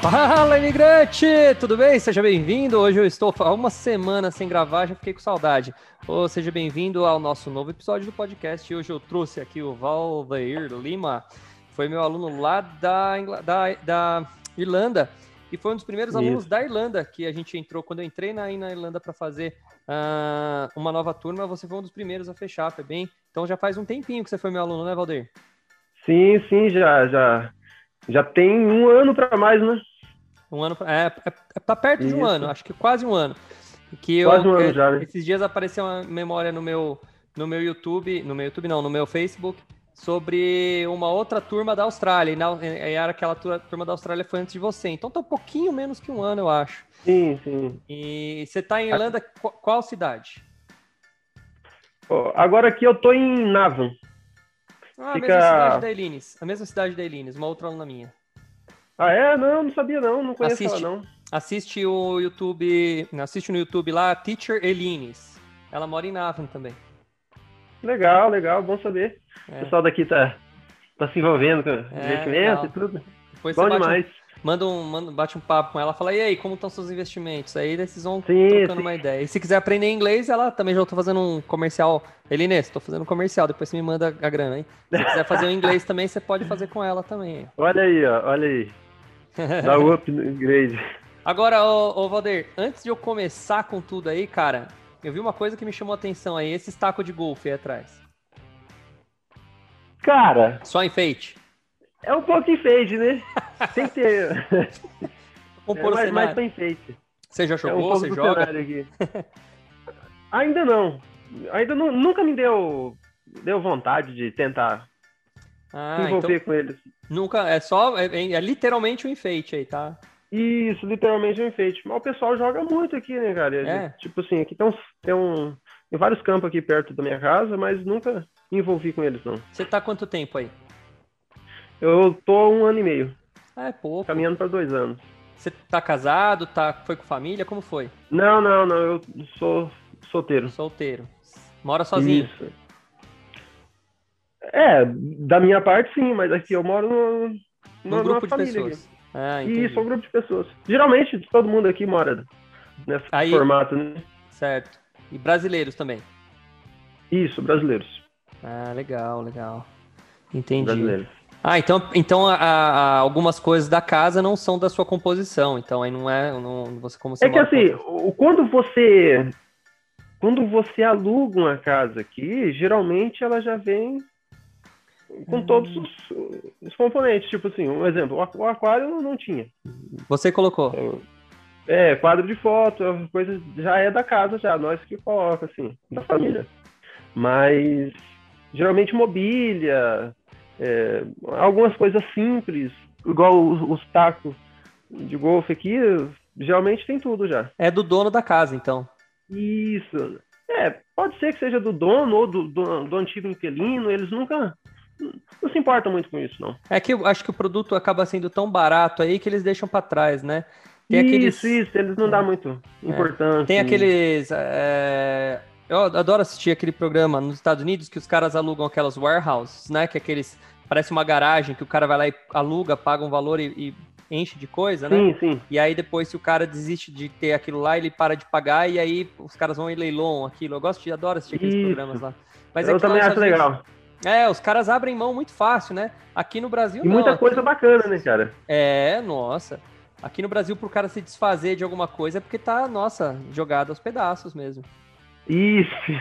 Fala, imigrante! Tudo bem? Seja bem-vindo. Hoje eu estou há uma semana sem gravar, já fiquei com saudade. Oh, seja bem-vindo ao nosso novo episódio do podcast. Hoje eu trouxe aqui o Valdeir Lima, foi meu aluno lá da, da, da Irlanda e foi um dos primeiros Isso. alunos da Irlanda que a gente entrou. Quando eu entrei na, na Irlanda para fazer uh, uma nova turma, você foi um dos primeiros a fechar, foi bem? Então já faz um tempinho que você foi meu aluno, né, Valdeir? Sim, sim, já, já, já tem um ano para mais, né? Um ano, é, é, é tá perto Isso. de um ano, acho que quase um ano. Que quase eu, um ano já, né? Esses dias apareceu uma memória no meu, no meu YouTube, no meu YouTube não, no meu Facebook, sobre uma outra turma da Austrália. E, na, e era aquela turma da Austrália foi antes de você. Então tá um pouquinho menos que um ano, eu acho. Sim, sim. E você tá em Irlanda, qual cidade? Agora aqui eu tô em Navan. Ah, Fica... a mesma cidade da Elines. A mesma cidade da Elines, uma outra aluna minha. Ah, é? Não, não sabia não, não conheço assiste, ela não. Assiste o YouTube, assiste no YouTube lá, Teacher Elines. Ela mora em Navan também. Legal, legal, bom saber. É. O pessoal daqui tá, tá se envolvendo com é, investimento e tudo. Depois bom demais. Manda um, manda, bate um papo com ela, fala, e aí, como estão seus investimentos? Aí vocês vão sim, trocando sim. uma ideia. E se quiser aprender inglês, ela também já tô fazendo um comercial. Elinês, tô fazendo um comercial, depois você me manda a grana, hein? Se quiser fazer o inglês também, você pode fazer com ela também. Olha aí, ó, olha aí. Dá up no inglês. Agora, ô, ô Valder, antes de eu começar com tudo aí, cara, eu vi uma coisa que me chamou a atenção aí, esse taco de golfe aí atrás. Cara. Só enfeite. É um pouco enfeite, né? Tem que ter. Compor é mais, mais pra enfeite. Você já jogou? É um você joga? Ainda não. Ainda não, nunca me deu, deu vontade de tentar ah, envolver então, com eles. Nunca, é só, é, é, literalmente um enfeite aí, tá? Isso, literalmente um enfeite. Mas o pessoal joga muito aqui, né, cara? É. Tipo assim, aqui tem, uns, tem, um, tem vários campos aqui perto da minha casa, mas nunca me envolvi com eles, não. Você tá quanto tempo aí? Eu tô um ano e meio. Ah, é pouco. Caminhando para dois anos. Você tá casado? Tá, foi com família? Como foi? Não, não, não. Eu sou solteiro. Solteiro. Mora sozinho? Isso. É, da minha parte sim, mas aqui eu moro no, no, grupo de pessoas. Ah, Isso, um grupo de pessoas. Geralmente todo mundo aqui mora nesse Aí, formato, né? Certo. E brasileiros também? Isso, brasileiros. Ah, legal, legal. Entendi. Brasileiros. Ah, então, então a, a, algumas coisas da casa não são da sua composição, então aí não é, não, você como você É que assim, o, quando você quando você aluga uma casa aqui, geralmente ela já vem com todos os, os, componentes. Tipo assim, um exemplo, o aquário não tinha. Você colocou? É, quadro de foto, coisa já é da casa, já, nós que coloca, assim, da família. Mas geralmente mobília, é, algumas coisas simples, igual os, os tacos de golfe aqui, geralmente tem tudo já. É do dono da casa, então. Isso. É, pode ser que seja do dono ou do, do, do antigo inquilino, eles nunca não se importa muito com isso, não. É que eu acho que o produto acaba sendo tão barato aí que eles deixam para trás, né? Tem isso, aqueles... isso, eles não dão muito é. importância. É. Tem aqueles. É... Eu adoro assistir aquele programa nos Estados Unidos que os caras alugam aquelas warehouses, né? Que é aqueles. Parece uma garagem que o cara vai lá e aluga, paga um valor e, e enche de coisa, né? Sim, sim. E aí depois, se o cara desiste de ter aquilo lá, ele para de pagar e aí os caras vão em leilão aquilo. Eu gosto de, adoro assistir aqueles Isso. programas lá. Mas eu é também acho legal. É, os caras abrem mão muito fácil, né? Aqui no Brasil e não. muita coisa bacana, né, cara? É, nossa. Aqui no Brasil, pro cara se desfazer de alguma coisa, é porque tá, nossa, jogado aos pedaços mesmo. Isso,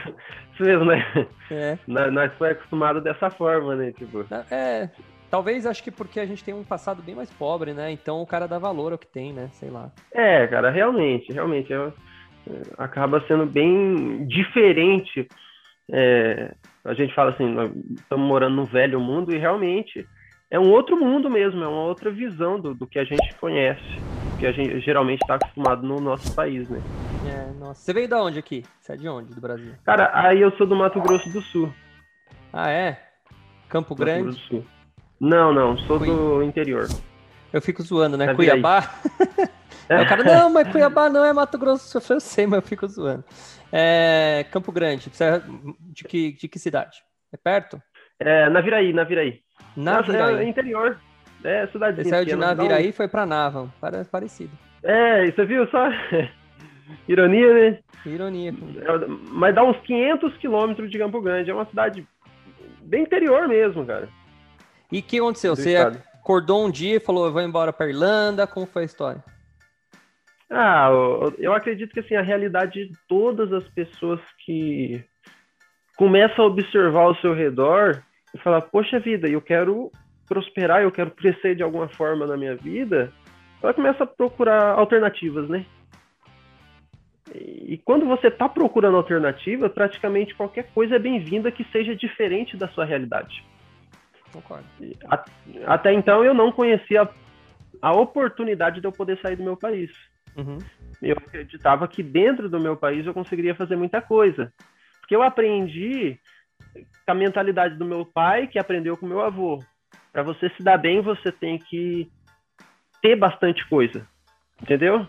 isso mesmo, né? É. Nós foi acostumado dessa forma, né? Tipo. É, talvez acho que porque a gente tem um passado bem mais pobre, né? Então o cara dá valor ao que tem, né? Sei lá. É, cara, realmente, realmente. É, é acaba sendo bem diferente é, a gente fala assim, nós estamos morando no velho mundo e realmente é um outro mundo mesmo, é uma outra visão do, do que a gente conhece, que a gente geralmente está acostumado no nosso país, né? É, nossa. Você veio da onde aqui? Você é de onde, do Brasil? Cara, aí eu sou do Mato Grosso do Sul. Ah, é? Campo Mato Grande? Grosso do Sul. Não, não, sou do interior. Eu fico zoando, né? Cuiabá? É. o cara, não, mas Cuiabá não é Mato Grosso do Sul, eu sei, mas eu fico zoando. É, Campo Grande, é de que, de que cidade? É perto? É, na Viraí, na Viraí. Na Viraí. É interior. É, cidadezinha. Você saiu de Naviraí e um... foi pra Navan. Parecido. É, você viu só? Ironia, né? Ironia. É, mas dá uns 500 quilômetros de Campo Grande. É uma cidade bem interior mesmo, cara. E o que aconteceu? Você estado. acordou um dia e falou, eu vou embora para Irlanda. Como foi a história? Ah, eu acredito que assim, a realidade de todas as pessoas que começam a observar ao seu redor e falar, poxa vida, eu quero prosperar, eu quero crescer de alguma forma na minha vida, ela começa a procurar alternativas, né? E quando você está procurando alternativa, praticamente qualquer coisa é bem-vinda que seja diferente da sua realidade. Concordo. Até então eu não conhecia a oportunidade de eu poder sair do meu país. Uhum. Eu acreditava que dentro do meu país eu conseguiria fazer muita coisa. Porque eu aprendi com a mentalidade do meu pai, que aprendeu com meu avô. Para você se dar bem, você tem que ter bastante coisa. Entendeu?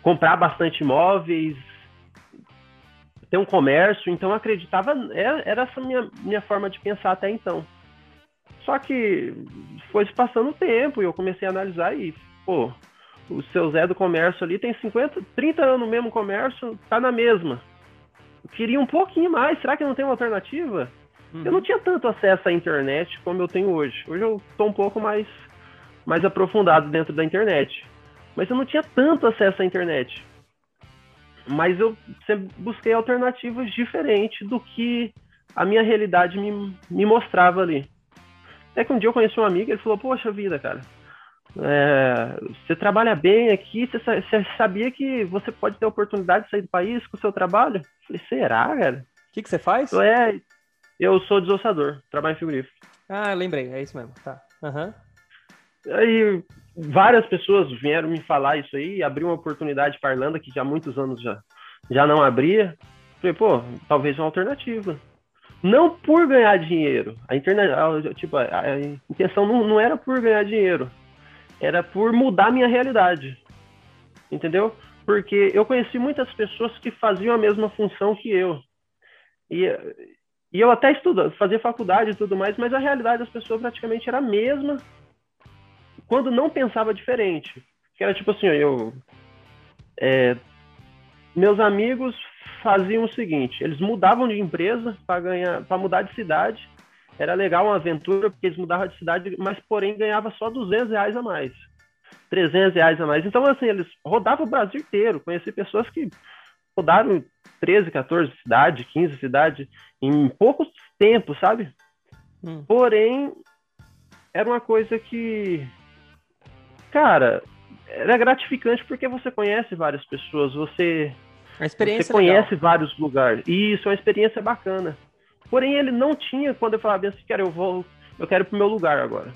Comprar bastante imóveis, ter um comércio. Então, acreditava, era, era essa minha, minha forma de pensar até então. Só que foi se passando o tempo e eu comecei a analisar e, pô, o seu Zé do comércio ali tem 50, 30 anos no mesmo comércio, tá na mesma. Eu queria um pouquinho mais, será que não tem uma alternativa? Uhum. Eu não tinha tanto acesso à internet como eu tenho hoje. Hoje eu tô um pouco mais, mais aprofundado dentro da internet. Mas eu não tinha tanto acesso à internet. Mas eu sempre busquei alternativas diferentes do que a minha realidade me, me mostrava ali. Até que um dia eu conheci um amigo e ele falou, poxa vida, cara, é, você trabalha bem aqui, você, você, sabia que você pode ter a oportunidade de sair do país com o seu trabalho? Eu falei, será, cara? O que, que você faz? É, eu sou desossador, trabalho em frigorífico. Ah, lembrei, é isso mesmo, tá. Uhum. Aí várias pessoas vieram me falar isso aí, abriu uma oportunidade para Irlanda, que já há muitos anos já, já não abria. Falei, pô, talvez uma alternativa. Não por ganhar dinheiro. A internet, tipo, a, a intenção não, não era por ganhar dinheiro era por mudar minha realidade. Entendeu? Porque eu conheci muitas pessoas que faziam a mesma função que eu. E, e eu até estudo, fazia faculdade e tudo mais, mas a realidade das pessoas praticamente era a mesma quando não pensava diferente. Que era tipo assim, eu. É, meus amigos faziam o seguinte: eles mudavam de empresa para ganhar, para mudar de cidade era legal uma aventura, porque eles mudavam de cidade, mas porém ganhava só 200 reais a mais. 300 reais a mais. Então, assim, eles rodavam o Brasil inteiro. Conheci pessoas que rodaram 13, 14 cidades, 15 cidades, em poucos tempos, sabe? Hum. Porém, era uma coisa que, cara, era gratificante porque você conhece várias pessoas, você, você conhece legal. vários lugares. E isso é uma experiência bacana. Porém, ele não tinha quando eu falava assim, cara, eu vou, eu quero ir pro meu lugar agora.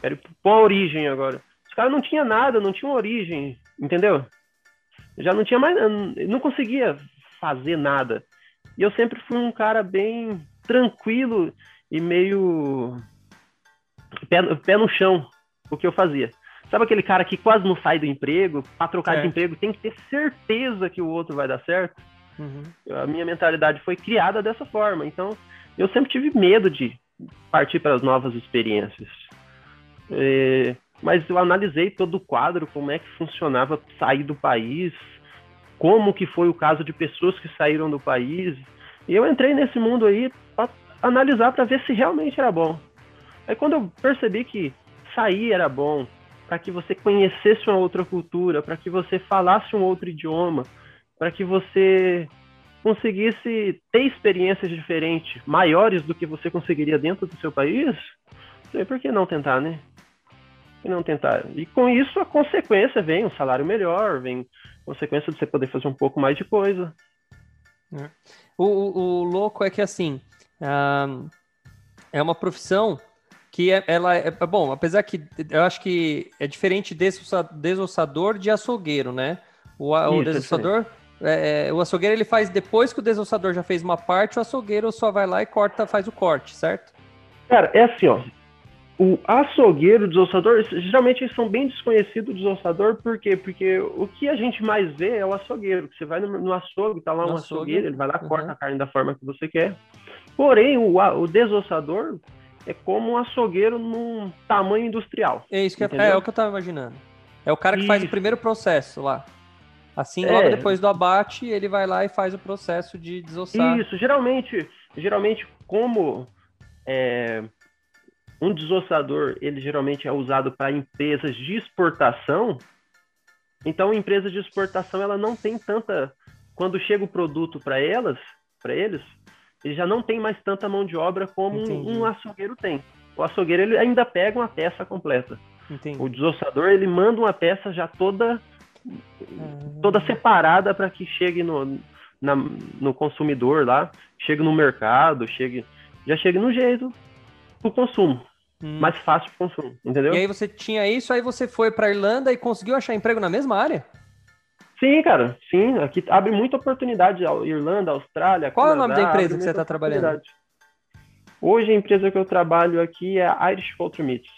Quero ir pra origem agora. Os caras não tinha nada, não tinha origem, entendeu? Já não tinha mais, não conseguia fazer nada. E eu sempre fui um cara bem tranquilo e meio pé, pé no chão o que eu fazia. Sabe aquele cara que quase não sai do emprego, para trocar é. de emprego tem que ter certeza que o outro vai dar certo? Uhum. A minha mentalidade foi criada dessa forma. Então, eu sempre tive medo de partir para as novas experiências. Mas eu analisei todo o quadro, como é que funcionava sair do país, como que foi o caso de pessoas que saíram do país. E eu entrei nesse mundo aí para analisar para ver se realmente era bom. Aí quando eu percebi que sair era bom, para que você conhecesse uma outra cultura, para que você falasse um outro idioma, para que você conseguisse ter experiências diferentes, maiores do que você conseguiria dentro do seu país, por que não tentar, né? Que não tentar? E com isso a consequência vem um salário melhor, vem consequência de você poder fazer um pouco mais de coisa. É. O, o, o, louco é que assim uh, é uma profissão que é, ela é bom, apesar que eu acho que é diferente desossador de açougueiro, né? O, o é desossador é, é, o açougueiro ele faz depois que o desossador já fez uma parte, o açougueiro só vai lá e corta, faz o corte, certo? Cara, é assim, ó. O açougueiro, o desossador, geralmente eles são bem desconhecidos o desossador, por quê? Porque o que a gente mais vê é o açougueiro. Você vai no, no açougue, tá lá no um açougue. açougueiro, ele vai lá, uhum. corta a carne da forma que você quer. Porém, o, o desossador, é como um açougueiro num tamanho industrial. É isso que é, é, o que eu estava imaginando. É o cara que isso. faz o primeiro processo lá. Assim, logo é. depois do abate, ele vai lá e faz o processo de desossar. Isso, geralmente, geralmente como é, um desossador, ele geralmente é usado para empresas de exportação. Então, empresas de exportação, ela não tem tanta quando chega o produto para elas, para eles, ele já não tem mais tanta mão de obra como um, um, açougueiro tem. O açougueiro ele ainda pega uma peça completa. Entendi. O desossador ele manda uma peça já toda ah. toda separada para que chegue no, na, no consumidor lá, chegue no mercado, chegue já chegue no jeito do consumo. Hum. Mais fácil para consumo, entendeu? E aí você tinha isso, aí você foi para Irlanda e conseguiu achar emprego na mesma área? Sim, cara, sim. Aqui abre muita oportunidade. Irlanda, Austrália. Qual Canadá, é o nome da empresa que você está trabalhando? Hoje a empresa que eu trabalho aqui é a Irish Culture Meats.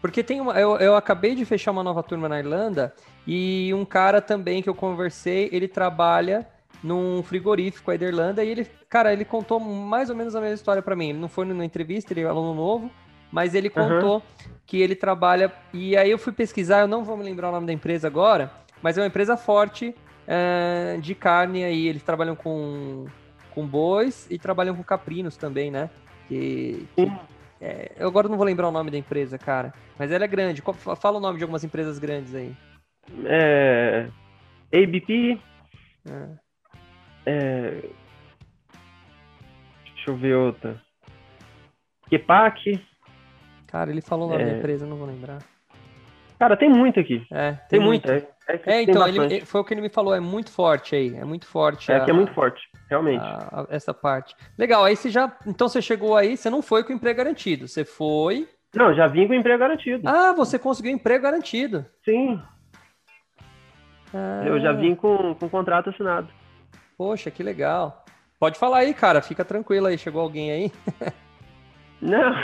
Porque tem uma, eu, eu acabei de fechar uma nova turma na Irlanda e um cara também que eu conversei, ele trabalha num frigorífico aí da Irlanda e ele, cara, ele contou mais ou menos a mesma história para mim. Ele não foi numa entrevista, ele é aluno novo, mas ele contou uhum. que ele trabalha e aí eu fui pesquisar, eu não vou me lembrar o nome da empresa agora, mas é uma empresa forte é, de carne aí. Eles trabalham com, com bois e trabalham com caprinos também, né? Que, que é, eu agora não vou lembrar o nome da empresa, cara. Mas ela é grande. Fala o nome de algumas empresas grandes aí. É, ABP. É. É, deixa eu ver outra. Kepak. Cara, ele falou o nome da é. empresa, não vou lembrar. Cara, tem muito aqui. É, tem, tem muito. É, é, é então, ele, foi o que ele me falou, é muito forte aí, é muito forte. É, a, que é muito forte, realmente. A, a, essa parte. Legal, aí você já, então você chegou aí, você não foi com emprego garantido, você foi... Não, já vim com emprego garantido. Ah, você conseguiu emprego garantido. Sim. Ah. Eu já vim com, com contrato assinado. Poxa, que legal. Pode falar aí, cara, fica tranquilo aí, chegou alguém aí? não.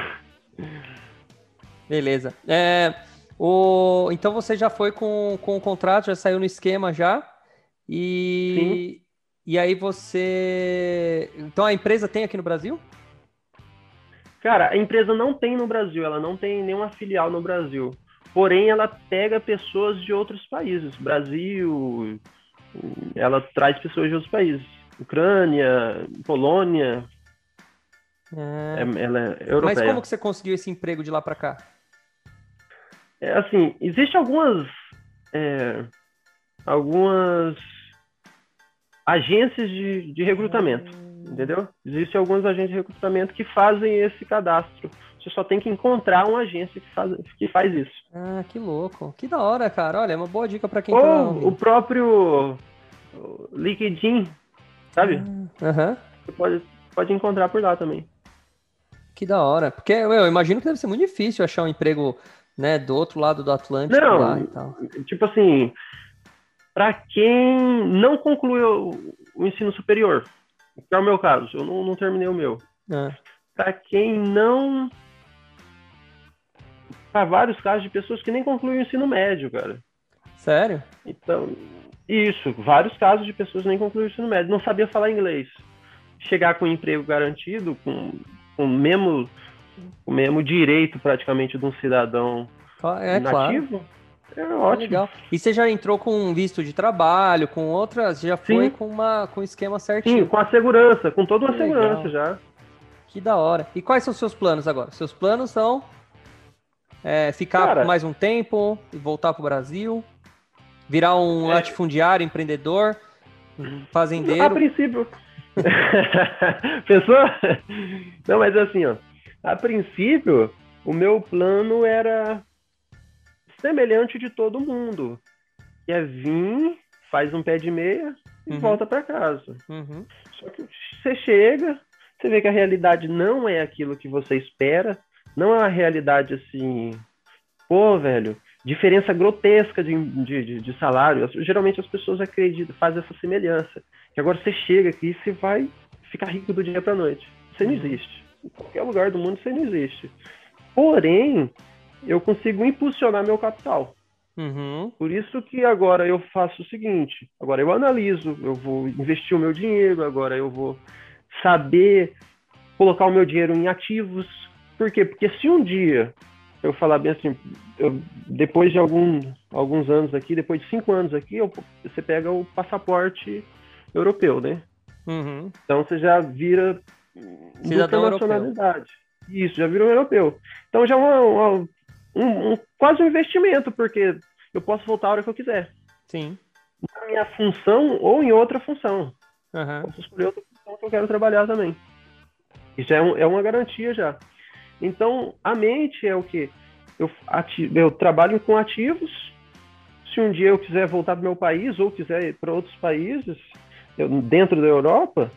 Beleza. É... O, então você já foi com, com o contrato, já saiu no esquema já. E, Sim. e aí você. Então a empresa tem aqui no Brasil? Cara, a empresa não tem no Brasil, ela não tem nenhuma filial no Brasil. Porém, ela pega pessoas de outros países. Brasil, ela traz pessoas de outros países. Ucrânia, Polônia. É... Ela é europeia. Mas como que você conseguiu esse emprego de lá para cá? é, assim, existe algumas é, algumas agências de, de recrutamento, entendeu? Existem algumas agências de recrutamento que fazem esse cadastro. Você só tem que encontrar uma agência que faz, que faz isso. Ah, que louco. Que da hora, cara. Olha, é uma boa dica para quem Ou tá o próprio LinkedIn, sabe? Ah, Você pode, pode encontrar por lá também. Que da hora. Porque eu imagino que deve ser muito difícil achar um emprego né, do outro lado do Atlântico não, lá e tal. Tipo assim, para quem não concluiu o ensino superior, que é o meu caso, eu não, não terminei o meu. É. Para quem não. Para vários casos de pessoas que nem concluíram o ensino médio, cara. Sério? Então, isso, vários casos de pessoas que nem concluíram o ensino médio, não sabia falar inglês. Chegar com um emprego garantido, com, com mesmo o mesmo direito praticamente de um cidadão é, nativo. Claro. É ótimo. Legal. E você já entrou com visto de trabalho, com outras, já foi Sim. com uma com um esquema certinho. Sim, com a segurança, com toda uma segurança já. Que da hora. E quais são os seus planos agora? Seus planos são é, ficar Cara, mais um tempo e voltar para o Brasil, virar um é... latifundiário, empreendedor, fazendeiro. A princípio. Pensou? Não, mas assim, ó. A princípio, o meu plano era semelhante de todo mundo. Que é vir, faz um pé de meia e uhum. volta para casa. Uhum. Só que você chega, você vê que a realidade não é aquilo que você espera, não é uma realidade assim, pô, velho, diferença grotesca de, de, de salário. Geralmente as pessoas acreditam, fazem essa semelhança. Que agora você chega aqui e você vai ficar rico do dia para noite. Isso não uhum. existe. Em qualquer lugar do mundo isso não existe. Porém, eu consigo impulsionar meu capital. Uhum. Por isso que agora eu faço o seguinte: agora eu analiso, eu vou investir o meu dinheiro, agora eu vou saber colocar o meu dinheiro em ativos, Por quê? Porque se um dia eu falar bem assim, eu, depois de algum, alguns anos aqui, depois de cinco anos aqui, eu, você pega o passaporte europeu, né? Uhum. Então você já vira Cidadão nacionalidade. Europeu. Isso, já virou europeu. Então já é uma, uma, um, um, quase um investimento, porque eu posso voltar a hora que eu quiser. Sim. Na minha função ou em outra função. Uhum. Posso escolher outra função que eu quero trabalhar também. Isso é, um, é uma garantia já. Então, a mente é o que? Eu, eu trabalho com ativos. Se um dia eu quiser voltar para o meu país ou quiser ir para outros países, eu, dentro da Europa,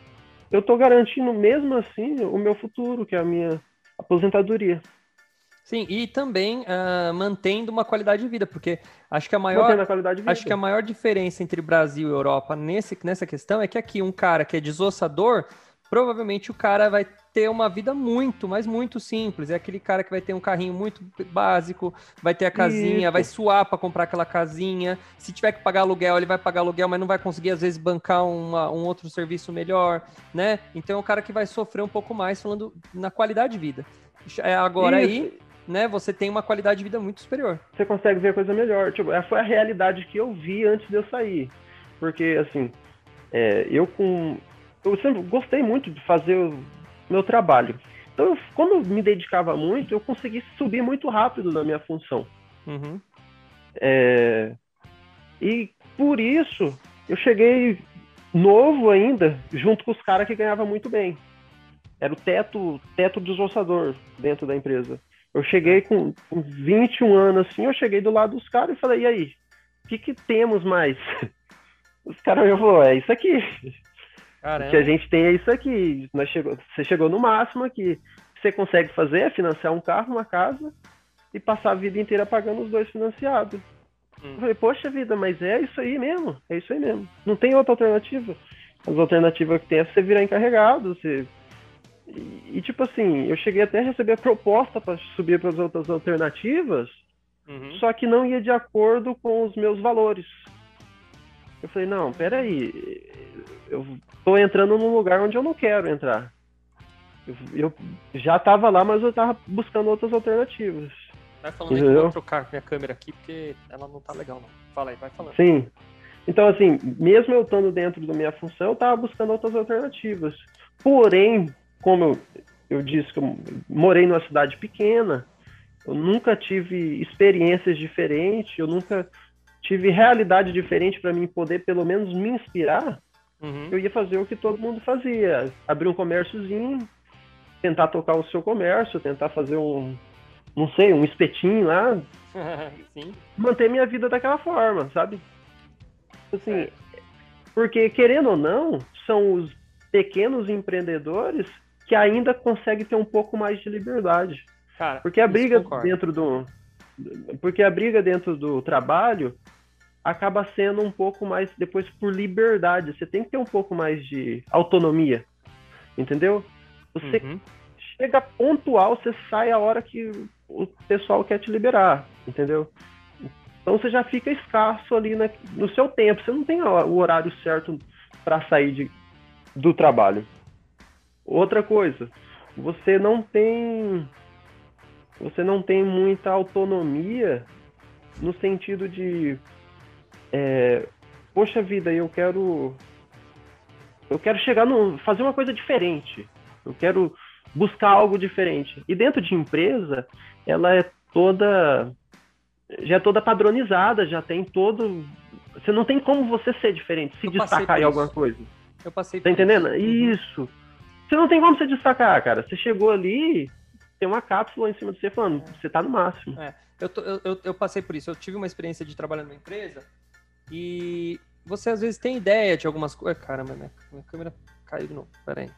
eu estou garantindo mesmo assim o meu futuro, que é a minha aposentadoria. Sim, e também uh, mantendo uma qualidade de vida, porque acho que a maior a acho que a maior diferença entre Brasil e Europa nesse, nessa questão é que aqui um cara que é desossador, provavelmente o cara vai ter uma vida muito, mas muito simples. É aquele cara que vai ter um carrinho muito básico, vai ter a casinha, Isso. vai suar para comprar aquela casinha. Se tiver que pagar aluguel, ele vai pagar aluguel, mas não vai conseguir às vezes bancar uma, um outro serviço melhor, né? Então é o cara que vai sofrer um pouco mais falando na qualidade de vida. É, agora Isso. aí né, você tem uma qualidade de vida muito superior. Você consegue ver coisa melhor. Tipo, essa foi a realidade que eu vi antes de eu sair. Porque, assim, é, eu com. Eu sempre gostei muito de fazer o meu trabalho. Então, eu, quando eu me dedicava muito, eu consegui subir muito rápido na minha função. Uhum. É, e por isso, eu cheguei novo ainda, junto com os caras que ganhavam muito bem. Era o teto, teto desossador dentro da empresa. Eu cheguei com, com 21 anos assim, eu cheguei do lado dos caras e falei, e aí, o que, que temos mais? Os caras me falaram, é isso aqui. Caramba. O que a gente tem é isso aqui. Nós chegou, você chegou no máximo aqui. O que você consegue fazer é financiar um carro, uma casa e passar a vida inteira pagando os dois financiados. Hum. Eu falei, poxa vida, mas é isso aí mesmo. É isso aí mesmo. Não tem outra alternativa. As alternativas que tem é você virar encarregado, você e, tipo assim, eu cheguei até a receber a proposta para subir para as outras alternativas, uhum. só que não ia de acordo com os meus valores. Eu falei, não, peraí, eu tô entrando num lugar onde eu não quero entrar. Eu, eu já estava lá, mas eu estava buscando outras alternativas. Vai falando que eu vou trocar minha câmera aqui, porque ela não tá legal, não. Fala aí, vai falando. Sim. Então, assim, mesmo eu estando dentro da minha função, eu estava buscando outras alternativas. Porém, como eu, eu disse que eu morei numa cidade pequena, eu nunca tive experiências diferentes, eu nunca tive realidade diferente para mim poder pelo menos me inspirar. Uhum. Eu ia fazer o que todo mundo fazia, abrir um comérciozinho, tentar tocar o seu comércio, tentar fazer um, não sei, um espetinho lá, manter minha vida daquela forma, sabe? Assim, é. porque querendo ou não, são os pequenos empreendedores que ainda consegue ter um pouco mais de liberdade. Cara, porque a briga dentro do porque a briga dentro do trabalho acaba sendo um pouco mais depois por liberdade. Você tem que ter um pouco mais de autonomia, entendeu? Você uhum. chega pontual, você sai a hora que o pessoal quer te liberar, entendeu? Então você já fica escasso ali na, no seu tempo. Você não tem o horário certo para sair de, do trabalho. Outra coisa, você não tem você não tem muita autonomia no sentido de é, poxa vida, eu quero eu quero chegar no fazer uma coisa diferente. Eu quero buscar algo diferente. E dentro de empresa, ela é toda já é toda padronizada, já tem todo você não tem como você ser diferente, se eu destacar em alguma coisa. Eu passei Tá entendendo? Isso. Uhum. isso. Você não tem como você destacar, cara. Você chegou ali, tem uma cápsula em cima de você falando, você tá no máximo. É, eu, tô, eu, eu, passei por isso. Eu tive uma experiência de trabalhar numa empresa e você às vezes tem ideia de algumas coisas. Caramba, minha, minha câmera caiu de novo. Pera aí.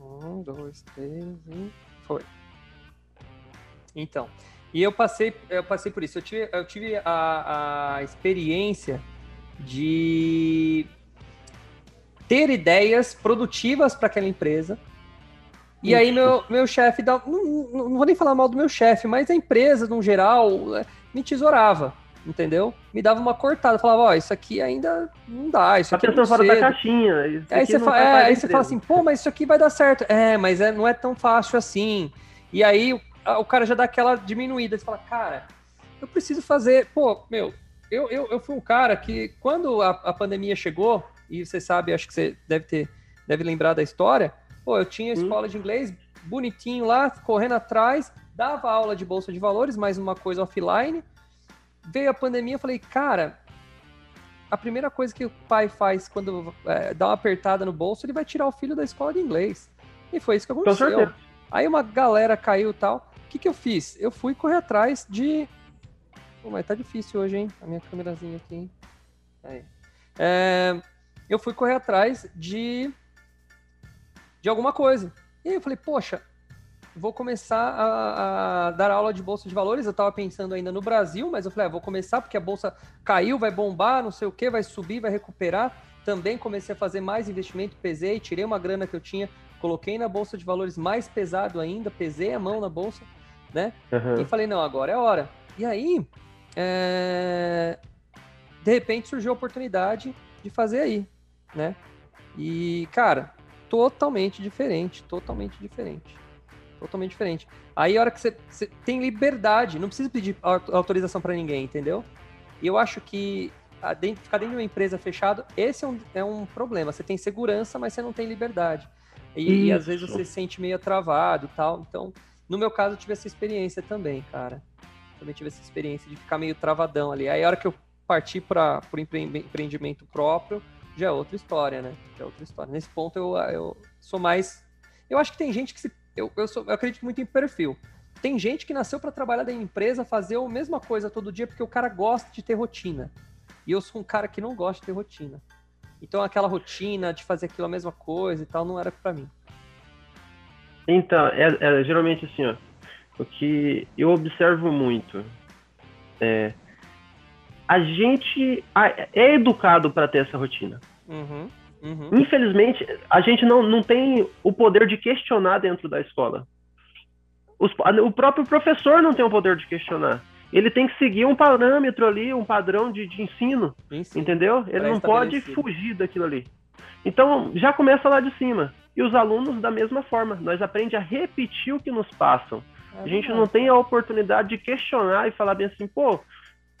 Um, dois, três e. Foi. Então. E eu passei, eu passei por isso. Eu tive, eu tive a, a experiência de ter ideias produtivas para aquela empresa. E aí meu, meu chefe, não, não, vou nem falar mal do meu chefe, mas a empresa, no geral, é, me tesourava. entendeu? Me dava uma cortada, falava, ó, oh, isso aqui ainda não dá, isso tá aqui é pensando fora da caixinha. Aí você, fala, é, aí você fala assim, pô, mas isso aqui vai dar certo. É, mas é, não é tão fácil assim. E aí o, o cara já dá aquela diminuída, você fala, cara, eu preciso fazer, pô, meu, eu, eu, eu fui um cara que quando a, a pandemia chegou, e você sabe, acho que você deve ter, deve lembrar da história, pô, eu tinha hum. escola de inglês bonitinho lá, correndo atrás, dava aula de bolsa de valores, mais uma coisa offline. Veio a pandemia, eu falei, cara, a primeira coisa que o pai faz quando é, dá uma apertada no bolso, ele vai tirar o filho da escola de inglês. E foi isso que aconteceu. Aí uma galera caiu e tal. O que, que eu fiz? Eu fui correr atrás de. Pô, mas tá difícil hoje, hein? A minha câmerazinha aqui, hein? Aí. É... Eu fui correr atrás de. de alguma coisa. E aí eu falei, poxa, vou começar a, a, dar aula de bolsa de valores. Eu estava pensando ainda no Brasil, mas eu falei, ah, vou começar porque a bolsa caiu, vai bombar, não sei o que, vai subir, vai recuperar. Também comecei a fazer mais investimento, pesei, tirei uma grana que eu tinha, coloquei na bolsa de valores mais pesado ainda, pesei a mão na bolsa, né? Uhum. E falei, não, agora é a hora. E aí, é... de repente surgiu a oportunidade de fazer aí, né? E, cara, totalmente diferente, totalmente diferente. Totalmente diferente. Aí a hora que você, você tem liberdade, não precisa pedir autorização para ninguém, entendeu? E eu acho que dentro, ficar dentro de uma empresa fechado, esse é um, é um problema. Você tem segurança, mas você não tem liberdade. E, e às vezes você se sente meio travado e tal. Então, no meu caso, eu tive essa experiência também, cara. Também tive essa experiência de ficar meio travadão ali. Aí a hora que eu parti para o empreendimento próprio, já é outra história, né? Já é outra história. Nesse ponto eu, eu sou mais. Eu acho que tem gente que se. Eu, eu, sou, eu acredito muito em perfil. Tem gente que nasceu para trabalhar da empresa, fazer a mesma coisa todo dia, porque o cara gosta de ter rotina. E eu sou um cara que não gosta de ter rotina. Então aquela rotina de fazer aquilo a mesma coisa e tal não era para mim. Então, é, é, geralmente assim, ó. O que eu observo muito é a gente é educado para ter essa rotina. Uhum, uhum. Infelizmente, a gente não, não tem o poder de questionar dentro da escola. Os, o próprio professor não tem o poder de questionar. Ele tem que seguir um parâmetro ali, um padrão de, de ensino, ensino, entendeu? Ele não pode fugir daquilo ali. Então, já começa lá de cima. E os alunos, da mesma forma, nós aprendemos a repetir o que nos passam. É a gente não tem a oportunidade de questionar e falar bem assim, pô,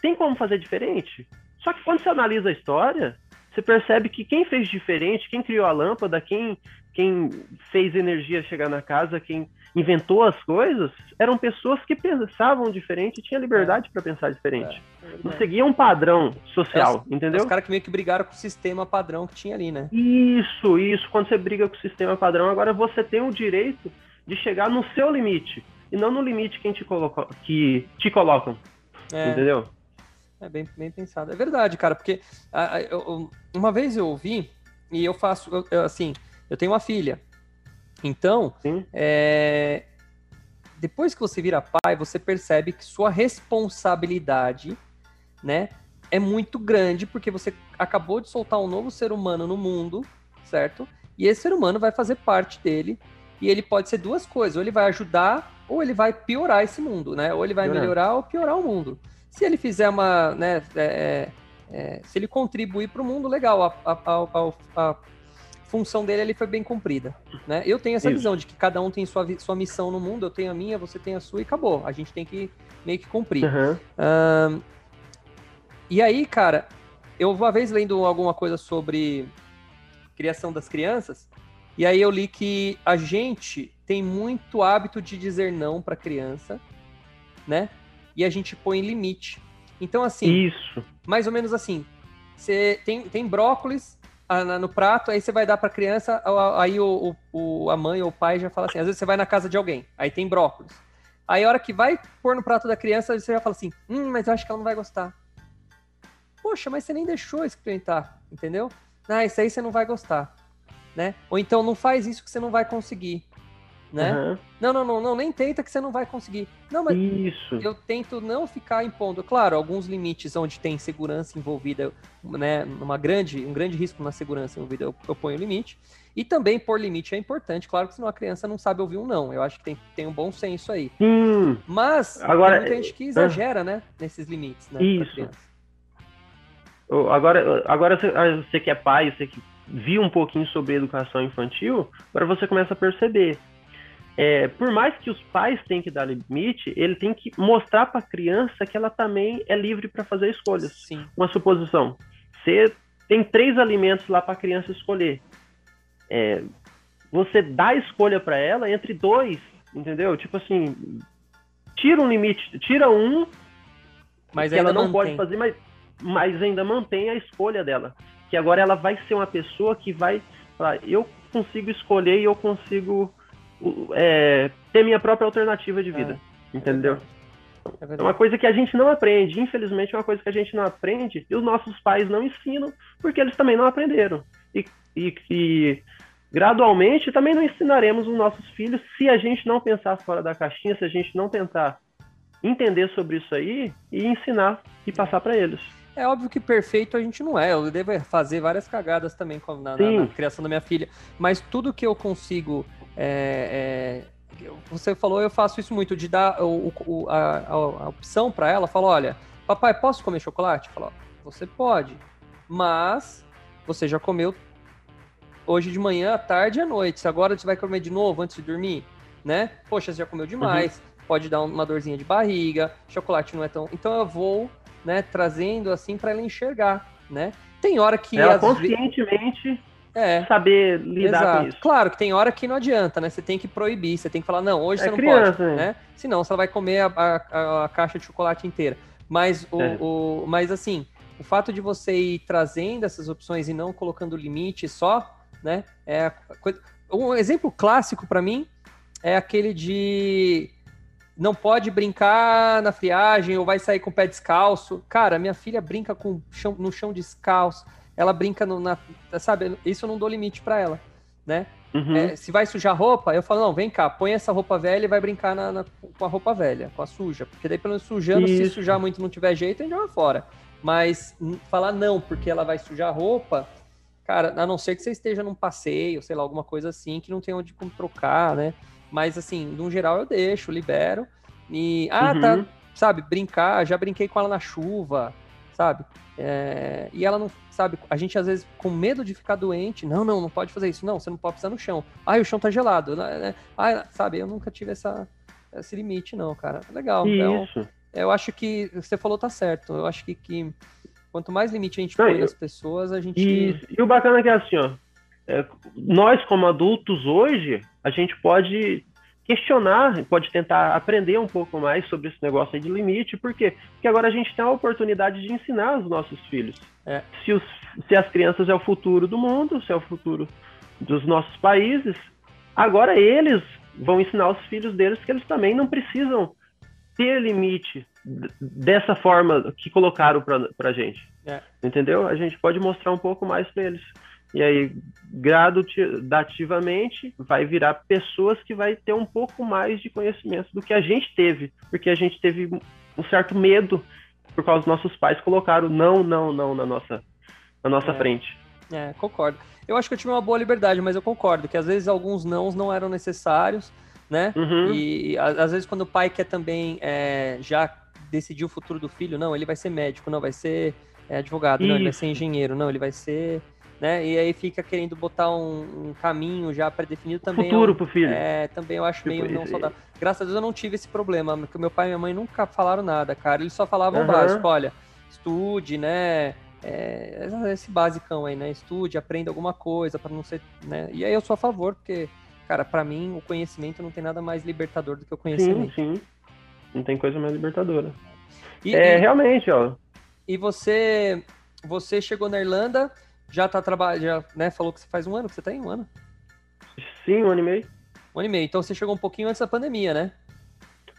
tem como fazer diferente? Só que quando você analisa a história, você percebe que quem fez diferente, quem criou a lâmpada, quem, quem fez energia chegar na casa, quem inventou as coisas, eram pessoas que pensavam diferente e tinham liberdade é. para pensar diferente. É, é não seguiam um padrão social, é entendeu? Os caras que meio que brigaram com o sistema padrão que tinha ali, né? Isso, isso. Quando você briga com o sistema padrão, agora você tem o direito de chegar no seu limite e não no limite que te, colocou, que te colocam. É. Entendeu? É bem, bem pensado. É verdade, cara, porque a, eu, uma vez eu ouvi, e eu faço, eu, eu, assim, eu tenho uma filha. Então, é, depois que você vira pai, você percebe que sua responsabilidade, né, é muito grande, porque você acabou de soltar um novo ser humano no mundo, certo? E esse ser humano vai fazer parte dele, e ele pode ser duas coisas, ou ele vai ajudar, ou ele vai piorar esse mundo, né? Ou ele vai melhorar ou piorar o mundo. Se ele fizer uma, né, é, é, é se ele contribuir para o mundo, legal, a, a, a, a, função dele ali foi bem cumprida, né? Eu tenho essa Isso. visão de que cada um tem sua, sua missão no mundo, eu tenho a minha, você tem a sua e acabou. A gente tem que meio que cumprir. Uhum. Um, e aí, cara, eu uma vez lendo alguma coisa sobre criação das crianças, e aí eu li que a gente tem muito hábito de dizer não para criança, né? E a gente põe limite. Então, assim. Isso. Mais ou menos assim. Você tem, tem brócolis no prato, aí você vai dar para a criança, aí o, o, a mãe ou o pai já fala assim, às vezes você vai na casa de alguém, aí tem brócolis. Aí a hora que vai pôr no prato da criança, você já fala assim, hum, mas eu acho que ela não vai gostar. Poxa, mas você nem deixou experimentar, entendeu? Ah, isso aí você não vai gostar, né? Ou então não faz isso que você não vai conseguir né? Uhum. Não, não, não, não, nem tenta que você não vai conseguir. Não, mas Isso. eu tento não ficar impondo. Claro, alguns limites onde tem segurança envolvida, né? Uma grande, um grande risco na segurança envolvida, eu, eu ponho limite. E também pôr limite é importante, claro que senão a criança não sabe ouvir um não. Eu acho que tem, tem um bom senso aí. Hum, Mas Agora, tem muita gente que exagera, né? Nesses limites, né? Isso. agora, agora ah, você que é pai, você que viu um pouquinho sobre educação infantil, agora você começa a perceber. É, por mais que os pais tenham que dar limite, ele tem que mostrar para a criança que ela também é livre para fazer escolhas. Sim. uma suposição. Você tem três alimentos lá para a criança escolher. É, você dá a escolha para ela entre dois, entendeu? Tipo assim, tira um limite, tira um Mas que ela não pode mantém. fazer, mas, mas ainda mantém a escolha dela. Que agora ela vai ser uma pessoa que vai falar, eu consigo escolher e eu consigo é, ter minha própria alternativa de vida, entendeu? É É uma coisa que a gente não aprende, infelizmente é uma coisa que a gente não aprende e os nossos pais não ensinam porque eles também não aprenderam. E, e, e gradualmente também não ensinaremos os nossos filhos se a gente não pensar fora da caixinha, se a gente não tentar entender sobre isso aí e ensinar e passar para eles. É óbvio que perfeito a gente não é. Eu devo fazer várias cagadas também na, na- na criação da minha filha. Mas tudo que eu consigo. É, é, você falou, eu faço isso muito, de dar o- o- a, a- opção para ela. Falo, olha, papai, posso comer chocolate? Fala, você pode. Mas você já comeu hoje de manhã, à tarde e à noite. Agora você vai comer de novo antes de dormir, né? Poxa, você já comeu demais. Pode dar uma dorzinha de barriga. Chocolate não é tão. Então eu vou né, trazendo assim para ela enxergar, né? Tem hora que ela conscientemente é, saber lidar exato. com isso. Claro que tem hora que não adianta, né? Você tem que proibir, você tem que falar não, hoje É você não criança, pode, né? né? Senão você vai comer a, a- a caixa de chocolate inteira. Mas o, É. o- mas assim, o fato de você ir trazendo essas opções e não colocando limite só, né? É coisa- um exemplo clássico para mim é aquele de não pode brincar na friagem ou vai sair com o pé descalço. Cara, minha filha brinca com chão- no chão descalço. Ela brinca no, na, sabe? Isso eu não dou limite para ela, né? Uhum. É, se vai sujar roupa, eu falo, não, vem cá, põe essa roupa velha e vai brincar na- na- com a roupa velha, com a suja. Porque daí, pelo menos sujando, se Isso. sujar muito e não tiver jeito, a gente joga fora. Mas falar não, porque ela vai sujar a roupa, cara, a não ser que você esteja num passeio, sei lá, alguma coisa assim, que não tem onde como trocar, né? Mas assim, no geral eu deixo, libero. E, ah, Uhum. tá, sabe, brincar, já brinquei com ela na chuva, sabe? É, e ela não, sabe, a gente às vezes com medo de ficar doente, não, não, não pode fazer isso, não, você não pode pisar no chão. Ai, o chão tá gelado, né? Ah, sabe, eu nunca tive essa, esse limite, não, cara. Legal. Então, Isso. eu acho que você falou tá certo. Eu acho que, que quanto mais limite a gente Não, põe eu- nas pessoas, a gente. E, e o bacana é que assim, ó, é, nós como adultos hoje, a gente pode questionar, pode tentar aprender um pouco mais sobre esse negócio aí de limite, por quê? Porque agora a gente tem a oportunidade de ensinar os nossos filhos. É. Se, os, se as crianças é o futuro do mundo, se é o futuro dos nossos países, agora eles vão ensinar os filhos deles que eles também não precisam ter limite dessa forma que colocaram pra, pra gente. É. Entendeu? A gente pode mostrar um pouco mais para eles. E aí, gradativamente, vai virar pessoas que vai ter um pouco mais de conhecimento do que a gente teve. Porque a gente teve um certo medo por causa dos nossos pais colocaram não, não, não na nossa, na nossa É. frente. É, concordo. Eu acho que eu tive uma boa liberdade, mas eu concordo que às vezes alguns nãos não eram necessários, né? Uhum. E às vezes quando o pai quer também é, já decidir o futuro do filho, não, ele vai ser médico, não, vai ser é, advogado, não, ele vai Isso. ser engenheiro, não, ele vai ser. Né? E aí fica querendo botar um, um caminho já pré-definido também. é um- Futuro pro filho. É, também eu acho Tipo meio não saudável. Graças a Deus eu não tive esse problema, porque meu pai e minha mãe nunca falaram nada, cara. Eles só falavam o Aham. básico, olha, estude, né? É, esse basicão aí, né? Estude, aprenda alguma coisa para não ser, né? E aí eu sou a favor, porque, cara, para mim o conhecimento não tem nada mais libertador do que o Sim, conhecimento. sim. Não tem coisa mais libertadora. E, é, e- realmente, ó. e você, você chegou na Irlanda, já tá trabalhando, já, né? Falou que você faz um ano, que você tem um ano, Sim, um ano e meio. um ano e meio. Então você chegou um pouquinho antes da pandemia, né?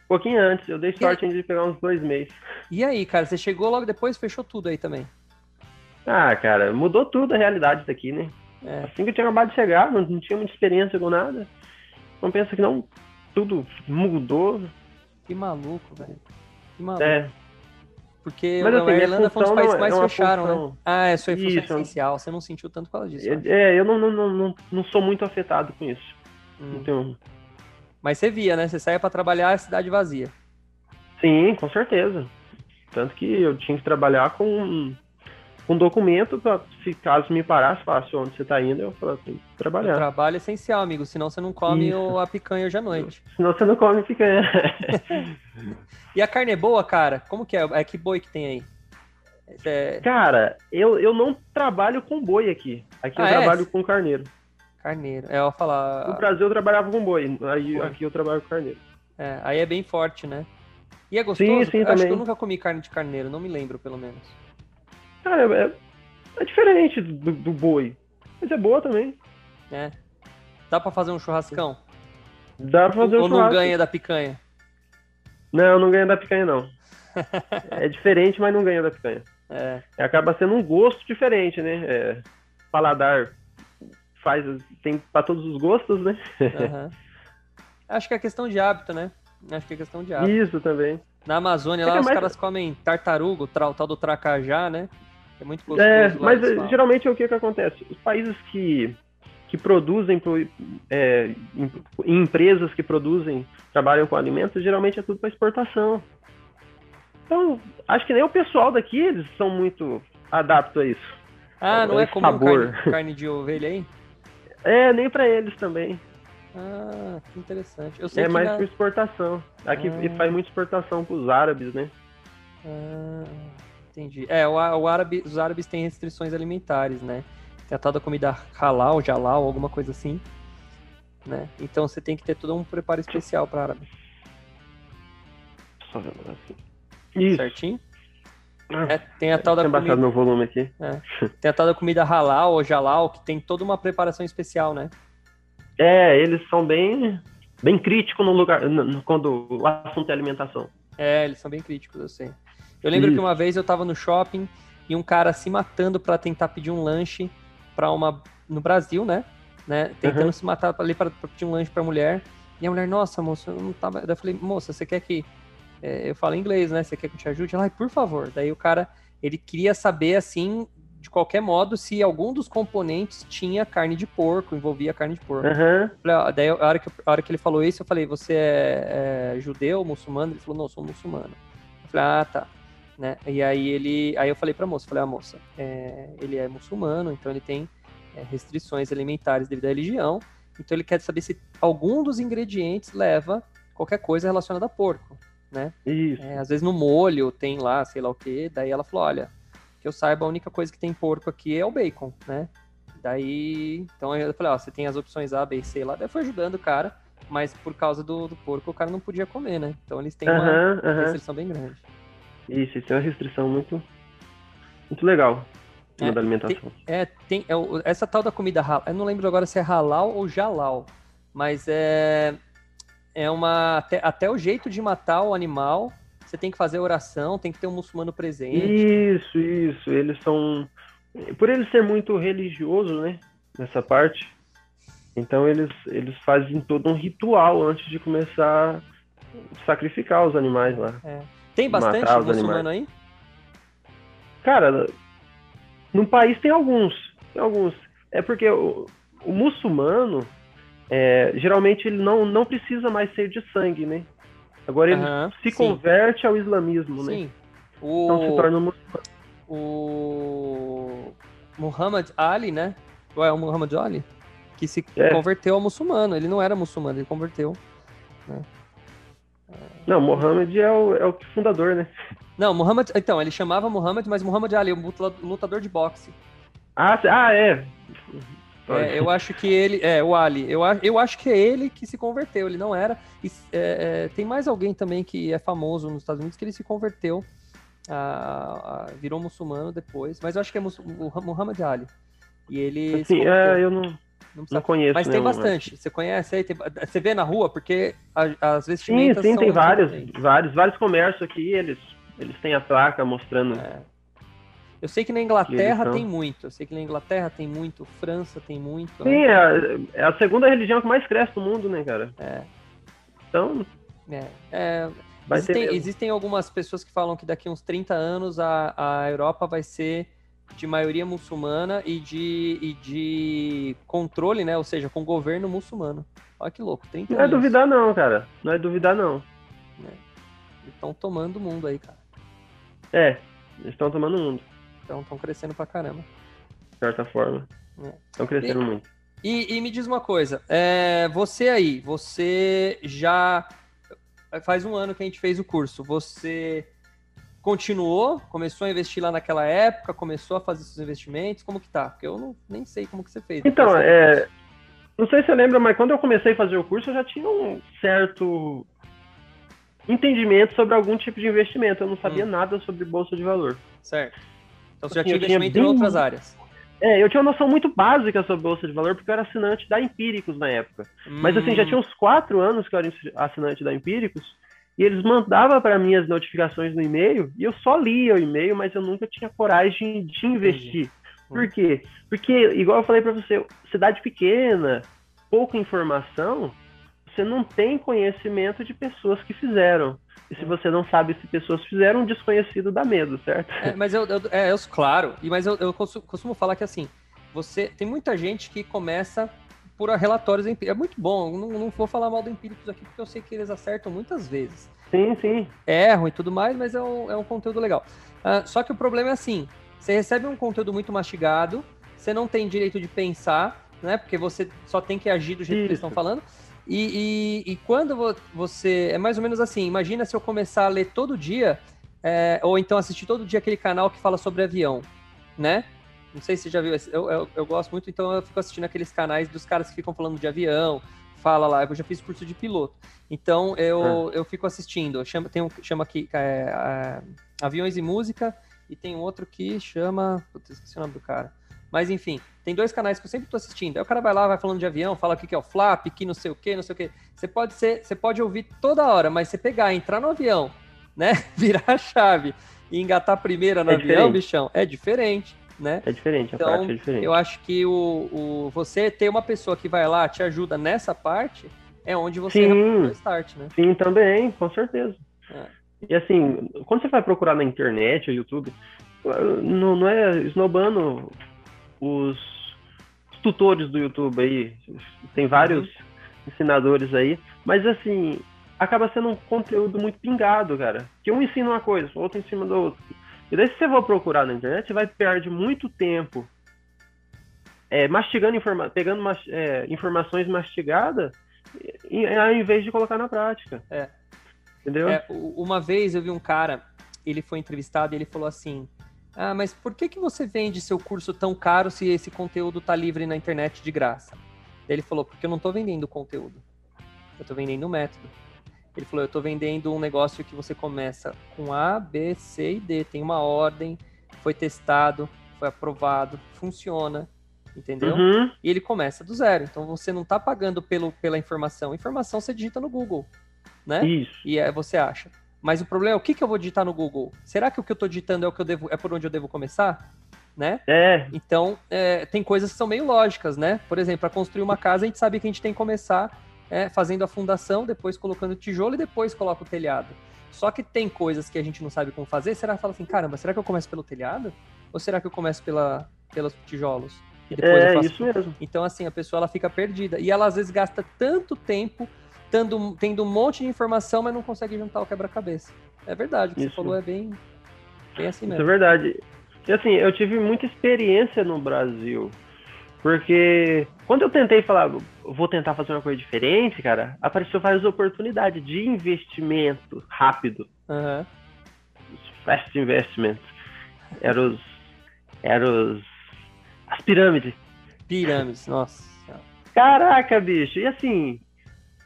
Um pouquinho antes. Eu dei sorte ainda de pegar uns dois meses. E aí, cara, você chegou logo depois, fechou tudo aí também. Ah, cara, mudou tudo a realidade daqui, né? É. Assim que eu tinha acabado de chegar, não, não tinha muita experiência com nada. Não pensa que não, tudo mudou. Que maluco, velho. Que maluco. É, Porque Mas, a assim, minha Irlanda foi um dos países não é- mais é fecharam, né? função- Ah, é sua função Isso. essencial. Você não sentiu tanto por causa disso. É, eu não, não, não, não sou muito afetado com isso. Hum. Não tenho- Mas você via, né? Você saía pra trabalhar a cidade vazia. Sim, com certeza. Tanto que eu tinha que trabalhar com com documento para se caso me parasse, falasse onde você tá indo, eu tem que O trabalhar. trabalho é essencial, amigo. Senão você não come Isso. o- a picanha hoje à noite. Senão você não come picanha. E a carne é boa, cara? Como que é? É que boi que tem aí? É Cara, eu, eu não trabalho com boi aqui. Aqui Ah, eu é? trabalho com carneiro. carneiro. É, eu falar. No Brasil eu trabalhava com boi, aí Boi. aqui eu trabalho com carneiro. É, aí é bem forte, né? E é gostoso? Sim, sim, Eu Acho que também. eu nunca comi carne de carneiro, não me lembro, pelo menos. Cara, é, é diferente do, do boi. Mas é boa também. né? Dá pra fazer um churrascão? Dá pra fazer um Ou não churrasco. ganha da picanha? Não, não ganha da picanha, não. é diferente, mas não ganha da picanha. É, Acaba sendo um gosto diferente, né? É, paladar faz. Tem pra todos os gostos, né? aham. Acho que é questão de hábito, né? Acho que é questão de hábito. Isso também. Na Amazônia, É lá é os mais- caras comem tartaruga, o tal do tracajá, né? É muito gostoso. É, mas geralmente é o que, que acontece? Os países que, que produzem, pro- é, em, em empresas que produzem, trabalham com alimentos, geralmente é tudo para exportação. Então, acho que nem o pessoal daqui, eles são muito adaptos a isso. Ah, não é esse comum sabor. carne, carne de ovelha aí? É, nem para eles também. Ah, que interessante. É mais na- por exportação. Aqui Ah. faz muita exportação para os árabes, né? Ah, entendi. É, o, o árabe, os árabes têm restrições alimentares, né? Tem a tal da comida halal, jalal, alguma coisa assim. Né? Então você tem que ter todo um preparo especial para árabe, Só vendo assim. Isso. certinho? Ah, É, tem a tal da comida, meu volume aqui. tem a tal da comida halal ou jalal, que tem toda uma preparação especial, né? É, eles são bem, bem críticos no lugar, no- no- quando o assunto é alimentação. É, eles são bem críticos, eu sei. Eu lembro que uma vez eu tava no shopping e um cara se matando pra tentar pedir um lanche pra uma no Brasil, né? né? Tentando Uhum. se matar ali pra, pra pedir um lanche pra mulher. E a mulher, nossa, moça, eu não tava. Daí eu falei, moça, você quer que é, eu falo inglês, né? Você quer que eu te ajude? Ela, "Ai, por favor. Daí o cara, ele queria saber assim, de qualquer modo, se algum dos componentes tinha carne de porco, envolvia carne de porco. Aham. Falei, ó, daí a hora, que, a hora que ele falou isso, eu falei, você é, é judeu, muçulmano? Ele falou, não, eu sou muçulmano. Eu falei, ah, tá. Né? E aí ele. Aí eu falei pra moça, falei, ah, moça, é, ele é muçulmano, então ele tem é, restrições alimentares devido à religião. Então ele quer saber se algum dos ingredientes leva qualquer coisa relacionada a porco. Né? Isso. É, às vezes no molho tem lá, sei lá o que. Daí ela falou, olha, que eu saiba, a única coisa que tem porco aqui é o bacon, né? Daí, então eu falei, ó, você tem as opções A, B C lá. Daí fui ajudando o cara, mas por causa do, do porco o cara não podia comer, né? Então eles têm uma aham. restrição bem grande. Isso, isso é uma restrição muito, muito legal É, da alimentação. É, tem é, essa tal da comida halal, eu não lembro agora se é halal ou jalal, mas é é uma até, até o jeito de matar o animal, você tem que fazer oração, tem que ter um muçulmano presente. Isso, isso. Eles são. Por eles ser muito religioso, né? Nessa parte. Então eles, eles fazem todo um ritual antes de começar a sacrificar os animais lá. Tem bastante muçulmano aí? Cara, no país tem alguns. Tem alguns. É porque o, o muçulmano, é, geralmente ele não, não precisa mais ser de sangue, né? Agora ele Aham, se sim. converte ao islamismo, né? Sim. Então se O, torna muçulmano. o Muhammad Ali, né? Ou é o Muhammad Ali? Que se É. converteu ao muçulmano. Ele não era muçulmano, ele converteu. Não, Mohammed é o, é o fundador, né? Não, Muhammad. Então, ele chamava Muhammad, mas Muhammad Ali, um luta- lutador de boxe. Ah, ah é. É, eu acho que ele. É, o Ali. Eu, eu acho que é ele que se converteu, ele não era. E, é, é, tem mais alguém também que é famoso nos Estados Unidos que ele se converteu. a- a- virou muçulmano depois. Mas eu acho que é o Muhammad Ali. E ele. Assim, é, eu não, Não não conheço. Mas tem nenhum, bastante. Você conhece aí? Tem- você vê na rua? Porque a- as Sim, sim, tem vários, diferentes. vários, vários comércios aqui, eles, eles têm a placa mostrando. É. Eu sei que na Inglaterra são. tem muito. Eu sei que na Inglaterra tem muito. França tem muito. Sim, né? é, a- é a segunda religião que mais cresce no mundo, né, cara? É. Então, É, é, Existem, existem, algumas pessoas que falam que daqui a uns 30 anos a, a Europa vai ser de maioria muçulmana e de, e de controle, né? Ou seja, com governo muçulmano. Olha que louco, 30 Não é duvidar não, cara. Não é duvidar não. Estão tomando o mundo aí, cara. É, eles estão tomando o mundo. Então estão crescendo pra caramba. De certa forma. É. Estão crescendo E- muito. E, e me diz uma coisa, é, você aí, você já faz um ano que a gente fez o curso, você continuou, começou a investir lá naquela época, começou a fazer seus investimentos, como que tá? Porque eu não, nem sei como que você fez. Então, Depois você- é, não sei se você lembra, mas quando eu comecei a fazer o curso, eu já tinha um certo entendimento sobre algum tipo de investimento. Eu não sabia Hum. nada sobre bolsa de valor. Certo. Então você já Assim, tinha eu tinha investimento em bem- outras áreas. É, eu tinha uma noção muito básica sobre bolsa de valor, porque eu era assinante da Empíricos na época. Mas assim, já Hum, tinha uns quatro anos que eu era assinante da Empíricos, e eles mandavam para mim as notificações no e-mail, e eu só lia o e-mail, mas eu nunca tinha coragem de investir. Por quê? Porque, igual eu falei para você, cidade pequena, pouca informação, você não tem conhecimento de pessoas que fizeram. E se você não sabe se pessoas fizeram, um desconhecido dá medo, certo? É, mas eu, eu, é, eu- claro, e mas eu, eu costu- costumo falar que assim, você tem muita gente que começa por relatórios empíricos. É muito bom, não, não vou falar mal do empíricos aqui, porque eu sei que eles acertam muitas vezes. Sim, sim. Erram e tudo mais, mas é um, é um conteúdo legal. Ah, só que o problema é assim: você recebe um conteúdo muito mastigado, você não tem direito de pensar, né? Porque você só tem que agir do jeito que eles Isso. estão falando. E, e- e quando vo- você. É mais ou menos assim: imagina se eu começar a ler todo dia, é, ou então assistir todo dia aquele canal que fala sobre avião, né? Não sei se você já viu, eu, eu, eu gosto muito, então eu fico assistindo aqueles canais dos caras que ficam falando de avião, fala lá, eu já fiz curso de piloto. Então eu, eu fico assistindo. Chama, tem um que chama aqui é, é, Aviões e Música, e tem outro que chama. Putz, esqueci o nome do cara. Mas enfim, tem dois canais que eu sempre tô assistindo. Aí o cara vai lá, vai falando de avião, fala o que que é o flap, que não sei o que, não sei o que. Você pode ser, você pode ouvir toda hora, mas você pegar, entrar no avião, né? Virar a chave e engatar a primeira no É avião, diferente. bichão, é diferente, né? É diferente, a Então, prática é diferente. Eu acho que o, o você ter uma pessoa que vai lá, te ajuda nessa parte, é onde você Sim. o start, né? Sim, também, com certeza. É. E assim, quando você vai procurar na internet ou YouTube, não, não é esnobando os, tutores do YouTube aí. Tem vários ensinadores aí, mas assim, acaba sendo um conteúdo muito pingado, cara. Que um ensina uma coisa, o outro ensina do outro. E daí, se você for procurar na internet, você vai perder muito tempo é, mastigando informa pegando mas- é, informações mastigadas ao invés de colocar na prática. É. Entendeu? É, uma vez eu vi um cara, ele foi entrevistado e ele falou assim: Ah, mas por que, que você vende seu curso tão caro se esse conteúdo tá livre na internet de graça? Ele falou: Porque eu não tô vendendo conteúdo, eu tô vendendo método. Ele falou: Eu tô vendendo um negócio que você começa com A, B, C e D, tem uma ordem, foi testado, foi aprovado, funciona, entendeu? Uhum. e ele começa do zero. Então você não está pagando pelo, pela informação. Informação você digita no Google, né? Isso. E aí você acha. Mas o problema é o que, que eu vou digitar no Google? Será que o que eu estou digitando é o que eu devo, é por onde eu devo começar? Né? É, Então é, tem coisas que são meio lógicas, né? Por exemplo, para construir uma casa a gente sabe que a gente tem que começar é, fazendo a fundação, depois colocando tijolo e depois coloca o telhado. Só que tem coisas que a gente não sabe como fazer. Será que fala assim, caramba, será que eu começo pelo telhado? Ou será que eu começo pela, pelos tijolos? E depois eu é faço isso mesmo. então, assim, a pessoa ela fica perdida. E ela às vezes gasta tanto tempo tendo, tendo um monte de informação, mas não consegue juntar o quebra-cabeça. É verdade, o que Isso. você falou é bem, bem assim Isso é mesmo. verdade. E assim, eu tive muita experiência no Brasil. Porque quando eu tentei falar, vou tentar fazer uma coisa diferente, cara, apareceu várias oportunidades de investimento rápido. Os fast investments. Eram os. Eram os. As pirâmides. Pirâmides, nossa. Caraca, bicho. E assim,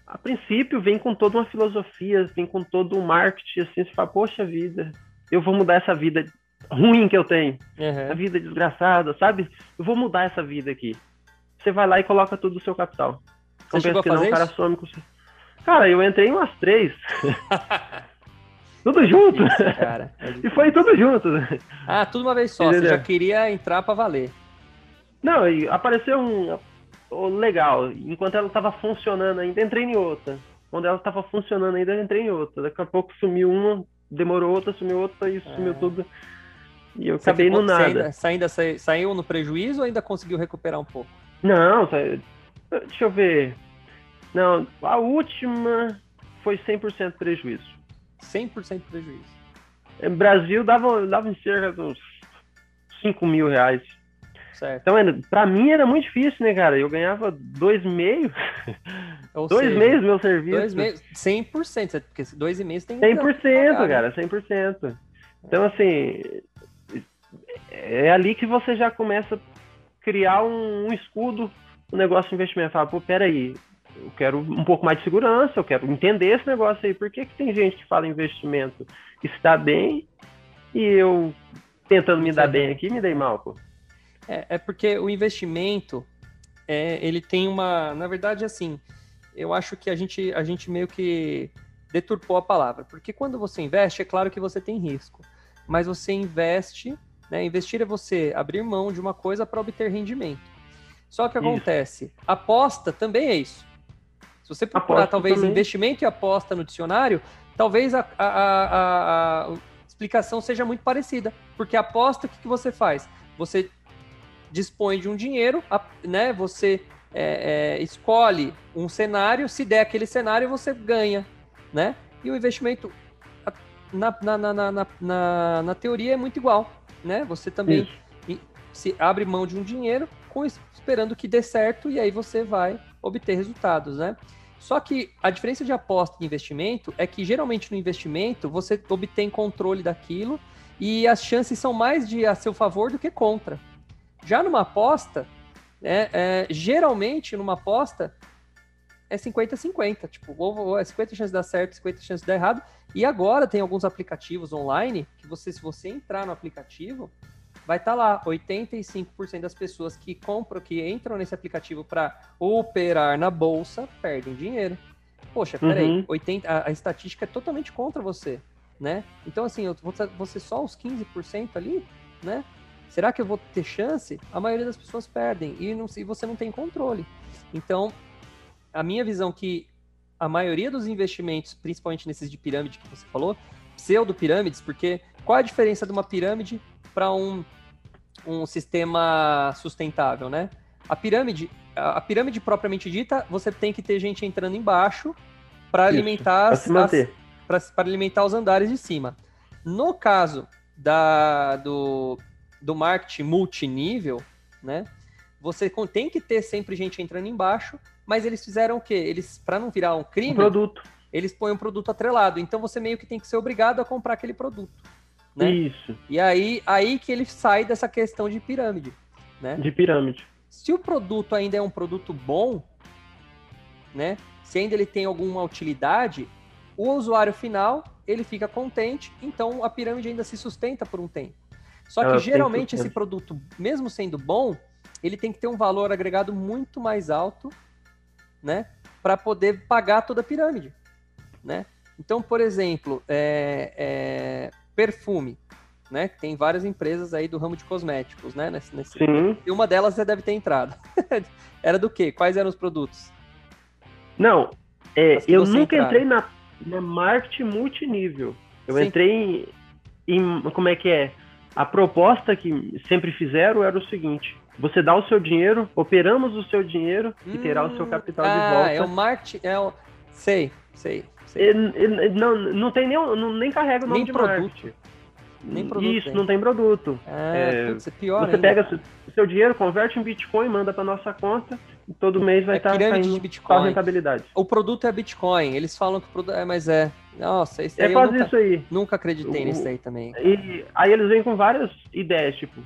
a princípio vem com toda uma filosofia, vem com todo um marketing, assim, você fala, poxa vida, eu vou mudar essa vida ruim que eu tenho, essa Aham. vida desgraçada, sabe? Eu vou mudar essa vida aqui. Você vai lá e coloca tudo no seu capital. Você chegou a que não, o cara some com você. Cara, eu entrei em umas três. tudo junto. Isso, cara. É E foi tudo junto. Ah, tudo uma vez só. Você Entendeu? já queria entrar pra valer. Não, e apareceu um oh, legal. Enquanto ela tava funcionando ainda, entrei em outra. quando ela estava funcionando ainda, entrei em outra. Daqui a pouco sumiu uma, demorou outra, sumiu outra e sumiu é. tudo. E eu você acabei ficou, no nada. Você ainda, você ainda saiu no prejuízo ou ainda conseguiu recuperar um pouco? Não, deixa eu ver. Não, a última foi 100% prejuízo. 100% prejuízo. No Brasil dava, dava em cerca de uns 5 mil reais. Certo. Então, para mim era muito difícil, né, cara? Eu ganhava dois meio. Ou dois seja, meses meu serviço. Dois meses, 100%, porque dois e meio tem que 100%, pagar, cara, 100%. Então, assim, é ali que você já começa a criar um, um escudo no negócio de investimento. Fala, pô, peraí, eu quero um pouco mais de segurança, eu quero entender esse negócio aí. Por que, que tem gente que fala investimento está bem e eu tentando me dar bem aqui me dei mal, pô? É, é porque o investimento, é, ele tem uma. Na verdade, assim, eu acho que a gente, a gente meio que deturpou a palavra. Porque quando você investe, é claro que você tem risco. Mas você investe, né? Investir é você abrir mão de uma coisa para obter rendimento. Só que acontece, aposta também é isso. Se você procurar aposta talvez também. investimento e aposta no dicionário, talvez a, a, a, a explicação seja muito parecida. Porque aposta, o que, que você faz? Você dispõe de um dinheiro, né? Você é, é, escolhe um cenário, se der aquele cenário, você ganha, né? E o investimento, na, na, na, na, na, na teoria, é muito igual, né? Você também Isso. se abre mão de um dinheiro com, esperando que dê certo e aí você vai obter resultados, né? Só que a diferença de aposta e investimento é que geralmente no investimento você obtém controle daquilo e as chances são mais de a seu favor do que contra. Já numa aposta, é, é, geralmente numa aposta é 50-50. Tipo, ou, é 50 chances de dar certo, 50 chances de dar errado. E agora tem alguns aplicativos online que você, se você entrar no aplicativo, vai estar tá lá 85% das pessoas que compram, que entram nesse aplicativo para operar na bolsa, perdem dinheiro. Poxa, peraí, uhum. 80, a, a, estatística é totalmente contra você, né? Então, assim, eu vou, você só os 15% ali, né? Será que eu vou ter chance? A maioria das pessoas perdem e, não, e você não tem controle. Então, a minha visão é que a maioria dos investimentos, principalmente nesses de pirâmide que você falou, pseudo-pirâmides, porque qual a diferença de uma pirâmide para um, um sistema sustentável, né? A pirâmide, a, pirâmide propriamente dita, você tem que ter gente entrando embaixo para alimentar para alimentar os andares de cima. No caso da, do, do marketing multinível, né? Você tem que ter sempre gente entrando embaixo, mas eles fizeram o quê? Eles, para não virar um crime, um produto. eles põem um produto atrelado. Então você meio que tem que ser obrigado a comprar aquele produto. Né? Isso. E aí, aí que ele sai dessa questão de pirâmide, né? De pirâmide. Se o produto ainda é um produto bom, né? Se ainda ele tem alguma utilidade, o usuário final ele fica contente, então a pirâmide ainda se sustenta por um tempo. Só que Ela geralmente esse produto, mesmo sendo bom, ele tem que ter um valor agregado muito mais alto, né, para poder pagar toda a pirâmide, né? Então, por exemplo, é, é, perfume, né? Tem várias empresas aí do ramo de cosméticos, né? Nesse, nesse... E uma delas você deve ter entrado. Era do quê? Quais eram os produtos? Não, é, eu nunca entrei na, na marketing multinível. Eu Sim. entrei em, em, como é que é? A proposta que sempre fizeram era o seguinte: você dá o seu dinheiro, operamos o seu dinheiro hum, e terá o seu hum, capital ah, de volta. É o marketing, é o. Sei, sei. sei. não, não tem nem, não, nem carrega o nome nem de produto. marketing. Nem produto. Isso, tem. não tem produto. Ah, é, putz, é pior Você ainda. pega o seu dinheiro, converte em Bitcoin, manda para nossa conta e todo mês vai é estar tá saindo de Bitcoin. rentabilidade. O produto é Bitcoin. Eles falam que o produto é, mas é. Nossa, isso é quase nunca, isso aí. Nunca acreditei o, nisso aí também. E aí eles vêm com várias ideias, tipo,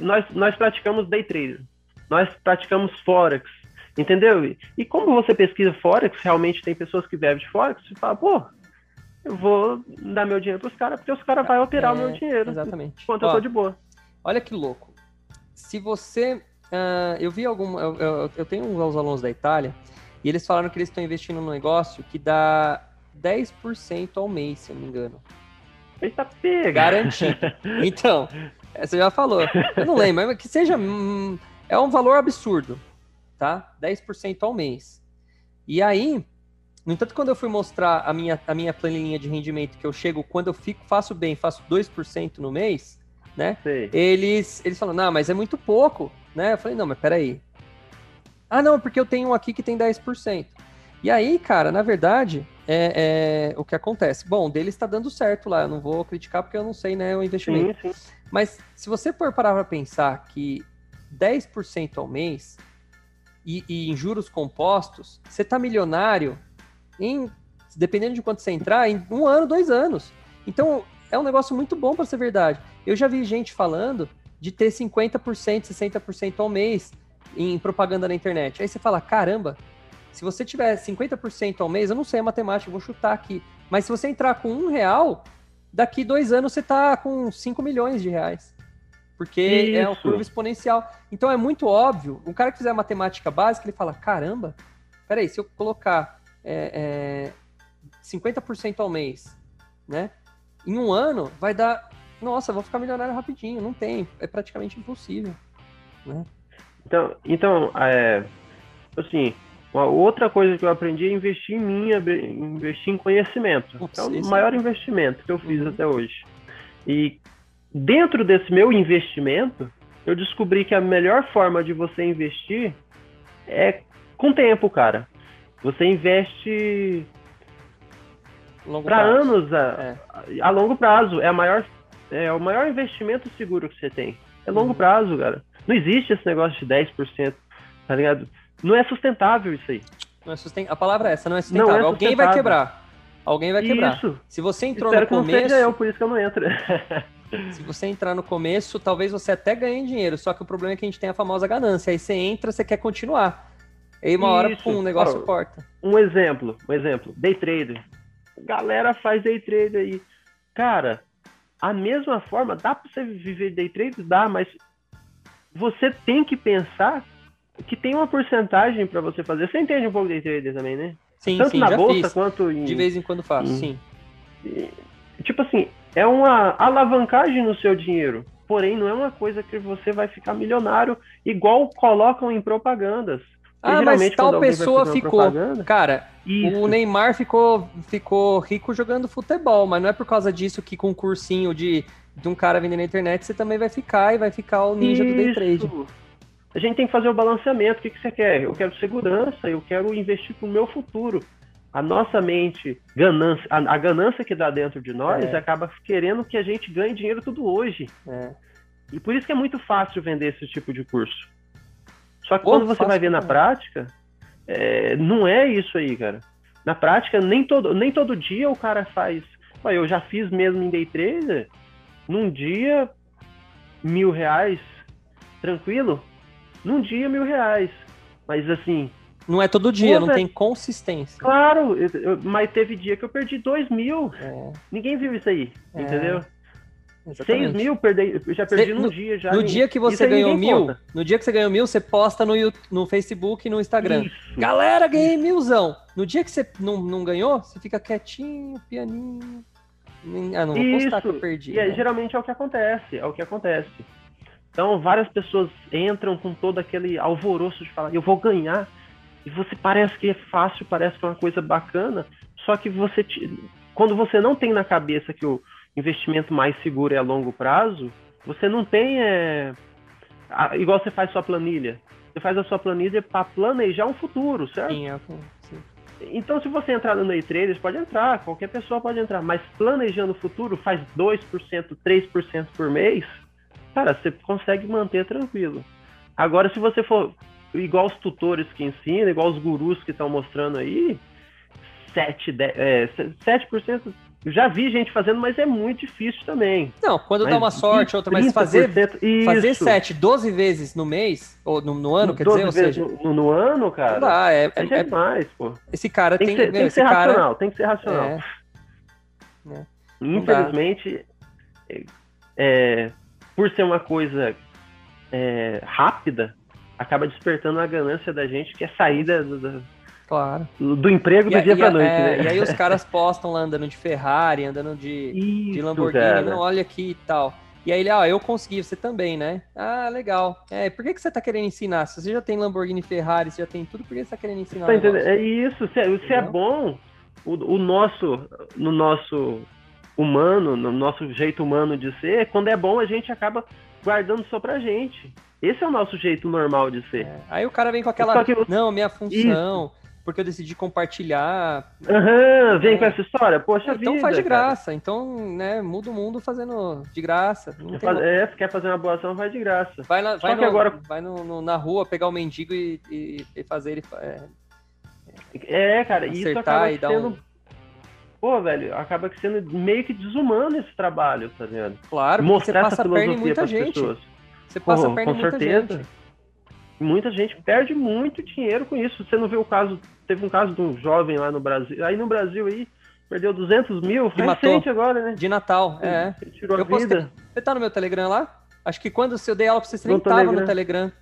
nós, nós praticamos day trade, nós praticamos forex, entendeu? E, e como você pesquisa forex, realmente tem pessoas que vivem de forex, você fala, pô, eu vou dar meu dinheiro pros caras, porque os caras vão operar é, o meu dinheiro. Exatamente. Enquanto Ó, eu tô de boa. Olha que louco. Se você. Uh, eu vi algum. Eu, eu, eu tenho uns alunos da Itália, e eles falaram que eles estão investindo num negócio que dá 10% ao mês, se eu não me engano. Eita pega! Garantido. Então, você já falou. Eu não lembro, mas que seja. é um valor absurdo, tá? 10% ao mês. E aí, No entanto, quando eu fui mostrar a minha, a minha planilha de rendimento, que eu chego, quando eu fico, faço bem, faço 2% no mês, né? Eles, eles falam, não, mas é muito pouco, né? Eu falei, não, mas peraí. Ah, não, porque eu tenho um aqui que tem 10%. E aí, cara, na verdade, é, é o que acontece? Bom, dele está dando certo lá, eu não vou criticar porque eu não sei, né, o investimento. Sim, sim. Mas se você for parar para pensar que 10% ao mês e, e, em juros compostos, você tá milionário em, dependendo de quanto você entrar, em um ano, dois anos. Então, é um negócio muito bom para ser verdade. Eu já vi gente falando de ter 50%, 60% ao mês em propaganda na internet. Aí você fala, caramba, se você tiver 50% ao mês, eu não sei a matemática, vou chutar aqui. Mas se você entrar com um real, daqui dois anos você tá com 5 milhões de reais. Porque Isso. é uma curva exponencial. Então é muito óbvio. Um cara que fizer matemática básica, ele fala: caramba, peraí, se eu colocar é, é, 50% ao mês, né? Em um ano, vai dar. Nossa, vou ficar milionário rapidinho. Não tem. É praticamente impossível. Né? Então, então é, assim, uma outra coisa que eu aprendi é investir em mim, investir em conhecimento. Ups, é o maior investimento que eu fiz uhum. até hoje. E dentro desse meu investimento, eu descobri que a melhor forma de você investir é com tempo, cara. Você investe para anos a, é. a, longo prazo. É, a maior, é o maior investimento seguro que você tem. É longo uhum. prazo, cara. Não existe esse negócio de 10%, tá ligado? Não é sustentável isso aí. Não é susten... A palavra é essa, não é sustentável. Não é sustentável. Alguém vai quebrar. Alguém vai quebrar. Isso. Se você entrou Espero no começo. Não seja eu, por isso que eu não entro. se você entrar no começo, talvez você até ganhe dinheiro. Só que o problema é que a gente tem a famosa ganância. Aí você entra, você quer continuar. Aí uma hora, pum, o negócio corta. Um exemplo, um exemplo. Day trader. Galera faz day trade aí. Cara, a mesma forma, dá pra você viver day trade? Dá, mas você tem que pensar que tem uma porcentagem para você fazer. Você entende um pouco de day trader também, né? Sim, Tanto sim, na bolsa fiz. quanto em... De vez em quando faço, sim. tipo assim, é uma alavancagem no seu dinheiro. Porém, não é uma coisa que você vai ficar milionário, igual colocam em propagandas. Ah, mas tal pessoa ficou. Cara, Isso. o Neymar ficou, ficou rico jogando futebol, mas não é por causa disso que com um cursinho de, de um cara vendendo na internet você também vai ficar e vai ficar o ninja Isso. do day trade a gente tem que fazer o balanceamento. O que, que você quer? Eu quero segurança, eu quero investir para o meu futuro. A nossa mente, ganância, a, a, ganância que dá dentro de nós é. acaba querendo que a gente ganhe dinheiro tudo hoje. É. E por isso que é muito fácil vender esse tipo de curso. Só que Pô, quando você vai ver na prática, é, não é isso aí, cara. Na prática, nem todo, nem todo dia o cara faz. Eu já fiz mesmo em day trader, num dia, mil reais, tranquilo num dia mil reais. Mas assim. Não é todo dia, não tem consistência. Claro, eu, eu, mas teve dia que eu perdi dois mil. É. Ninguém viu isso aí, é. entendeu? Exatamente. 6 mil, perdi, já perdi num no, dia já. No dia que você ganhou mil, conta. no dia que você ganhou mil, você posta no, no Facebook e no Instagram. Isso. Galera, ganhei milzão. No dia que você não, não ganhou, você fica quietinho, pianinho. Ah, não vou Isso. postar que eu perdi. E né? geralmente é o que acontece, é o que acontece. Então, várias pessoas entram com todo aquele alvoroço de falar, eu vou ganhar. E você parece que é fácil, parece que é uma coisa bacana, só que você quando você não tem na cabeça que o investimento mais seguro é a longo prazo, você não tem é, a, igual você faz sua planilha. Você faz a sua planilha para planejar um futuro, certo? Sim, é, sim. Então, se você entrar no day traders, pode entrar, qualquer pessoa pode entrar, mas planejando o futuro, faz 2%, 3% por mês, cara, você consegue manter tranquilo. Agora, se você for igual os tutores que ensinam, igual os gurus que estão mostrando aí, 7, 10, é, 7%. Eu já vi gente fazendo, mas é muito difícil também. Não, quando mas dá uma sorte, outra, mas fazer, fazer 7, 12 vezes no mês, ou no, no ano, quer dizer, ou seja... No, no, ano, cara, dá, é, é, é, é demais, pô. Esse cara tem, tem que ser, tem que ser cara... racional, tem que ser racional. É. É. Infelizmente, é, por ser uma coisa é, rápida, acaba despertando a ganância da gente, que é saída do, claro. do emprego do e, dia para noite. É, né? E aí os caras postam lá andando de Ferrari, andando de, Isso, de Lamborghini, não, olha aqui e tal. E aí ele, ah, eu consegui, você também, né? Ah, legal. É, por que, que você tá querendo ensinar? Se você já tem Lamborghini Ferrari, você já tem tudo, por que você tá querendo ensinar? Tá? É isso, se, é, se é bom, o, o, nosso, no nosso humano, no nosso jeito humano de ser, quando é bom a gente acaba guardando só pra gente. Esse é o nosso jeito normal de ser. É. Aí o cara vem com aquela, que... não, minha função, isso porque eu decidi compartilhar. Aham, uhum, vem é. com essa história, poxa então vida. faz de graça, cara. então, né, muda o mundo fazendo de graça. É, se quer fazer uma boa ação, faz de graça. Vai, na, vai, no, agora... vai no, no, na rua pegar o mendigo e, e, e fazer ele. É, é cara, isso acaba sendo. Um... Pô, velho, acaba sendo meio que desumano esse trabalho, tá vendo? Claro, Mostrar você passa a perna em muita gente. Pessoas. Você passa Pô, a perna em muita certeza. gente muita gente perde muito dinheiro com isso. Você não vê o caso, teve um caso de um jovem lá no Brasil, aí no Brasil aí, perdeu 200 mil, e recente agora, né? De Natal, é. Ele tirou eu a vida. Você tá no meu Telegram lá? Acho que quando eu dei aula pra você, você nem tava Telegram. no Telegram.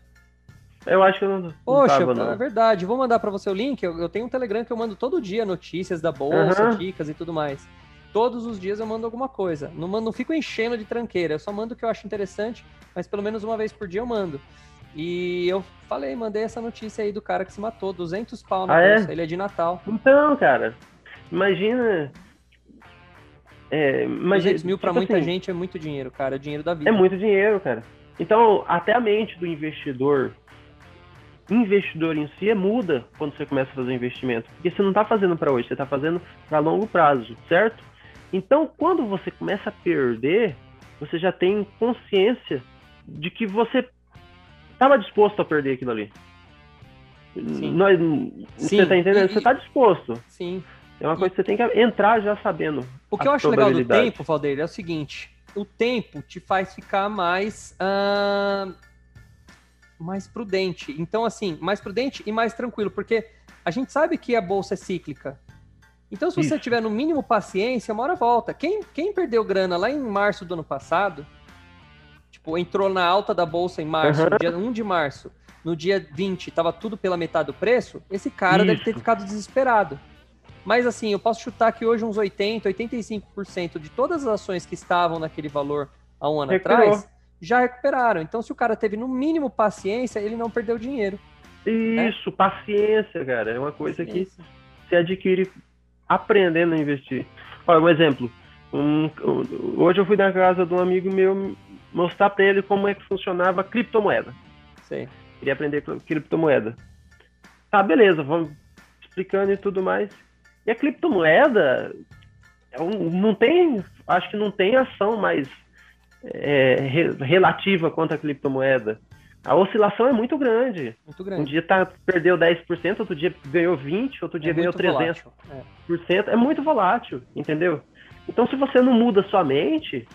Eu acho que eu não, não Poxa, tava, não. é verdade. Vou mandar para você o link. Eu, eu, tenho um Telegram que eu mando todo dia notícias da bolsa, uhum. dicas e tudo mais. Todos os dias eu mando alguma coisa. Não, não fico enchendo de tranqueira. Eu só mando o que eu acho interessante, mas pelo menos uma vez por dia eu mando. E eu falei, mandei essa notícia aí do cara que se matou, 200 pau na ah, bolsa, é? ele é de Natal. Então, cara, imagina... É, imagina 200 mil tipo pra muita assim, gente é muito dinheiro, cara, é dinheiro da vida. É muito dinheiro, cara. Então, até a mente do investidor, investidor em si, é muda quando você começa a fazer investimento. Porque você não está fazendo para hoje, você está fazendo para longo prazo, certo? Então, quando você começa a perder, você já tem consciência de que você estava disposto a perder aquilo ali. Sim. Nós, Sim. Você tá entendendo? E, você tá disposto. Sim. É uma coisa que você tem que entrar já sabendo. O que eu acho legal do tempo, Valdeir, é o seguinte: o tempo te faz ficar mais. Uh, mais prudente. Então, assim, mais prudente e mais tranquilo, porque a gente sabe que a bolsa é cíclica. Então, se Isso. você tiver no mínimo paciência, uma hora volta. Quem, quem perdeu grana lá em março do ano passado, tipo, entrou na alta da bolsa em março, uhum. dia 1 de março, no dia 20 estava tudo pela metade do preço, esse cara Isso. deve ter ficado desesperado. Mas assim, eu posso chutar que hoje uns 80, 85% de todas as ações que estavam naquele valor há um ano atrás já recuperaram. Então, se o cara teve no mínimo paciência, ele não perdeu dinheiro. Né? Isso, né? paciência, cara. É uma coisa paciência. que se adquire aprendendo a investir. Olha, um exemplo. Um, hoje eu fui na casa de um amigo meu mostrar para ele como é que funcionava a criptomoeda. Sim. Queria aprender criptomoeda. Tá, beleza, vamos explicando e tudo mais. E a criptomoeda é não tem, acho que não tem ação mais é, relativa quanto à criptomoeda. A oscilação é muito grande. Muito grande. Um dia tá, perdeu 10%, outro dia ganhou 20%, outro dia é ganhou 300%. É. é muito volátil, entendeu? Então, se você não muda sua mente,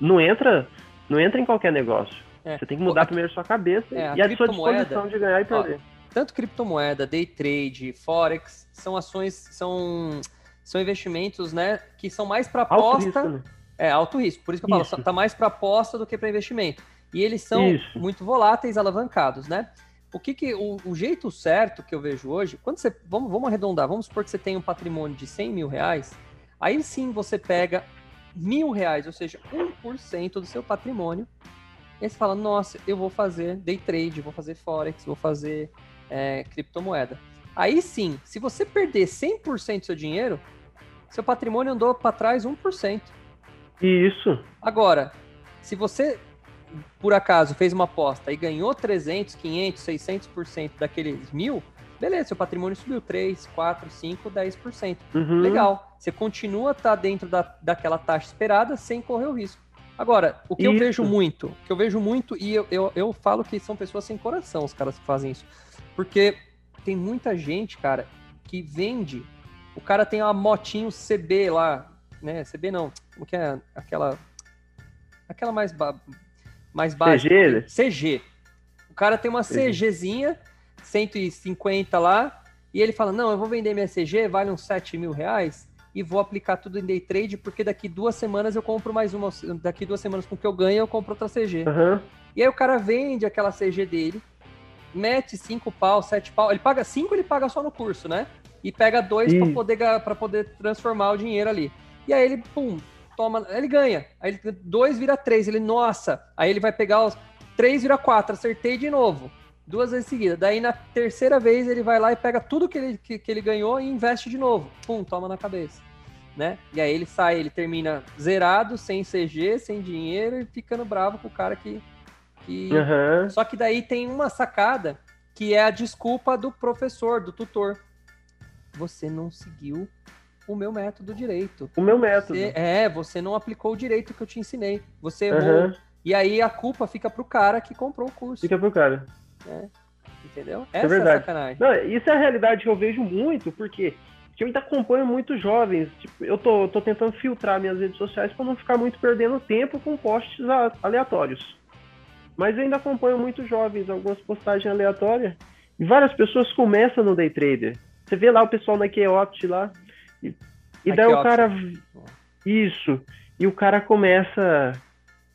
não entra não entra em qualquer negócio. É. Você tem que mudar primeiro sua cabeça é, e a, a sua disposição de ganhar e perder. Ó, tanto criptomoeda, day trade, forex, são ações, são, são investimentos, né, que são mais para aposta. Risco, né? É, alto risco. Por isso que eu isso. falo, tá mais para aposta do que para investimento. E eles são isso. muito voláteis, alavancados, né? O que, que o, o, jeito certo que eu vejo hoje, quando você vamos, vamos arredondar, vamos supor que você tem um patrimônio de 100 mil reais, aí sim você pega mil reais, ou seja, 1% do seu patrimônio, e você fala, nossa, eu vou fazer day trade, vou fazer forex, vou fazer é, criptomoeda. Aí sim, se você perder 100% do seu dinheiro, seu patrimônio andou para trás 1%. Isso. Agora, se você por acaso fez uma aposta e ganhou 300, 500, 600% daqueles mil, beleza, seu patrimônio subiu 3, 4, 5, 10%. Uhum. Legal. Você continua a estar tá dentro da, daquela taxa esperada sem correr o risco. Agora, o que isso. eu vejo muito, o que eu vejo muito, e eu, eu, eu falo que são pessoas sem coração, os caras que fazem isso. Porque tem muita gente, cara, que vende. O cara tem uma motinho CB lá, né? CB não, como que é aquela. Aquela mais, ba... mais baixa. CG? CG. O cara tem uma CG. CGzinha 150 lá, e ele fala: Não, eu vou vender minha CG, vale uns 7 mil reais, e vou aplicar tudo em day trade, porque daqui duas semanas eu compro mais uma. Daqui duas semanas com o que eu ganho, eu compro outra CG. Uhum. E aí o cara vende aquela CG dele, mete 5 pau, 7 pau. Ele paga 5, ele paga só no curso, né? E pega dois para poder, pra poder transformar o dinheiro ali. E aí ele, pum, toma, ele ganha. Aí ele, dois vira três, ele, nossa. Aí ele vai pegar os três vira quatro, acertei de novo. Duas vezes seguida. Daí na terceira vez ele vai lá e pega tudo que ele, que, que ele ganhou e investe de novo. Pum, toma na cabeça. Né? E aí ele sai, ele termina zerado, sem CG, sem dinheiro e ficando bravo com o cara que. que... Uhum. Só que daí tem uma sacada que é a desculpa do professor, do tutor. Você não seguiu o meu método direito. O meu método. Você, é, você não aplicou o direito que eu te ensinei. Você errou. Uhum. E aí a culpa fica pro cara que comprou o curso. Fica pro cara. É. Entendeu? É Essa é, verdade. a sacanagem. Não, isso é a realidade que eu vejo muito, porque eu ainda acompanho muitos jovens. Tipo, eu tô, tô tentando filtrar minhas redes sociais para não ficar muito perdendo tempo com posts aleatórios. Mas eu ainda acompanho muitos jovens, algumas postagens aleatórias. E várias pessoas começam no day trader. Você vê lá o pessoal na Keopt lá. E, e daí o cara. Isso. E o cara começa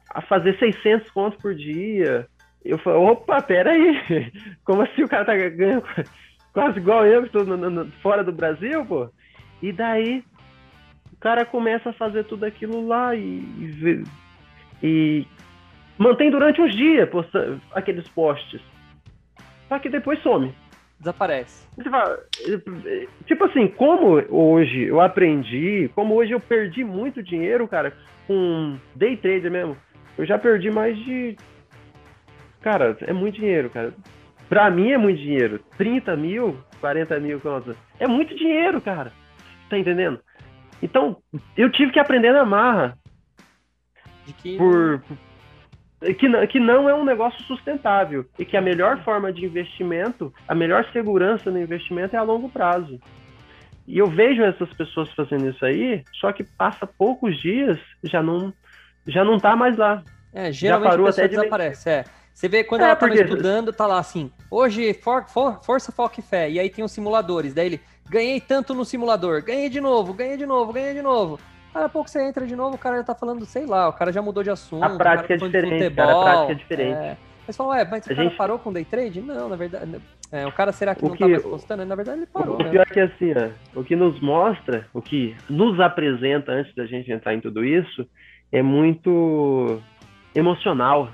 a fazer 600 contos por dia. Eu falo, opa, pera aí. Como assim o cara tá ganhando quase igual eu, que no- fora do Brasil, pô? E daí o cara começa a fazer tudo aquilo lá e, e, e mantém durante uns dias posta, aqueles posts. Só que depois some. Desaparece. Fala, tipo assim, como hoje eu aprendi, como hoje eu perdi muito dinheiro, cara, com day trader mesmo. Eu já perdi mais de. Cara, é muito dinheiro, cara. Pra mim é muito dinheiro. 30 mil, 40 mil contas. É muito dinheiro, cara. Tá entendendo? Então, eu tive que aprender na marra. De que Por, que, não- que não é um negócio sustentável. E que a melhor forma de investimento, a melhor segurança no investimento é a longo prazo. E eu vejo essas pessoas fazendo isso aí, só que passa poucos dias, já não, já não tá mais lá. É, geralmente parou a pessoa até de desaparece. É. Você vê quando É, ela tava porque- estudando, tá lá assim, hoje for, for- força, foco e fé. E aí tem os simuladores. Daí ele, ganhei tanto no simulador, ganhei de novo, ganhei de novo, ganhei de novo. Daqui a pouco você entra de novo, o cara já tá falando, sei lá, o cara já mudou de assunto. A prática o tá é diferente, cara, a futebol, prática é diferente. É. Mas falam, ué, mas o A cara gente- parou com day trade? Não, na verdade. é, o cara será que O não tá que- mais postando? Na verdade, ele parou, o né? pior é que assim, ó, o que nos mostra, o que nos apresenta antes da gente entrar em tudo isso, é muito emocional.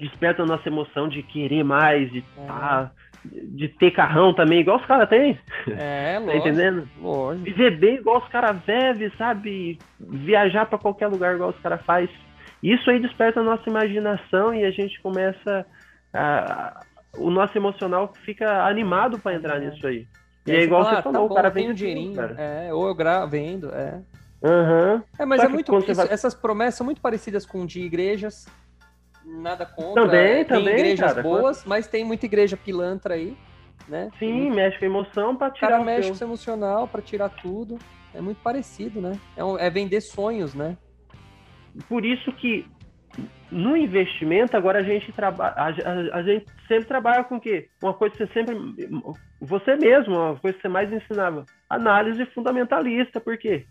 Desperta a nossa emoção de querer mais, de, É. tá, de ter carrão também, igual os caras têm, É, tá lógico. entendendo? Lógico. Viver bem igual os caras vivem, sabe? Viajar pra qualquer lugar igual os caras faz. Isso aí desperta a nossa imaginação e a gente começa a, o nosso emocional fica animado pra entrar É. nisso aí. E E é igual fala, você ah, tá falou, bom, o cara vem um dinheirinho. cara. É, ou eu gravo, vendo, é. Aham. É, mas Só é muito. isso- vai- Essas promessas são muito parecidas com de igrejas. Nada contra. Também, tem também, igrejas cara. boas, mas tem muita igreja pilantra aí, né? Sim, mexe com emoção pra O tirar cara mexe com emocional pra tirar tudo. É muito parecido, né? É, um- é vender sonhos, né? Por isso que no investimento agora a gente trabalha, a, a- a gente sempre trabalha com o quê? Uma coisa que você sempre, você mesmo, uma coisa que você mais ensinava, análise fundamentalista. Por quê?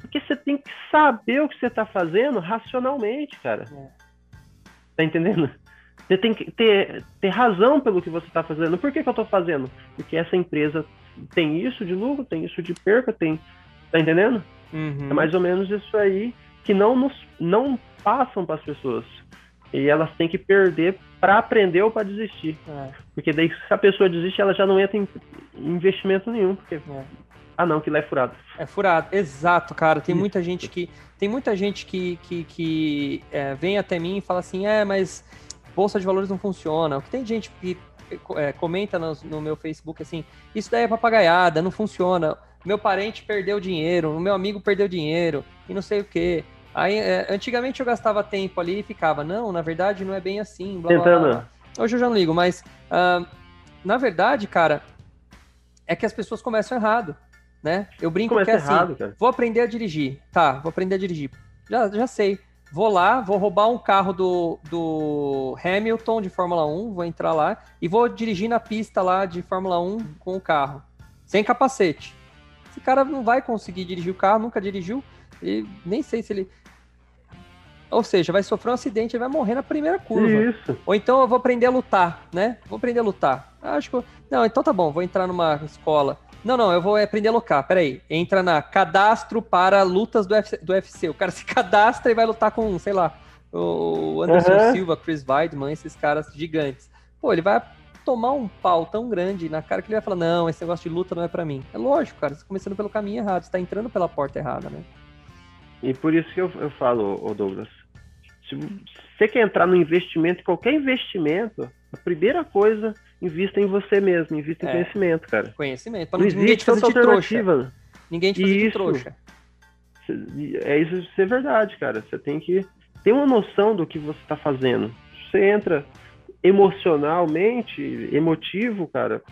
Porque você tem que saber o que você está fazendo racionalmente, cara. É. Tá entendendo? Você tem que ter, ter razão pelo que você está fazendo. Por que, que eu estou fazendo? Porque essa empresa tem isso de lucro, tem isso de perca, tem. Tá entendendo? Uhum. É mais ou menos isso aí que não nos não passam para as pessoas. E elas têm que perder para aprender ou para desistir. É, Porque daí, se a pessoa desiste, ela já não entra em investimento nenhum. Porque, é. Ah, não, que lá é furado. É furado, exato, cara. Tem muita gente que tem muita gente que, que, que é, vem até mim e fala assim, é, mas bolsa de valores não funciona. O que tem gente que é, comenta no, no meu Facebook assim, isso daí é papagaiada, não funciona. Meu parente perdeu dinheiro, o meu amigo perdeu dinheiro e não sei o quê. Aí, é, antigamente eu gastava tempo ali e ficava, não, na verdade não é bem assim. Blá, Tentando. blá. Hoje eu já não ligo, mas ah, na verdade, cara, é que as pessoas começam errado, né? Eu brinco Começa que é assim, errado. Vou aprender a dirigir. Tá, vou aprender a dirigir. Já, já sei. Vou lá, vou roubar um carro do, do Hamilton de Fórmula 1, vou entrar lá e vou dirigir na pista lá de Fórmula 1 com o carro, sem capacete. Esse cara não vai conseguir dirigir o carro, nunca dirigiu, e nem sei se ele. Ou seja, vai sofrer um acidente e vai morrer na primeira curva. Isso. Ou então eu vou aprender a lutar, né? Vou aprender a lutar. Acho que. Não, então tá bom, vou entrar numa escola. Não, não, eu vou aprender a lutar. Peraí. Entra na cadastro para lutas do UFC. Do UFC. O cara se cadastra e vai lutar com, sei lá, o Anderson Aham. Silva, Chris Weidman, esses caras gigantes. Pô, ele vai tomar um pau tão grande na cara que ele vai falar: Não, esse negócio de luta não é pra mim. É lógico, cara, você tá começando pelo caminho errado, você tá entrando pela porta errada, né? E por isso que eu, eu falo, ô Douglas, se você quer entrar no investimento, qualquer investimento, a primeira coisa, invista em você mesmo, invista em É. conhecimento, cara. Conhecimento. Pra Não ninguém te fazer de trouxa. Ninguém te fazer de Isso. trouxa. É isso ser verdade, cara. Você tem que ter uma noção do que você está fazendo. Você entra emocionalmente, emotivo, cara,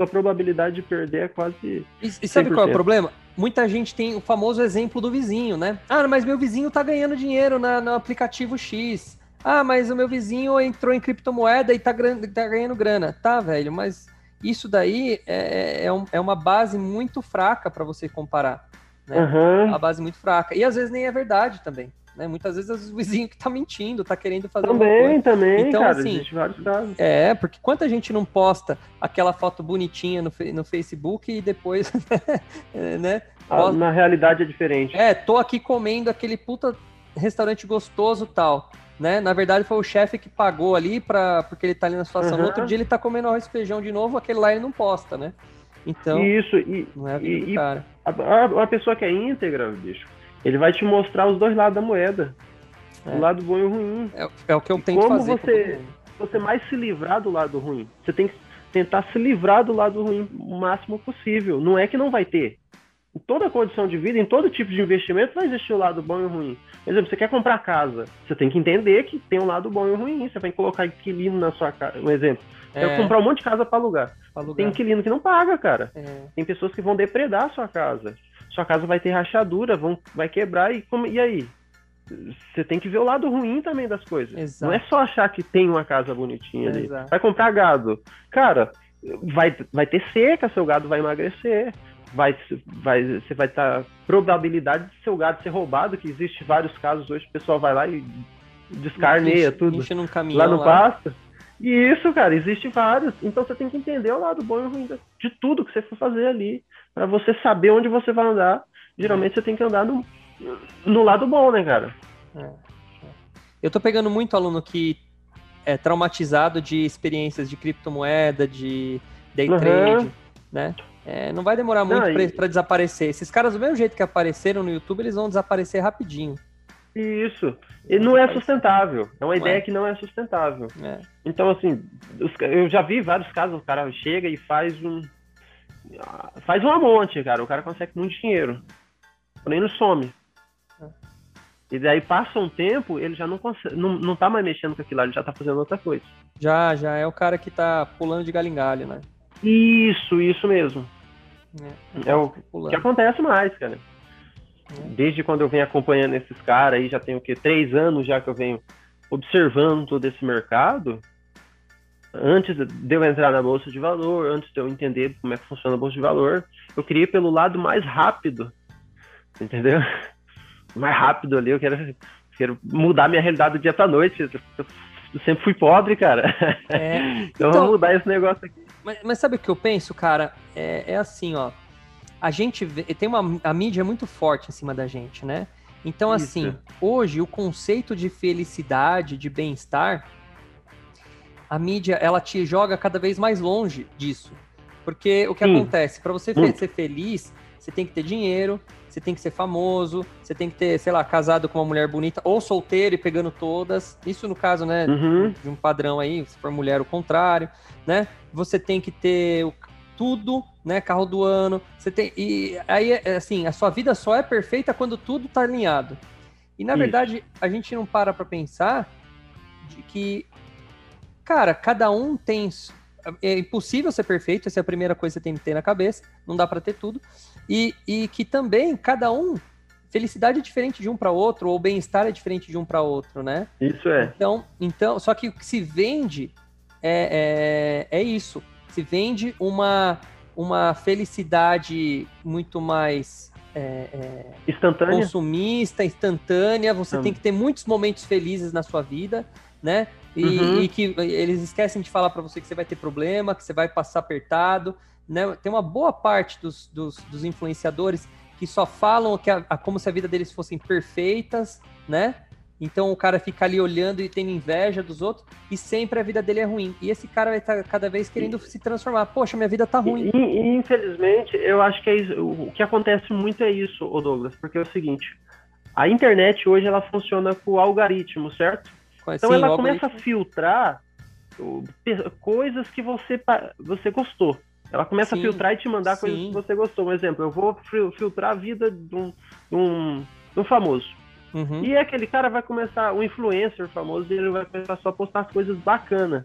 sua probabilidade de perder é quase. E, e sabe qual é o 100%. problema? Muita gente tem o famoso exemplo do vizinho, né? Ah, mas meu vizinho tá ganhando dinheiro na, no aplicativo X. Ah, mas o meu vizinho entrou em criptomoeda e tá, tá ganhando grana. Tá, velho, mas isso daí é, é, um- é uma base muito fraca para você comparar. Né? Aham. Uma base muito fraca. E às vezes nem é verdade também. Né? Muitas vezes o vizinho que tá mentindo, tá querendo fazer. Também, também, Então, cara. assim, Existe vários casos. É, porque quanta gente não posta aquela foto bonitinha no, no Facebook e depois, né? Ah, posta- Na realidade é diferente. É, tô aqui comendo aquele puta restaurante gostoso tal, né? Na verdade foi o chefe que pagou ali para porque ele tá ali na situação. No Uhum. outro dia ele tá comendo arroz e feijão de novo, aquele lá ele não posta, né? Então, Isso, e, não é a vida e- do cara. A- a pessoa que é íntegra, bicho, ele vai te mostrar os dois lados da moeda. É. O lado bom e o ruim. É, é o que eu tento como fazer. você- mundo. Você mais se livrar do lado ruim. Você tem que tentar se livrar do lado ruim o máximo possível. Não é que não vai ter. Em toda condição de vida, em todo tipo de investimento, vai existir o lado bom e o ruim. Por exemplo, você quer comprar casa. Você tem que entender que tem um lado bom e um ruim. Você vai colocar inquilino na sua casa. Um exemplo. Você É, vai comprar um monte de casa para alugar. pra alugar. Tem inquilino que não paga, cara. É, Tem pessoas que vão depredar a sua casa. Sua casa vai ter rachadura, vão, vai quebrar e, como, e aí? Você tem que ver o lado ruim também das coisas. Exato. Não é só achar que tem uma casa bonitinha ali. Exato. Vai comprar gado. Cara, vai, vai ter seca, seu gado vai emagrecer. Vai, vai, você vai estar. probabilidade de seu gado ser roubado, que existe vários casos hoje, o pessoal vai lá e descarneia enche- tudo enche caminhão lá no lá. pasto. E isso, cara, existe vários. Então você tem que entender o lado bom e ruim de tudo que você for fazer ali, Pra você saber onde você vai andar. Geralmente você tem que andar no, no lado bom, né, cara? É, é. Eu tô pegando muito aluno que é traumatizado de experiências de criptomoeda, de day Uhum. trade, né? É, não vai demorar muito Não, pra e- desaparecer. Esses caras, do mesmo jeito que apareceram no YouTube, eles vão desaparecer rapidinho. Isso. E não é sustentável. É uma Não ideia é. que não é sustentável. É. Então, assim, eu já vi vários casos, o cara chega e faz um. Faz uma monte, cara. O cara consegue muito dinheiro. Porém, não some. É. E daí passa um tempo, ele já não consegue. Não, não tá mais mexendo com aquilo lá, ele já tá fazendo outra coisa. Já, já é o cara que tá pulando de galho em galho, né? Isso, isso mesmo. É, É o pulando. que acontece mais, cara. Desde quando eu venho acompanhando esses caras aí, já tem o quê? Três anos já que eu venho observando todo esse mercado. Antes de eu entrar na Bolsa de Valor, antes de eu entender como é que funciona a Bolsa de Valor, eu queria ir pelo lado mais rápido. Entendeu? Mais rápido ali, eu quero, quero mudar minha realidade do dia pra noite. Eu, eu sempre fui pobre, cara. É, Então, Então- vamos mudar esse negócio aqui. Mas, mas sabe o que eu penso, cara? É, é assim, ó. A gente vê, tem uma a mídia é muito forte em cima da gente, né? Então, Isso. assim, hoje o conceito de felicidade, de bem-estar, a mídia ela te joga cada vez mais longe disso. Porque o que acontece? Para você ser feliz, você tem que ter dinheiro, você tem que ser famoso, você tem que ter, sei lá, casado com uma mulher bonita, ou solteiro e pegando todas. Isso no caso, né? Uhum. de um padrão aí, se for mulher, o contrário, né? Você tem que ter tudo, né? Carro do ano, você tem e aí é assim, a sua vida só é perfeita quando tudo tá alinhado. E na Isso. verdade, a gente não para para pensar de que cara, cada um tem é impossível ser perfeito, essa é a primeira coisa que você tem que ter na cabeça, não dá para ter tudo. E, e que também cada um felicidade é diferente de um para outro, ou bem-estar é diferente de um para outro, né? Isso é. Então, então, só que o que se vende é, é, é isso. Se vende uma, uma felicidade muito mais é, é, instantânea. consumista, instantânea, você Hum. tem que ter muitos momentos felizes na sua vida, né? E, Uhum. e que eles esquecem de falar para você que você vai ter problema, que você vai passar apertado, né? Tem uma boa parte dos, dos, dos influenciadores que só falam que a, a- como se a vida deles fossem perfeitas, né? Então o cara fica ali olhando e tendo inveja dos outros e sempre a vida dele é ruim. E esse cara vai estar cada vez querendo se transformar. Poxa, minha vida tá ruim. E, e, infelizmente, eu acho que é isso, o que acontece muito é isso, ô Douglas, porque é o seguinte, a internet hoje ela funciona com algoritmo, certo? Então Sim, ela começa a algoritmo- filtrar coisas que você, você gostou. Ela começa Sim, a filtrar e te mandar coisas sim. que você gostou. Um exemplo, eu vou fil- filtrar a vida de um, de um, de um famoso. Uhum. E aquele cara vai começar, um influencer famoso, ele vai começar só a postar coisas bacanas.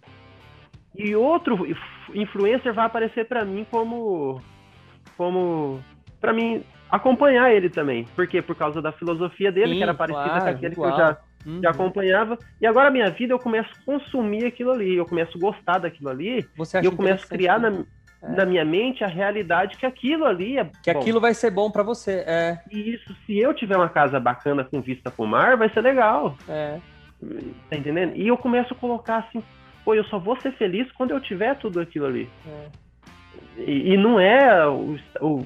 E outro inf- influencer vai aparecer pra mim como como para mim acompanhar ele também. Por quê? Por causa da filosofia dele, Sim, que era parecida claro, com aquele igual. que eu já, Uhum. já acompanhava. E agora a minha vida eu começo a consumir aquilo ali, eu começo a gostar daquilo ali, Você e eu começo a criar na, também. É. na minha mente a realidade que aquilo ali é que bom. aquilo vai ser bom pra você. É, E isso, se eu tiver uma casa bacana com vista pro mar, vai ser legal. é. Tá entendendo? E eu começo a colocar assim, pô, eu só vou ser feliz quando eu tiver tudo aquilo ali. é. E, e não é o, o-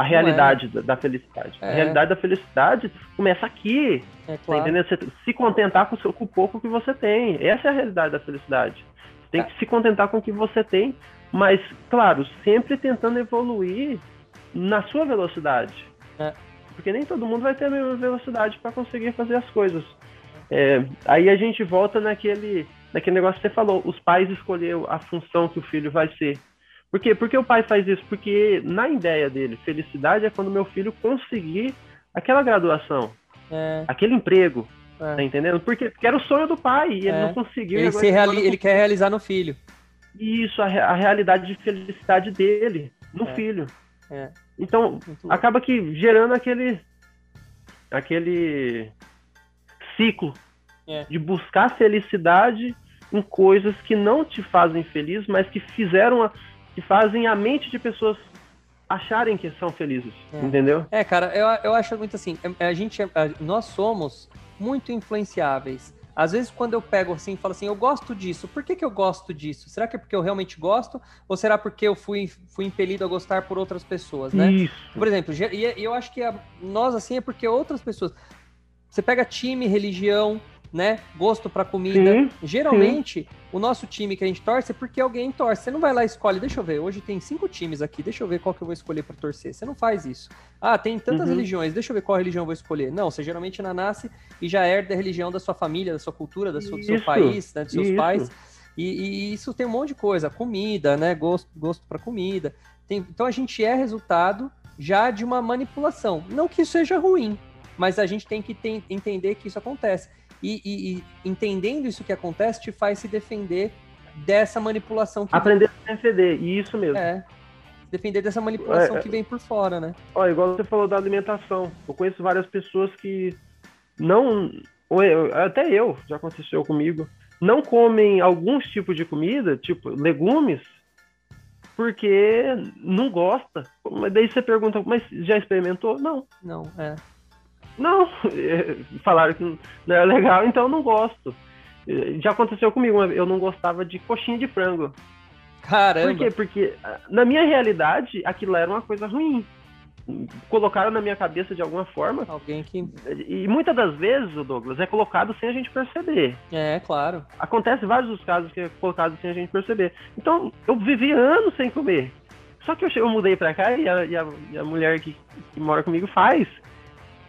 a realidade da, da felicidade. A É. realidade da felicidade começa aqui, É tá claro. entendendo? Você se contentar com, o seu- com o pouco que você tem. Essa é a realidade da felicidade. Você tem que se contentar com o que você tem, mas, claro, sempre tentando evoluir na sua velocidade. É. Porque nem todo mundo vai ter a mesma velocidade para conseguir fazer as coisas. É, aí a gente volta naquele, naquele negócio que você falou, os pais escolheram a função que o filho vai ser. Por quê? Por que o pai faz isso? Porque na ideia dele, felicidade é quando meu filho conseguir aquela graduação, É, aquele emprego, é. tá entendendo? Porque, porque era o sonho do pai e ele É. não conseguiu. Ele, agora reali- ele quer realizar no filho. Isso, a, a realidade de felicidade dele, no É. filho. É. Então, Muito acaba que gerando aquele aquele ciclo É. de buscar felicidade em coisas que não te fazem feliz, mas que fizeram a, que fazem a mente de pessoas acharem que são felizes, É. entendeu? É, cara, eu, eu acho muito assim, é- a gente, é- nós somos muito influenciáveis. Às vezes, quando eu pego assim e falo assim, eu gosto disso, por que, que eu gosto disso? Será que é porque eu realmente gosto? Ou será porque eu fui, fui impelido a gostar por outras pessoas, né? Isso. Por exemplo, e e eu acho que a- nós, assim, é porque outras pessoas. Você pega time, religião, né? Gosto pra comida. Sim, Geralmente, o nosso time que a gente torce é porque alguém torce. Você não vai lá e escolhe, deixa eu ver, hoje tem cinco times aqui, deixa eu ver qual que eu vou escolher pra torcer. Você não faz isso. Ah, tem tantas Uhum. religiões, deixa eu ver qual religião eu vou escolher. Não, você geralmente nasce e já herda a religião da sua família, da sua cultura, da sua- do seu Isso, país, né, dos seus isso. pais. E, e isso tem um monte de coisa, comida, né? Gosto, gosto para comida. Tem- então a gente é resultado já de uma manipulação. Não que isso seja ruim, mas a gente tem que ten- entender que isso acontece. E, e- e entendendo isso que acontece te faz se defender dessa manipulação que aprender a defender, e isso mesmo. é. Defender dessa manipulação É, que vem por fora, né? Ó, igual você falou da alimentação. Eu conheço várias pessoas que não. Até eu, já aconteceu comigo. Não comem alguns tipos de comida, tipo legumes, porque não gosta. Mas daí você pergunta, mas já experimentou? Não. Não, é. Não. Falaram que não é legal, então eu não gosto. Já aconteceu comigo, eu não gostava de coxinha de frango. Caramba. Por quê? Porque ah, na minha realidade, aquilo era uma coisa ruim. Colocaram na minha cabeça de alguma forma. Alguém que. E muitas das vezes, o Douglas, é colocado sem a gente perceber. É, claro. Acontece vários dos casos que é colocado sem a gente perceber. Então, eu vivi anos sem comer. Só que eu, che- eu mudei pra cá e a, e a- e a mulher que, que mora comigo faz.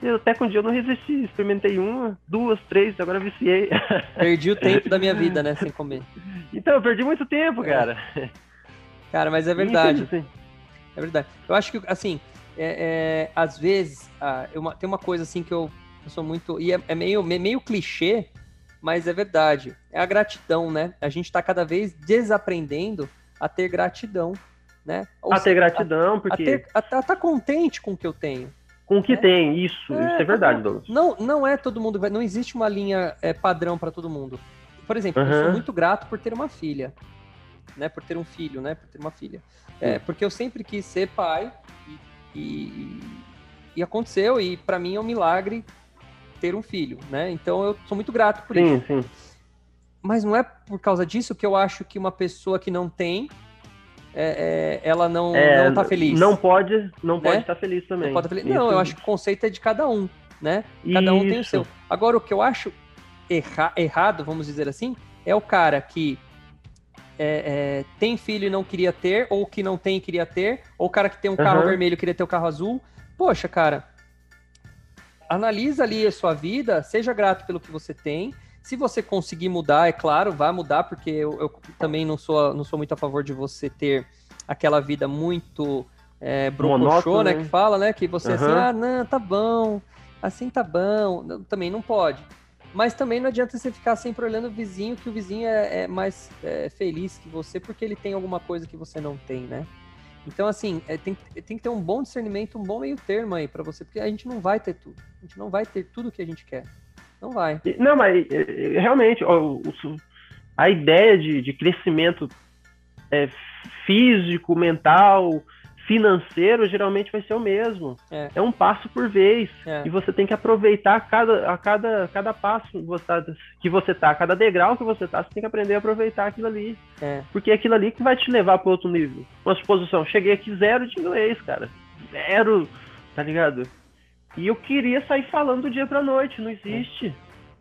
Eu, até que um dia eu não resisti. Experimentei uma, duas, três, agora viciei. Perdi o tempo da minha vida, né? Sem comer. então, eu perdi muito tempo, É. cara. Cara, mas é verdade. É verdade. Eu acho que, assim, é, é, às vezes, ah, eu- tem uma coisa assim que eu, eu sou muito. E é, é meio, me- meio clichê, mas é verdade. É a gratidão, né? A gente tá cada vez desaprendendo a ter gratidão, né? Ou A ter gratidão, a, porque ter, a, a tá contente com o que eu tenho. Com o que É. tem, isso, É, isso é verdade, Douglas. Não, não é todo mundo, não existe uma linha é, padrão para todo mundo. Por exemplo, eu sou muito grato por ter uma filha, né? Por ter um filho, né? Por ter uma filha. É, porque eu sempre quis ser pai e, e- e aconteceu, e para mim é um milagre ter um filho, né? Então eu sou muito grato por sim, isso. Sim. Mas não é por causa disso que eu acho que uma pessoa que não tem, é, é, ela não, é, não tá feliz. Não pode, não né? pode estar feliz também. Não, pode feliz. não, eu acho que o conceito é de cada um, né? Cada um tem o seu. Agora, o que eu acho erra errado, vamos dizer assim, é o cara que é, é, tem filho e não queria ter, ou que não tem e queria ter, ou o cara que tem um carro uhum. vermelho e queria ter o um carro azul. Poxa, cara, analisa ali a sua vida, seja grato pelo que você tem. Se você conseguir mudar, é claro, vai mudar, porque eu, eu também não sou, não sou muito a favor de você ter aquela vida muito é, brocochô, né, né? Que fala, né? Que você uhum. assim, ah, não, tá bom, assim tá bom. Também não pode. Mas também não adianta você ficar sempre olhando o vizinho, que o vizinho é, é mais é, feliz que você, porque ele tem alguma coisa que você não tem, né? Então, assim, é, tem, tem que ter um bom discernimento, um bom meio termo aí para você, porque a gente não vai ter tudo. A gente não vai ter tudo que a gente quer. Não vai. Não, mas realmente, a ideia de, de crescimento é, físico, mental, financeiro geralmente vai ser o mesmo. É, é um passo por vez. É. E você tem que aproveitar cada, a cada, cada passo que você tá, cada degrau que você tá, você tem que aprender a aproveitar aquilo ali. É. Porque é aquilo ali que vai te levar para outro nível. Uma suposição, cheguei aqui zero de inglês, cara. Zero, tá ligado? E eu queria sair falando do dia pra noite, não existe.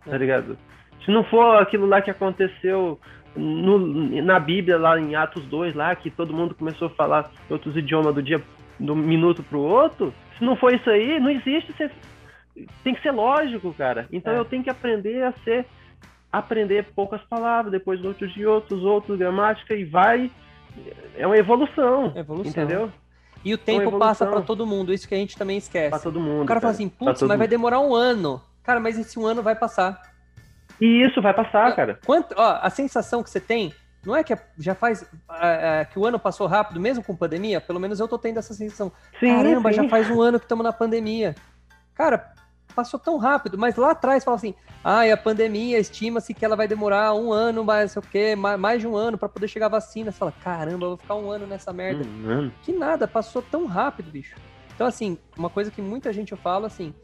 É. Tá ligado? Se não for aquilo lá que aconteceu no, na Bíblia, lá em Atos 2, lá, que todo mundo começou a falar outros idiomas do dia do minuto pro outro, se não for isso aí, não existe. Você... Tem que ser lógico, cara. Então é. eu tenho que aprender a ser. Aprender poucas palavras, depois outros de outros, outros, gramática, e vai. É uma evolução. Evolução. Entendeu? E o tempo passa para todo mundo, isso que a gente também esquece. Para todo mundo. O cara, cara. fala assim, putz, mas vai demorar um ano. Cara, mas esse um ano vai passar. E isso vai passar, cara. Quanto, ó, a sensação que você tem não é que já faz é, que o ano passou rápido, mesmo com pandemia? Pelo menos eu tô tendo essa sensação. Sim, Caramba, sim. já faz um ano que estamos na pandemia. Cara, passou tão rápido, mas lá atrás fala assim: ah, a pandemia estima-se que ela vai demorar um ano, mais o quê, mais, de um ano para poder chegar a vacina. Você fala: caramba, eu vou ficar um ano nessa merda. Que nada, passou tão rápido, bicho. Então, assim, uma coisa que muita gente fala assim: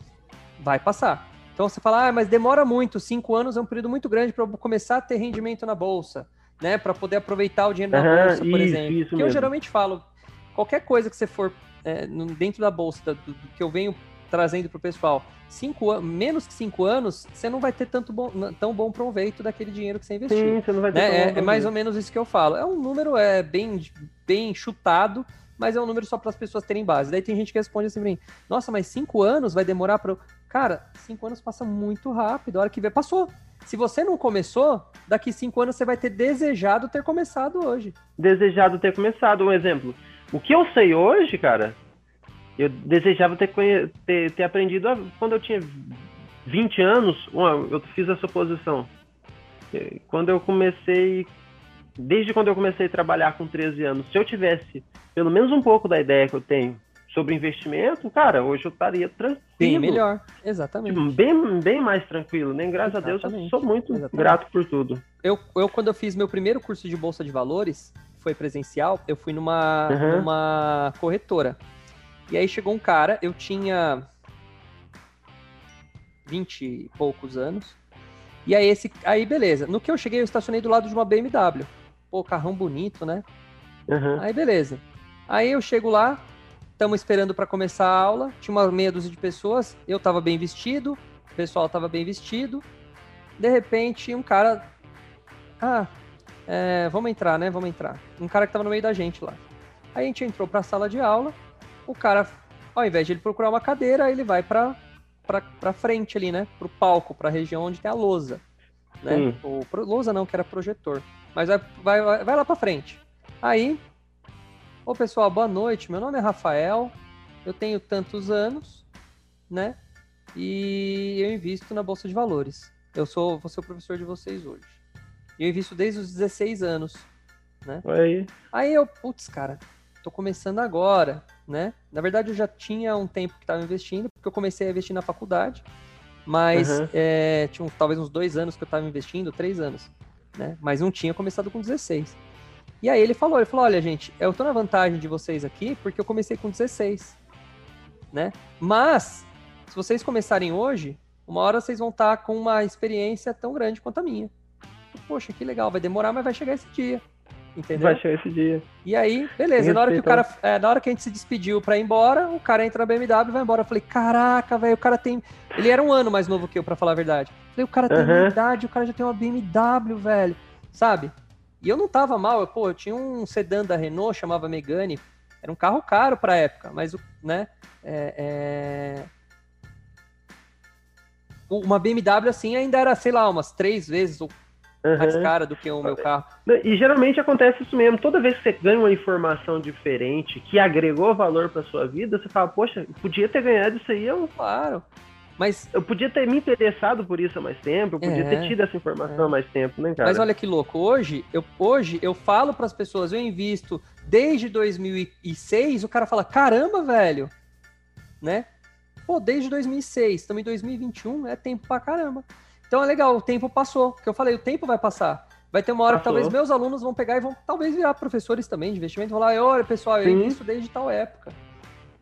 vai passar. Então você fala, ah, mas demora muito, cinco anos é um período muito grande para começar a ter rendimento na bolsa, né? Para poder aproveitar o dinheiro da uhum, bolsa, por isso, exemplo. Isso que eu geralmente falo, qualquer coisa que você for é, dentro da bolsa, do, do, que eu venho trazendo para o pessoal, cinco menos que cinco anos, você não vai ter tanto bom, tão bom proveito daquele dinheiro que você investiu. Sim, você não vai ter né? é, é, mais ou menos isso que eu falo. É um número é bem, bem chutado, mas é um número só para as pessoas terem base. Daí tem gente que responde assim pra mim, nossa, mas cinco anos vai demorar para Cara, cinco anos passa muito rápido. A hora que vê, passou. Se você não começou, daqui cinco anos você vai ter desejado ter começado hoje. Desejado ter começado, um exemplo. O que eu sei hoje, cara, eu desejava ter, ter, ter aprendido quando eu tinha 20 anos. Eu fiz a suposição. Quando eu comecei. Desde quando eu comecei a trabalhar com 13 anos, se eu tivesse pelo menos um pouco da ideia que eu tenho sobre investimento, cara, hoje eu estaria tranquilo. Bem melhor, exatamente. Tipo, bem, bem mais tranquilo, nem né? graças exatamente. a Deus eu sou muito exatamente. grato por tudo. Eu, eu, quando eu fiz meu primeiro curso de Bolsa de Valores, foi presencial, eu fui numa, uhum. numa corretora. E aí chegou um cara, eu tinha 20 e poucos anos. E aí esse, aí beleza. No que eu cheguei, eu estacionei do lado de uma BMW. Pô, carrão bonito, né? Uhum. Aí beleza. Aí eu chego lá, Estamos esperando para começar a aula. Tinha uma meia dúzia de pessoas. Eu estava bem vestido, o pessoal estava bem vestido. De repente, um cara. Ah, é, vamos entrar, né? Vamos entrar. Um cara que estava no meio da gente lá. Aí a gente entrou para a sala de aula. O cara, ao invés de ele procurar uma cadeira, ele vai para para frente ali, né? Para o palco, para a região onde tem a lousa. Né? Hum. O, lousa não, que era projetor. Mas vai, vai, vai lá para frente. Aí Ô pessoal, boa noite. Meu nome é Rafael. Eu tenho tantos anos, né? E eu invisto na bolsa de valores. Eu sou, vou ser o professor de vocês hoje. E eu invisto desde os 16 anos, né? Aí. Aí eu, putz, cara, tô começando agora, né? Na verdade, eu já tinha um tempo que estava investindo, porque eu comecei a investir na faculdade, mas uhum. é, tinha talvez uns dois anos que eu estava investindo, três anos, né? Mas não tinha começado com 16. E aí ele falou, ele falou, olha gente, eu tô na vantagem de vocês aqui porque eu comecei com 16. né? Mas, se vocês começarem hoje, uma hora vocês vão estar com uma experiência tão grande quanto a minha. Poxa, que legal, vai demorar, mas vai chegar esse dia. Entendeu? Vai chegar esse dia. E aí, beleza. Na hora que o cara, é, na hora que a gente se despediu pra ir embora, o cara entra na BMW e vai embora. Eu falei, caraca, velho, o cara tem. Ele era um ano mais novo que eu, pra falar a verdade. Eu falei, o cara tem uhum. idade, o cara já tem uma BMW, velho. Sabe? E eu não tava mal, eu, pô, eu tinha um sedã da Renault, chamava Megane. Era um carro caro pra época, mas, né? É, é... Uma BMW assim ainda era, sei lá, umas três vezes ou uhum. mais cara do que o meu carro. E geralmente acontece isso mesmo. Toda vez que você ganha uma informação diferente que agregou valor para sua vida, você fala, poxa, podia ter ganhado isso aí. Eu... Claro. Mas eu podia ter me interessado por isso há mais tempo, eu podia é, ter tido essa informação é. há mais tempo, né, cara? Mas olha que louco, hoje eu, hoje eu falo para as pessoas, eu invisto desde 2006, o cara fala, caramba, velho, né? Pô, desde 2006, estamos em 2021, é tempo pra caramba. Então é legal, o tempo passou, que eu falei, o tempo vai passar. Vai ter uma hora passou. que talvez meus alunos vão pegar e vão talvez virar professores também de investimento, vão falar, olha pessoal, eu invisto desde tal época.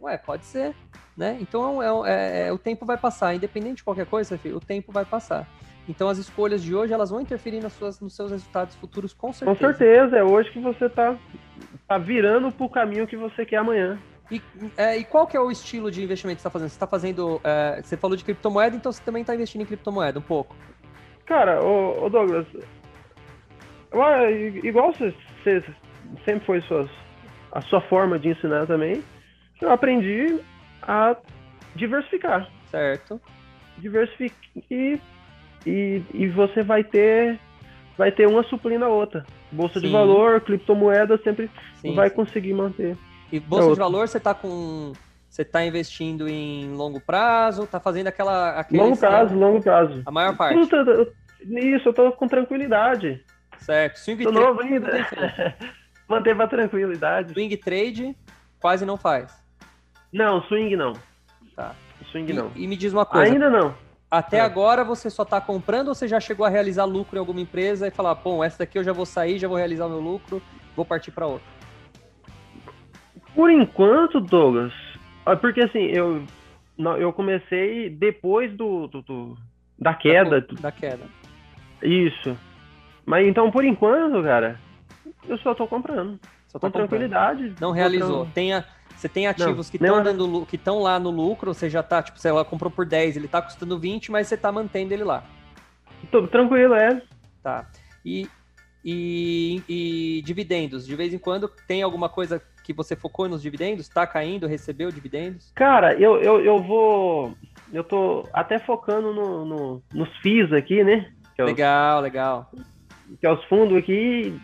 Ué, pode ser, né? Então é, é, é, o tempo vai passar, independente de qualquer coisa, filho, o tempo vai passar. Então as escolhas de hoje elas vão interferir nas suas, nos seus resultados futuros com certeza. Com certeza, é hoje que você tá, tá virando pro caminho que você quer amanhã. E, é, e, qual que é o estilo de investimento que você está fazendo? Você está fazendo. É, você falou de criptomoeda, então você também está investindo em criptomoeda um pouco? Cara, o, Douglas, igual você, você sempre foi suas, a sua forma de ensinar também, eu aprendi a diversificar. Certo. Diversificar e, e, e você vai ter vai ter uma suplindo a outra. Bolsa sim. de valor, criptomoeda sempre sim, vai sim. conseguir manter. E bolsa de valor, você está com. Você está investindo em longo prazo, está fazendo aquela. Longo prazo, longo prazo. A maior parte. Isso, eu estou com tranquilidade. Certo. Swing tô trade. novo ainda. Manteve a tranquilidade. Swing trade quase não faz. Não, swing não. Tá. Swing e, não. E me diz uma coisa. Ainda não. Até é. agora você só está comprando ou você já chegou a realizar lucro em alguma empresa e falar, bom, essa daqui eu já vou sair, já vou realizar o meu lucro, vou partir para outra? Por enquanto, Douglas, porque assim, eu, eu comecei depois do, do, do da queda. Da, da, queda. Isso. Mas então, por enquanto, cara, eu só tô comprando. Só tô com comprando. tranquilidade. Não realizou. Tenha, você tem ativos não, que estão dando que estão lá no lucro, você já tá, tipo, você lá comprou por 10, ele tá custando 20, mas você tá mantendo ele lá. Tô tranquilo, é. Tá. E, e, e dividendos, de vez em quando tem alguma coisa que você focou nos dividendos? Está caindo, recebeu dividendos? Cara, eu, eu, eu vou. Eu tô até focando no, no nos FIIs aqui, né? É legal, os, legal. Que é os fundos aqui.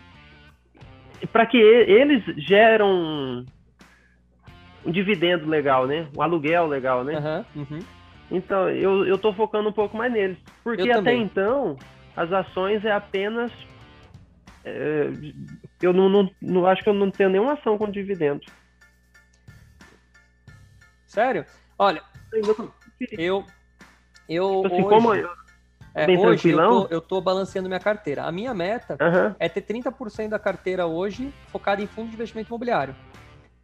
Para que eles geram um dividendo legal, né? Um aluguel legal, né? Uhum, uhum. Então, eu, eu tô focando um pouco mais neles. Porque eu até também. então, as ações é apenas é, eu não, não, não, acho que eu não tenho nenhuma ação com dividendo. Sério? Olha, eu. Eu. Tipo assim, hoje, como eu, é, hoje eu tô, eu tô, balanceando minha carteira. A minha meta uhum. é ter 30% da carteira hoje focada em fundo de investimento imobiliário.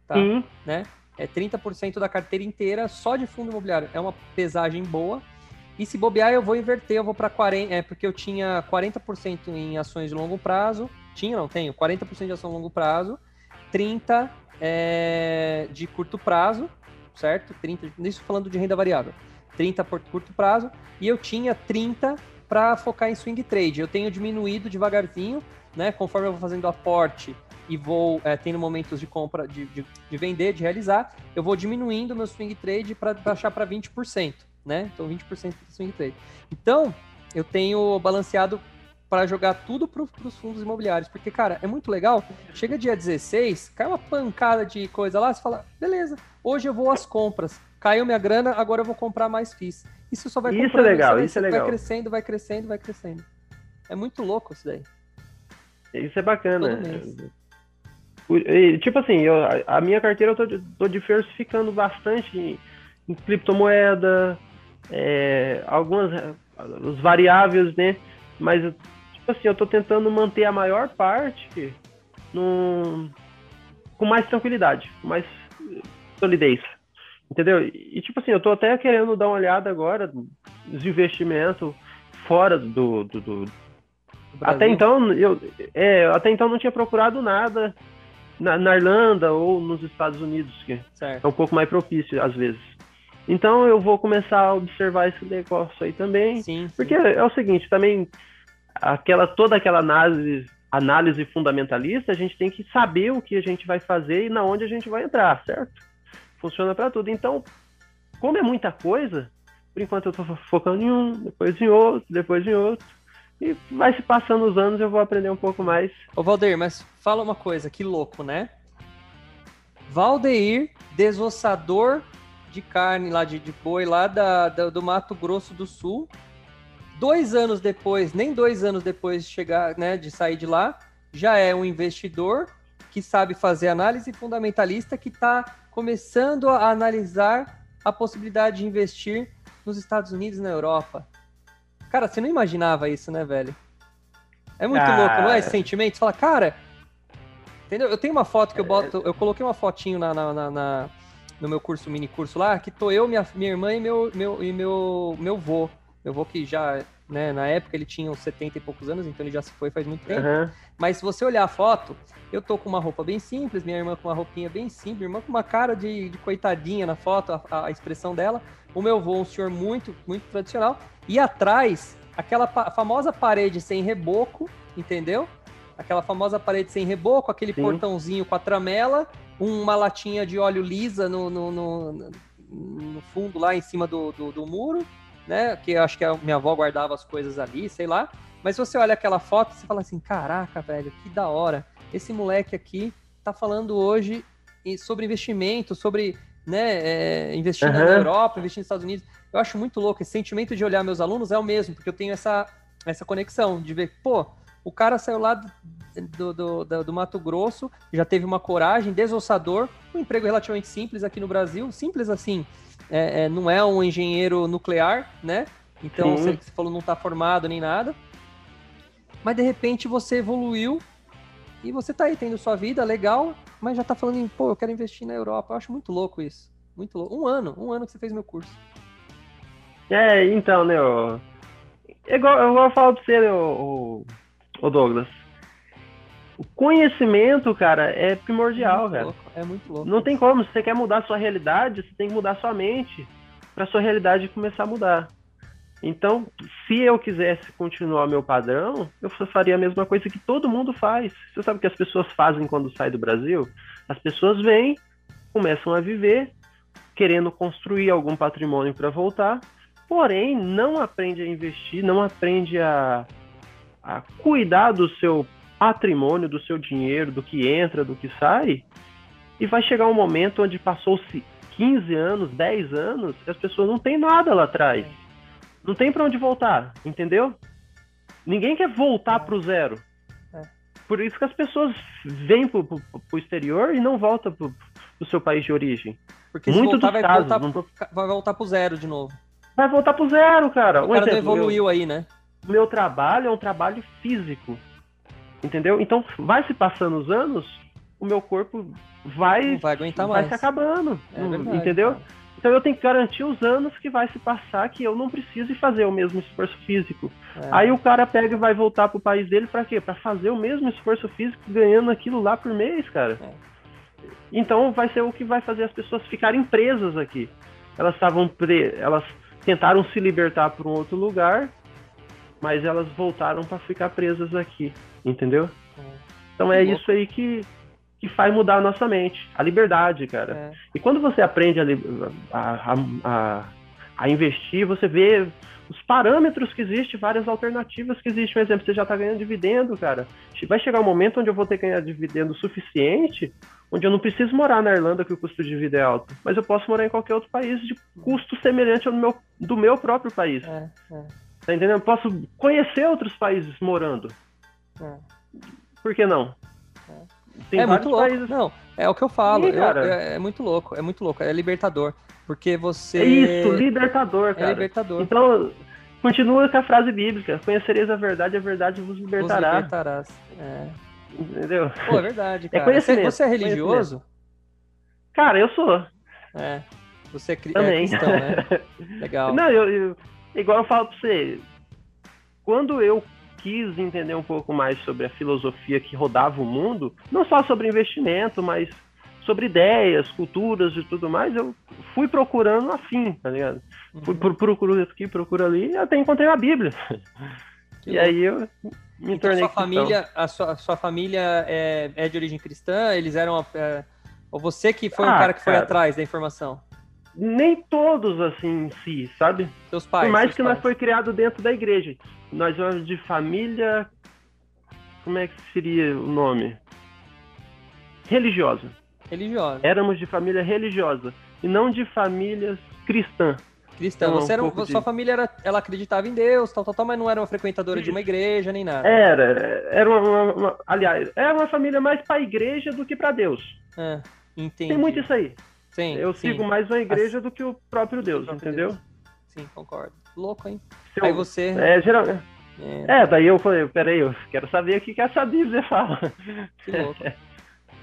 Tá? Sim. Né? É 30% da carteira inteira só de fundo imobiliário. É uma pesagem boa. E se bobear, eu vou inverter, eu vou para 40%, é porque eu tinha 40% em ações de longo prazo, tinha, não tenho, 40% de ação de longo prazo, 30% é, de curto prazo, certo? 30, isso falando de renda variável. 30 por curto prazo, e eu tinha 30 para focar em swing trade. Eu tenho diminuído devagarzinho, né? Conforme eu vou fazendo aporte e vou é, tendo momentos de compra, de, de, de, vender, de realizar, eu vou diminuindo meu swing trade para baixar para 20% né? Então 20% do swing trade. Então, eu tenho balanceado para jogar tudo para os fundos imobiliários, porque, cara, é muito legal. Chega dia 16, cai uma pancada de coisa lá, você fala, beleza, hoje eu vou às compras. Caiu minha grana, agora eu vou comprar mais FIIs. Isso só vai Isso é legal, isso é legal. Vai crescendo, vai crescendo, vai crescendo. É muito louco isso daí. Isso é bacana. Tipo assim, eu, a minha carteira eu tô, tô diversificando bastante em, em criptomoeda, é, algumas os variáveis, né? Mas assim, eu estou tentando manter a maior parte no, com mais tranquilidade, com mais solidez. Entendeu? E, tipo assim, eu tô até querendo dar uma olhada agora nos investimentos fora do, do, do até então, eu, é, até então não tinha procurado nada na, na, Irlanda ou nos Estados Unidos, que certo. é um pouco mais propício às vezes. Então eu vou começar a observar esse negócio aí também, sim, sim. porque é o seguinte, também aquela toda aquela análise análise fundamentalista, a gente tem que saber o que a gente vai fazer e na onde a gente vai entrar, certo? Funciona para tudo. Então, como é muita coisa, por enquanto eu estou focando em um, depois em outro, depois em outro. E vai se passando os anos, eu vou aprender um pouco mais. Ô Valdeir, mas fala uma coisa, que louco, né? Valdeir, desossador de carne lá de, de boi lá da, da, do Mato Grosso do Sul. Dois anos depois, nem dois anos depois de chegar, né, de sair de lá, já é um investidor que sabe fazer análise fundamentalista, que está começando a analisar a possibilidade de investir nos Estados Unidos e na Europa. Cara, você não imaginava isso, né, velho? É muito cara... louco, não é esse sentimento? Você fala, cara. Entendeu? Eu tenho uma foto que eu boto. Eu coloquei uma fotinho na, na, na, na no meu curso, mini curso lá, que tô eu, minha, minha irmã e meu, meu, e meu, meu vô. Meu vô que já, né, na época ele tinha uns 70 e poucos anos, então ele já se foi faz muito tempo. Uhum. Mas se você olhar a foto, eu tô com uma roupa bem simples, minha irmã com uma roupinha bem simples, minha irmã com uma cara de, de coitadinha na foto, a, a, expressão dela. O meu vô, um senhor muito, muito tradicional. E atrás, aquela pa famosa parede sem reboco, entendeu? Aquela famosa parede sem reboco, aquele Sim. portãozinho com a tramela, uma latinha de óleo lisa no, no, no, no fundo lá em cima do, do, do, muro, né? Que eu acho que a minha avó guardava as coisas ali, sei lá. Mas você olha aquela foto, você fala assim: caraca, velho, que da hora. Esse moleque aqui tá falando hoje sobre investimento, sobre né, é, investir uhum. na Europa, investir nos Estados Unidos. Eu acho muito louco. Esse sentimento de olhar meus alunos é o mesmo, porque eu tenho essa, essa conexão de ver, pô, o cara saiu lá do, do, do, do Mato Grosso, já teve uma coragem, desossador, um emprego relativamente simples aqui no Brasil, simples assim, é, é, não é um engenheiro nuclear, né? Então, você, você falou não está formado nem nada. Mas de repente você evoluiu e você tá aí tendo sua vida legal, mas já tá falando em, pô, eu quero investir na Europa. Eu acho muito louco isso. Muito louco. Um ano, um ano que você fez meu curso. É, então, né, é igual, eu vou falar pra você, né, o, o Douglas. O conhecimento, cara, é primordial, é cara. Louco, é muito louco. Não tem como. Se você quer mudar a sua realidade, você tem que mudar a sua mente para sua realidade começar a mudar. Então, se eu quisesse continuar meu padrão, eu faria a mesma coisa que todo mundo faz. Você sabe o que as pessoas fazem quando saem do Brasil? As pessoas vêm, começam a viver, querendo construir algum patrimônio para voltar, porém não aprende a investir, não aprende a, a cuidar do seu patrimônio, do seu dinheiro, do que entra, do que sai, e vai chegar um momento onde passou-se 15 anos, 10 anos, e as pessoas não têm nada lá atrás não tem para onde voltar, entendeu? Ninguém quer voltar para o zero. É. Por isso que as pessoas vêm para o exterior e não voltam para o seu país de origem. Porque Muito voltar, vai, casos, voltar, não... vai voltar pro zero de novo. Vai voltar pro zero, cara. O um cara exemplo, não evoluiu meu, aí, né? Meu trabalho é um trabalho físico. Entendeu? Então, vai se passando os anos, o meu corpo vai, não vai aguentar vai mais. se acabando. É verdade, entendeu? Cara. Então eu tenho que garantir os anos que vai se passar que eu não precise fazer o mesmo esforço físico. É. Aí o cara pega e vai voltar pro país dele para quê? Para fazer o mesmo esforço físico ganhando aquilo lá por mês, cara. É. Então vai ser o que vai fazer as pessoas ficarem presas aqui. Elas estavam pre... elas tentaram se libertar para um outro lugar, mas elas voltaram para ficar presas aqui, entendeu? É. Então é isso aí que que faz mudar a nossa mente. A liberdade, cara. É. E quando você aprende a, a, a, a, investir, você vê os parâmetros que existem, várias alternativas que existem. Por exemplo, você já está ganhando dividendo, cara. Vai chegar um momento onde eu vou ter que ganhar dividendo suficiente, onde eu não preciso morar na Irlanda, que o custo de vida é alto, mas eu posso morar em qualquer outro país de custo semelhante ao meu, do meu próprio país. É, é. Tá entendendo? Eu posso conhecer outros países morando. É. Por que não? Tem é muito louco. Países. Não, é o que eu falo. Sim, eu, é, é, muito louco, é muito louco. É libertador. Porque você. É isso, libertador, cara. É libertador. Então, continua com a frase bíblica: Conhecereis a verdade, a verdade vos libertará. Vos libertarás. É. Entendeu? Pô, é verdade, é cara. É você, você é religioso? Cara, eu sou. É. Você é, cri- é Também. cristão, né? Legal. Não, eu, eu- igual eu falo pra você, quando eu quis entender um pouco mais sobre a filosofia que rodava o mundo, não só sobre investimento, mas sobre ideias, culturas e tudo mais, eu fui procurando assim, tá ligado? Fui Uhum. pro- procurando aqui, procuro ali, até encontrei a Bíblia. Que e louco. aí eu me Então, tornei sua família, a sua, a sua família é, é de origem cristã? Eles eram. é, ou você que foi um Ah, cara que foi cara. atrás da informação? Nem todos assim em si, sabe? Seus pais? Por mais que nós pais. foi criado dentro da igreja. Nós somos de família. Como é que seria o nome? Religiosa. Religiosa. Éramos de família religiosa. E não de famílias cristã. Cristã. Então, Você era, um- Sua de- família era, ela acreditava em Deus, tal, tal, tal, mas não era uma frequentadora de uma igreja nem nada. Era. Era uma, uma- uma- aliás, era uma família mais para igreja do que para Deus. É, entendi. Tem muito isso aí. Sim, Eu sim. sigo mais uma igreja do que o próprio Deus, próprio entendeu? Deus. Sim, concordo. Louco, hein? Eu- Aí você. É, geral... é, é, daí eu falei, peraí, eu quero saber o que, que essa Bíblia fala. Que louco.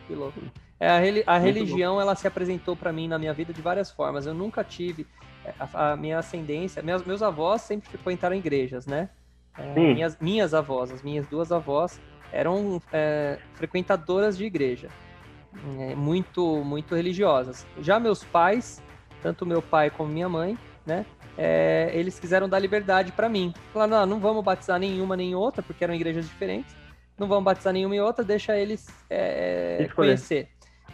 Que louco. É, a, reli- a religião, ela se apresentou para mim na minha vida de várias formas. Eu nunca tive é, a, a minha ascendência. Meus, meus avós sempre frequentaram igrejas, né? É, minhas, minhas avós, as minhas duas avós, eram é, frequentadoras de igreja. É, muito, muito religiosas. Já meus pais, tanto meu pai como minha mãe, né? é, eles quiseram dar liberdade para mim. Falaram, não, não vamos batizar nenhuma nem outra, porque eram igrejas diferentes. Não vamos batizar nenhuma e outra, deixa eles é, conhecer.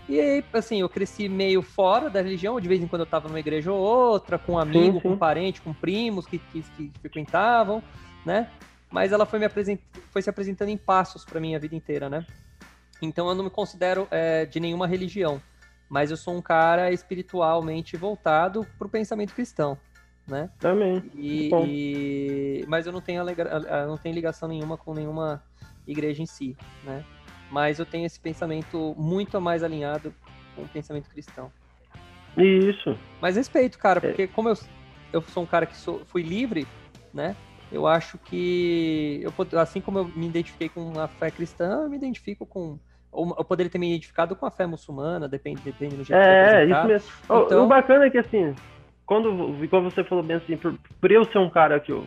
E aí, assim, eu cresci meio fora da religião, de vez em quando eu tava numa igreja ou outra, com um amigo, sim. com parente, com primos que, que, que frequentavam, né? Mas ela foi, me apresent... foi se apresentando em passos para mim a vida inteira, né? Então eu não me considero é, de nenhuma religião, mas eu sou um cara espiritualmente voltado para o pensamento cristão, né? Também. E, e- mas eu não tenho, eu não tenho ligação nenhuma com nenhuma igreja em si, né? Mas eu tenho esse pensamento muito mais alinhado com o pensamento cristão. Isso. Mas respeito, cara, É. porque como eu, eu sou um cara que sou, fui livre, né? Eu acho que, eu, assim como eu me identifiquei com a fé cristã, eu me identifico com. Ou eu poderia ter me identificado com a fé muçulmana, depende, depende do jeito que É, isso mesmo. O- Então- O bacana é que, assim, quando, igual você falou bem assim, por, por eu ser um cara que eu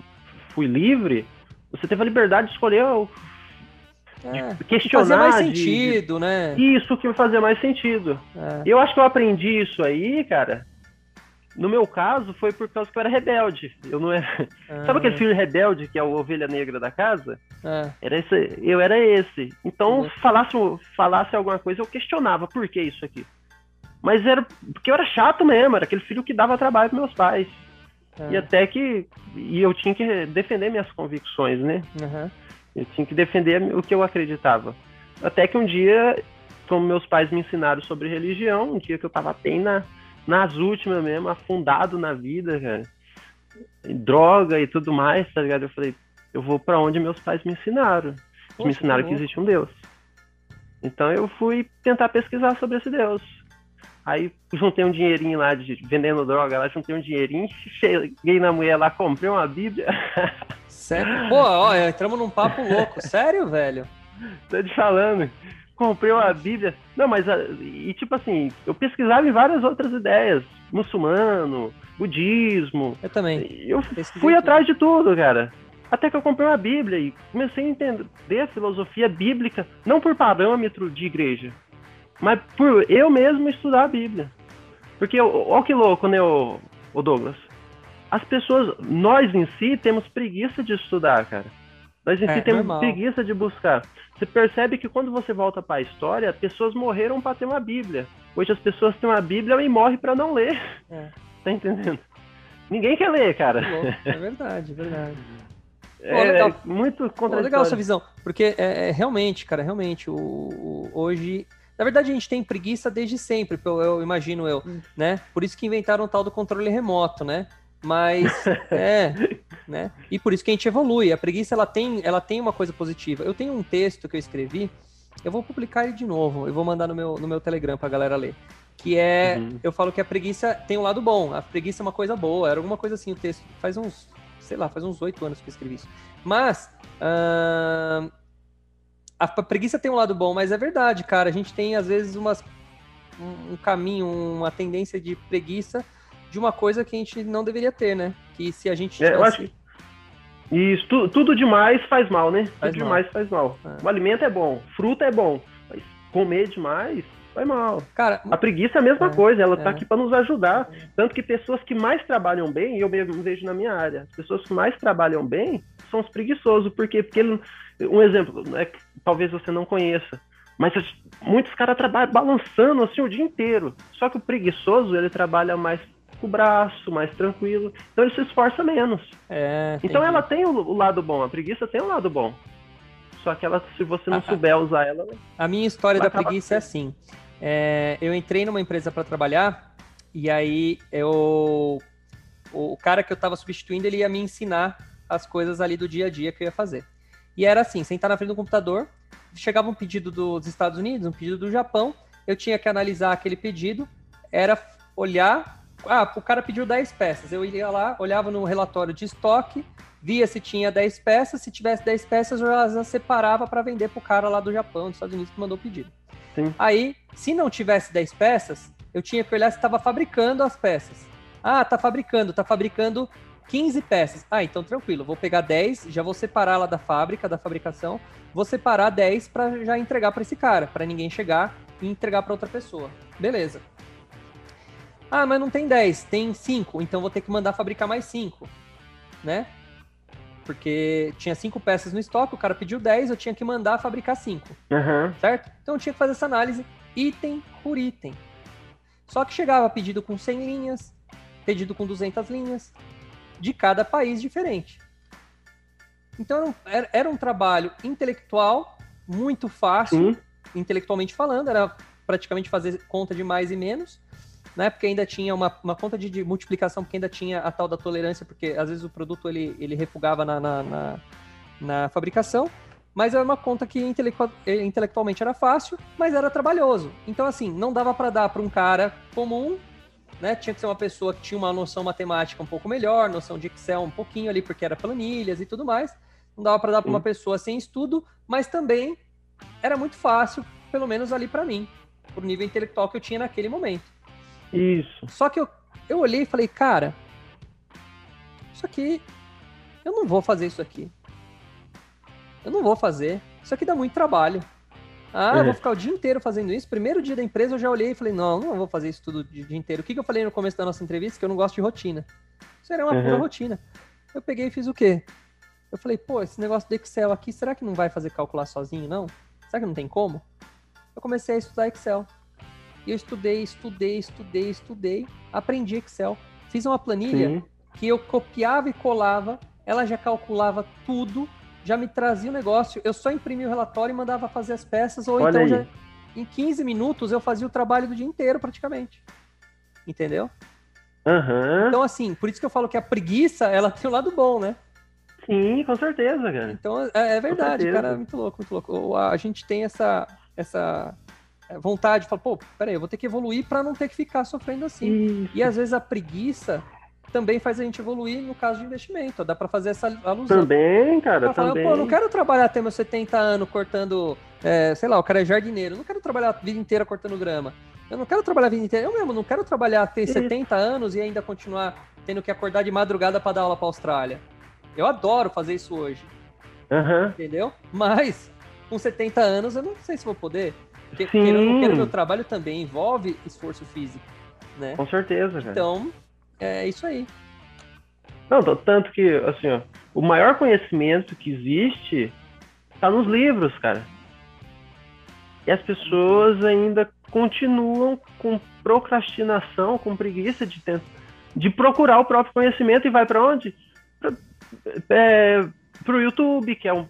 fui livre, você teve a liberdade de escolher o- É, questionar. fazia mais de- sentido, né? de- Isso que fazia mais sentido. É, Eu acho que eu aprendi isso aí, cara. No meu caso, foi por causa que eu era rebelde. Eu não era. Sabe ah, aquele filho rebelde que é o ovelha negra da casa? É, Era esse, eu era esse. Então, Uhum. falasse, falasse alguma coisa, eu questionava por que isso aqui. Mas era porque eu era chato mesmo, era aquele filho que dava trabalho para meus pais. é, E até que. E eu tinha que defender minhas convicções, né? aham. Eu tinha que defender o que eu acreditava. Até que um dia, como meus pais me ensinaram sobre religião, um dia que eu tava bem na, nas últimas mesmo, afundado na vida, cara. E droga e tudo mais, tá ligado? Eu falei, eu vou pra onde meus pais me ensinaram. Eles Poxa, me ensinaram que que existe um Deus. Então eu fui tentar pesquisar sobre esse Deus. Aí juntei um dinheirinho lá de vendendo droga, lá juntei um dinheirinho, cheguei na mulher lá, comprei uma Bíblia. Sério? Pô, ó, entramos num papo louco. Sério, velho? Tô te falando. Comprei uma Bíblia. Não, mas. ah, E tipo assim, eu pesquisava em várias outras ideias. Muçulmano, budismo. Eu também. Eu Pesquisei fui tudo. atrás de tudo, cara. Até que eu comprei uma Bíblia e comecei a entender a filosofia bíblica, não por parâmetro de igreja, mas por eu mesmo estudar a Bíblia. Porque, ó que louco, né, ô Douglas? As pessoas, nós em si, temos preguiça de estudar, cara. Nós em É, si temos normal. preguiça de buscar. Você percebe que quando você volta para a história, pessoas morreram para ter uma Bíblia. Hoje as pessoas têm uma Bíblia e morrem para não ler. É. Tá entendendo? Ninguém quer ler, cara. É verdade, é verdade. É, legal. muito Pô, contraditório. legal essa visão. Porque é, é, realmente, cara, realmente, o, o- hoje. Na verdade, a gente tem preguiça desde sempre, eu, eu imagino eu, Hum. né? Por isso que inventaram o tal do controle remoto, né? Mas é, né? E por isso que a gente evolui. A preguiça ela tem, ela tem uma coisa positiva. Eu tenho um texto que eu escrevi, eu vou publicar ele de novo, eu vou mandar no meu, no meu Telegram pra galera ler. Que é, Uhum. eu falo que a preguiça tem um lado bom, a preguiça é uma coisa boa, era alguma coisa assim o texto. Faz uns, sei lá, faz uns oito anos que eu escrevi isso. Mas ahn, a preguiça tem um lado bom, mas é verdade, cara. A gente tem às vezes umas, um, um caminho, uma tendência de preguiça de uma coisa que a gente não deveria ter, né? Que se a gente tivesse... é, eu acho isso, tu, tudo demais faz mal, né? Faz tudo mal. demais faz mal. É. O alimento é bom, fruta é bom, mas comer demais faz mal. Cara, a preguiça é a mesma é, coisa, ela tá é. aqui para nos ajudar. Tanto que pessoas que mais trabalham bem, e eu mesmo vejo na minha área, as pessoas que mais trabalham bem são os preguiçosos. Por quê? Porque, um exemplo, é que talvez você não conheça, mas muitos caras trabalham balançando assim o dia inteiro. Só que o preguiçoso, ele trabalha mais com o braço, mais tranquilo. Então ele se esforça menos. É, então ela tem o, o, lado bom, a preguiça tem o lado bom. Só que ela, se você não souber usar ela. A minha história da preguiça é assim. É, eu entrei numa empresa para trabalhar e aí eu. O cara que eu estava substituindo, ele ia me ensinar as coisas ali do dia a dia que eu ia fazer. E era assim, sentar na frente do computador, chegava um pedido dos Estados Unidos, um pedido do Japão, eu tinha que analisar aquele pedido, era olhar ah, o cara pediu 10 peças. Eu ia lá, olhava no relatório de estoque, via se tinha 10 peças. Se tivesse 10 peças, eu já separava para vender pro cara lá do Japão, dos Estados Unidos, que mandou o pedido. Sim. Aí, se não tivesse 10 peças, eu tinha que olhar se estava fabricando as peças. Ah, tá fabricando, tá fabricando 15 peças. Ah, então tranquilo, vou pegar 10, já vou separar lá da fábrica, da fabricação, vou separar 10 para já entregar para esse cara, para ninguém chegar e entregar para outra pessoa. Beleza. Ah, mas não tem 10, tem 5, então vou ter que mandar fabricar mais 5, né? Porque tinha 5 peças no estoque, o cara pediu 10, eu tinha que mandar fabricar 5. Uhum. Certo? Então eu tinha que fazer essa análise item por item. Só que chegava pedido com 100 linhas, pedido com 200 linhas, de cada país diferente. Então era, era um trabalho intelectual muito fácil, Sim. intelectualmente falando, era praticamente fazer conta de mais e menos, na época ainda tinha uma, uma conta de, de, multiplicação, porque ainda tinha a tal da tolerância, porque às vezes o produto ele, ele refugava na, na, na, na fabricação, mas era uma conta que intelectualmente era fácil, mas era trabalhoso. Então, assim, não dava para dar para um cara comum, né? Tinha que ser uma pessoa que tinha uma noção matemática um pouco melhor, noção de Excel um pouquinho ali, porque era planilhas e tudo mais. Não dava para dar para uma pessoa sem estudo, mas também era muito fácil, pelo menos ali para mim, por nível intelectual que eu tinha naquele momento. Isso. Só que eu, eu olhei e falei, cara, isso aqui, eu não vou fazer isso aqui. Eu não vou fazer. Isso aqui dá muito trabalho. Ah, é. eu vou ficar o dia inteiro fazendo isso. Primeiro dia da empresa eu já olhei e falei, não, não vou fazer isso tudo o dia inteiro. O que, que eu falei no começo da nossa entrevista? Que eu não gosto de rotina. Isso era uma uhum. pura rotina. Eu peguei e fiz o quê? Eu falei, pô, esse negócio do Excel aqui, será que não vai fazer calcular sozinho, não? Será que não tem como? Eu comecei a estudar Excel. E eu estudei, estudei, estudei, estudei, aprendi Excel. Fiz uma planilha Sim. que eu copiava e colava, ela já calculava tudo, já me trazia o negócio, eu só imprimia o relatório e mandava fazer as peças, ou Olha então já, em 15 minutos eu fazia o trabalho do dia inteiro praticamente. Entendeu? Uhum. Então, assim, por isso que eu falo que a preguiça, ela tem o lado bom, né? Sim, com certeza, cara. Então, é, é verdade, cara, é muito louco, muito louco. A gente tem essa, essa vontade, fala, pô, peraí, eu vou ter que evoluir para não ter que ficar sofrendo assim. Isso. E às vezes a preguiça também faz a gente evoluir no caso de investimento. Dá para fazer essa alusão. Também, cara, falar, também. Pô, eu não quero trabalhar até meus 70 anos cortando, é, sei lá, o cara é jardineiro. Eu não quero trabalhar a vida inteira cortando grama. Eu não quero trabalhar a vida inteira. Eu mesmo não quero trabalhar ter Isso. 70 anos e ainda continuar tendo que acordar de madrugada para dar aula para Austrália. Eu adoro fazer isso hoje. Uhum. Entendeu? Mas com 70 anos eu não sei se vou poder. Porque, querendo, querendo, meu trabalho também envolve esforço físico, né? Com certeza, cara. Então, é isso aí. Não, tanto que, assim, ó, o maior conhecimento que existe está nos livros, cara. E as pessoas ainda continuam com procrastinação, com preguiça de, tentar, de procurar o próprio conhecimento e vai para onde? Para é, o YouTube, que é um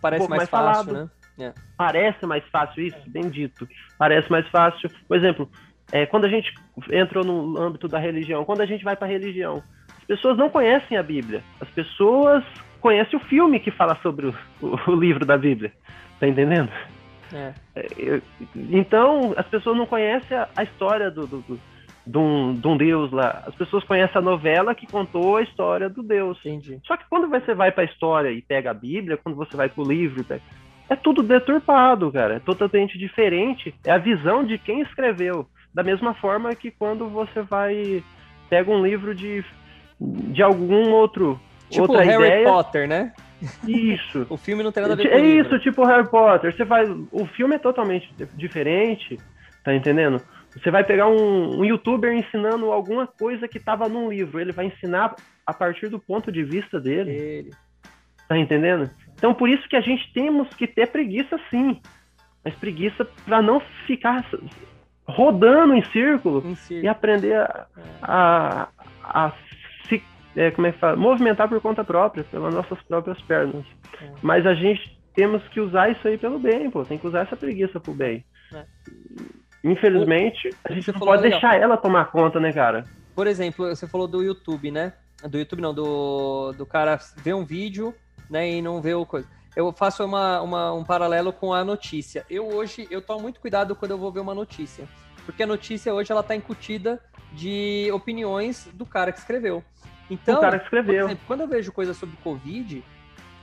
parece mais, mais, fácil, falado. né? É. Parece mais fácil isso, bem dito. Parece mais fácil. Por exemplo, é, quando a gente entrou no âmbito da religião, quando a gente vai para a religião, as pessoas não conhecem a Bíblia. As pessoas conhecem o filme que fala sobre o, o, o livro da Bíblia. Tá entendendo? É. É, então, as pessoas não conhecem a, a história do, do, do de um, de um, deus lá. As pessoas conhecem a novela que contou a história do deus. Entendi. Só que quando você vai para a história e pega a Bíblia, quando você vai para o livro, é tudo deturpado, cara. É totalmente diferente. É a visão de quem escreveu. Da mesma forma que quando você vai pega um livro de, de algum outro. Tipo outra Harry ideia. Potter, né? Isso. O filme não tem nada a ver com É livro. isso, tipo Harry Potter. Você faz. O filme é totalmente diferente, tá entendendo? Você vai pegar um, um youtuber ensinando alguma coisa que tava num livro. Ele vai ensinar a partir do ponto de vista dele. Ele. Tá entendendo? Então por isso que a gente temos que ter preguiça sim. Mas preguiça para não ficar rodando em círculo Em si. e aprender a, a, a se é, como é que fala? movimentar por conta própria, pelas nossas próprias pernas. É. Mas a gente temos que usar isso aí pelo bem, pô. Tem que usar essa preguiça pro bem. É. Infelizmente, a gente não pode legal. deixar ela tomar conta, né, cara? Por exemplo, você falou do YouTube, né? Do YouTube não, do, do cara ver um vídeo, né, e não ver o coisa. Eu faço uma, uma- um paralelo com a notícia. Eu hoje, eu tomo muito cuidado quando eu vou ver uma notícia. Porque a notícia hoje, ela tá incutida de opiniões do cara que escreveu. Então, o cara que por escreveu. exemplo, quando eu vejo coisa sobre Covid,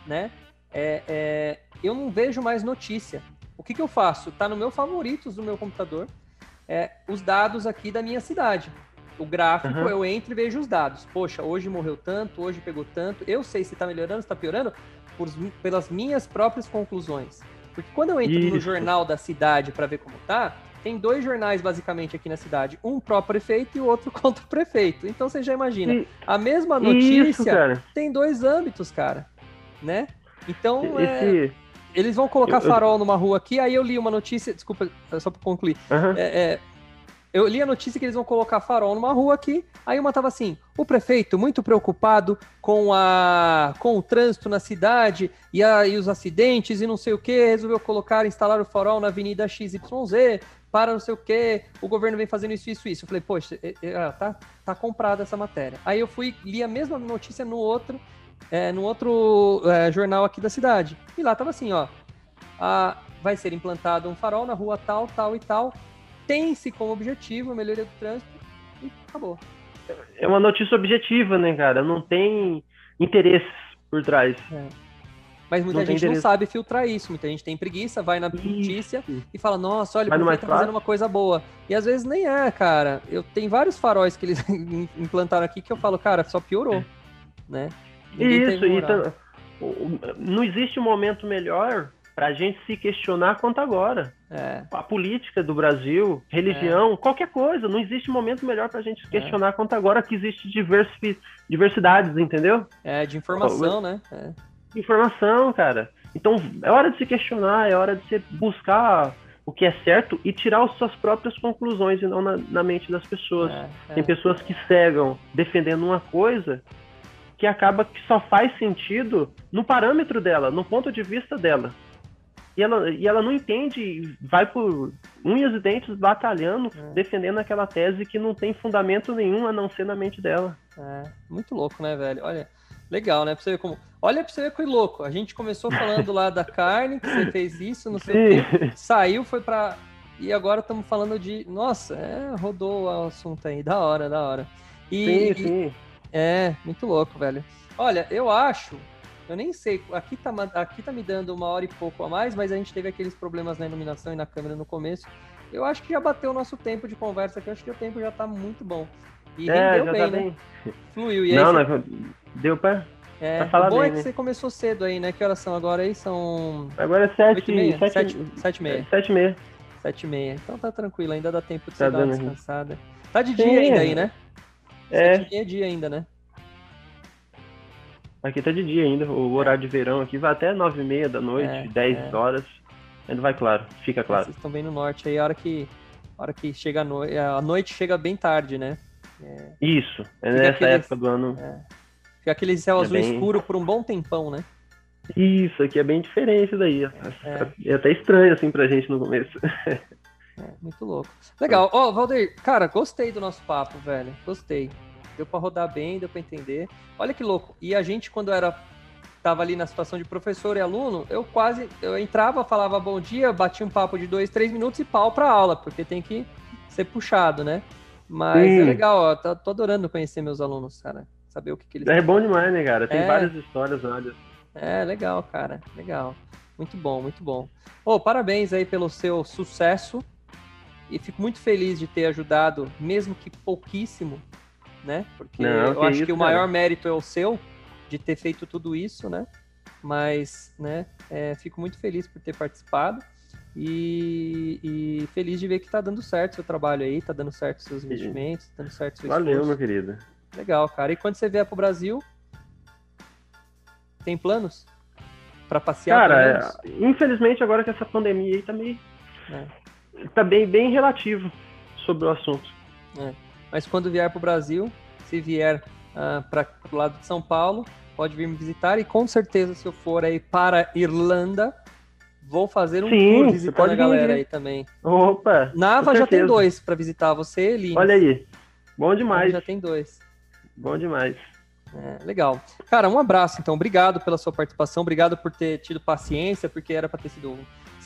né, é, é, eu não vejo mais notícia. O que, que eu faço? Tá no meu favoritos do meu computador, é, os dados aqui da minha cidade. O gráfico, Aham. eu entro e vejo os dados. Poxa, hoje morreu tanto, hoje pegou tanto. Eu sei se tá melhorando, se tá piorando, por, pelas minhas próprias conclusões. Porque quando eu entro no Isso. jornal da cidade para ver como tá, tem dois jornais basicamente aqui na cidade, um pró-prefeito e o outro contra o prefeito. Então você já imagina, E- a mesma Isso, notícia cara. tem dois âmbitos, cara, né? Então, é, Esse. eles vão colocar eu- farol numa rua aqui, aí eu li uma notícia, desculpa, só para concluir, Aham. é, é, eu li a notícia que eles vão colocar farol numa rua aqui, aí uma tava assim, o prefeito muito preocupado com, a, com o trânsito na cidade e, a, e os acidentes e não sei o que, resolveu colocar, instalar o farol na avenida XYZ para não sei o que, o governo vem fazendo isso, isso, isso. Eu falei, poxa, é, é, ah, tá, tá comprada essa matéria. Aí eu fui, li a mesma notícia no outro, é, no outro é, jornal aqui da cidade. E lá tava assim, ó, a- vai ser implantado um farol na rua tal, tal e tal, tem-se como objetivo a melhoria do trânsito e acabou. É uma notícia objetiva, né, cara? Não tem interesses por trás. Mas muita Não gente não sabe filtrar isso, muita gente tem preguiça, vai na notícia e fala, nossa, olha, o prefeito tá fazendo uma coisa boa. E às vezes nem é, cara. Eu tenho vários faróis que eles implantaram aqui que eu falo, cara, só piorou, né? Ninguém teve Isso, e não existe um momento melhor pra gente se questionar quanto agora. É, A política do Brasil, religião, qualquer coisa, não existe momento melhor pra gente se questionar quanto agora que existe diversi- diversidades, entendeu? é de informação, né? É. Informação, cara. Então é hora de se questionar, é hora de você buscar o que é certo e tirar as suas próprias conclusões e não na, na mente das pessoas. é, é. Tem pessoas que cegam defendendo uma coisa que acaba que só faz sentido no parâmetro dela, no ponto de vista dela. E ela, e ela não entende, e vai por unhas e dentes batalhando, É. defendendo aquela tese que não tem fundamento nenhum a não ser na mente dela. É, muito louco, né, velho? Olha, legal, né? Pra você ver como. Olha pra você ver que louco. A gente começou falando lá da carne, que você fez isso, não sei o quê. Saiu, foi pra. E agora estamos falando de. Nossa, é, rodou o assunto aí. Da hora, da hora. E, sim, e- sim. é, muito louco, velho. Olha, eu acho. Eu nem sei, aqui tá, aqui tá me dando uma hora e pouco a mais, mas a gente teve aqueles problemas na iluminação e na câmera no começo. Eu acho que já bateu o nosso tempo de conversa aqui, eu acho que o tempo já tá muito bom. E É, rendeu já bem, tá né? bem. Fluiu. E aí Não, você- não, deu pra. é, pra falar o bom bem, é que né? você começou cedo aí, né? Que horas são agora aí? São Agora é oito e meia? 7 Sete, sete e meia. Sete e meia. Sete e meia. Então tá tranquilo, ainda dá tempo de Tá você dar uma dando, descansada. Tá de dia Sim, ainda é. aí, né? É. Sete e meia é dia ainda, né? Aqui tá de dia ainda. O horário de verão aqui vai até nove e meia da noite, É, 10 é. horas. Ainda vai claro, fica claro. Vocês estão bem no norte aí, a hora que, a hora que chega a noite. A noite chega bem tarde, né? Isso, é Fica nessa aquele- época do ano. Fica aquele céu É azul bem- escuro por um bom tempão, né? Isso, aqui é bem diferente daí. É, até estranho assim pra gente no começo. É, muito louco. Legal. Ó, Valdeir, cara, gostei do nosso papo, velho. Gostei. Deu pra rodar bem, deu pra entender. Olha que louco. E a gente, quando era tava ali na situação de professor e aluno, eu quase eu entrava, falava bom dia, batia um papo de dois, três minutos e pau pra aula, porque tem que ser puxado, né? Mas é Sim. legal, ó, tô, tô adorando conhecer meus alunos, cara. Saber o que, que eles É bom demais, né, cara? Tem É. várias histórias, olha. É, legal, cara. Legal. Muito bom, muito bom. Ô, parabéns aí pelo seu sucesso. E fico muito feliz de ter ajudado, mesmo que pouquíssimo, né? Porque Não, eu acho isso, que o maior cara. mérito é o seu de ter feito tudo isso, né? Mas, né, é, fico muito feliz por ter participado e, e, feliz de ver que tá dando certo o seu trabalho aí, tá dando certo seus investimentos, tá dando certo seu Valeu, esforço. meu querido. Legal, cara. E quando você vier pro Brasil, tem planos para passear? Cara, é, infelizmente agora que essa pandemia aí tá meio... É. Tá bem, bem relativo sobre o assunto. É. Mas quando vier pro Brasil, se vier uh, para o lado de São Paulo, pode vir me visitar e com certeza se eu for aí para Irlanda, vou fazer um Sim, tour visitando a galera vir. aí também. Opa! Nava já tem dois para visitar você, Lins. Olha aí. Bom demais. já tem dois. Bom demais. É, legal. Cara, um abraço então. Obrigado pela sua participação, obrigado por ter tido paciência, porque era para ter sido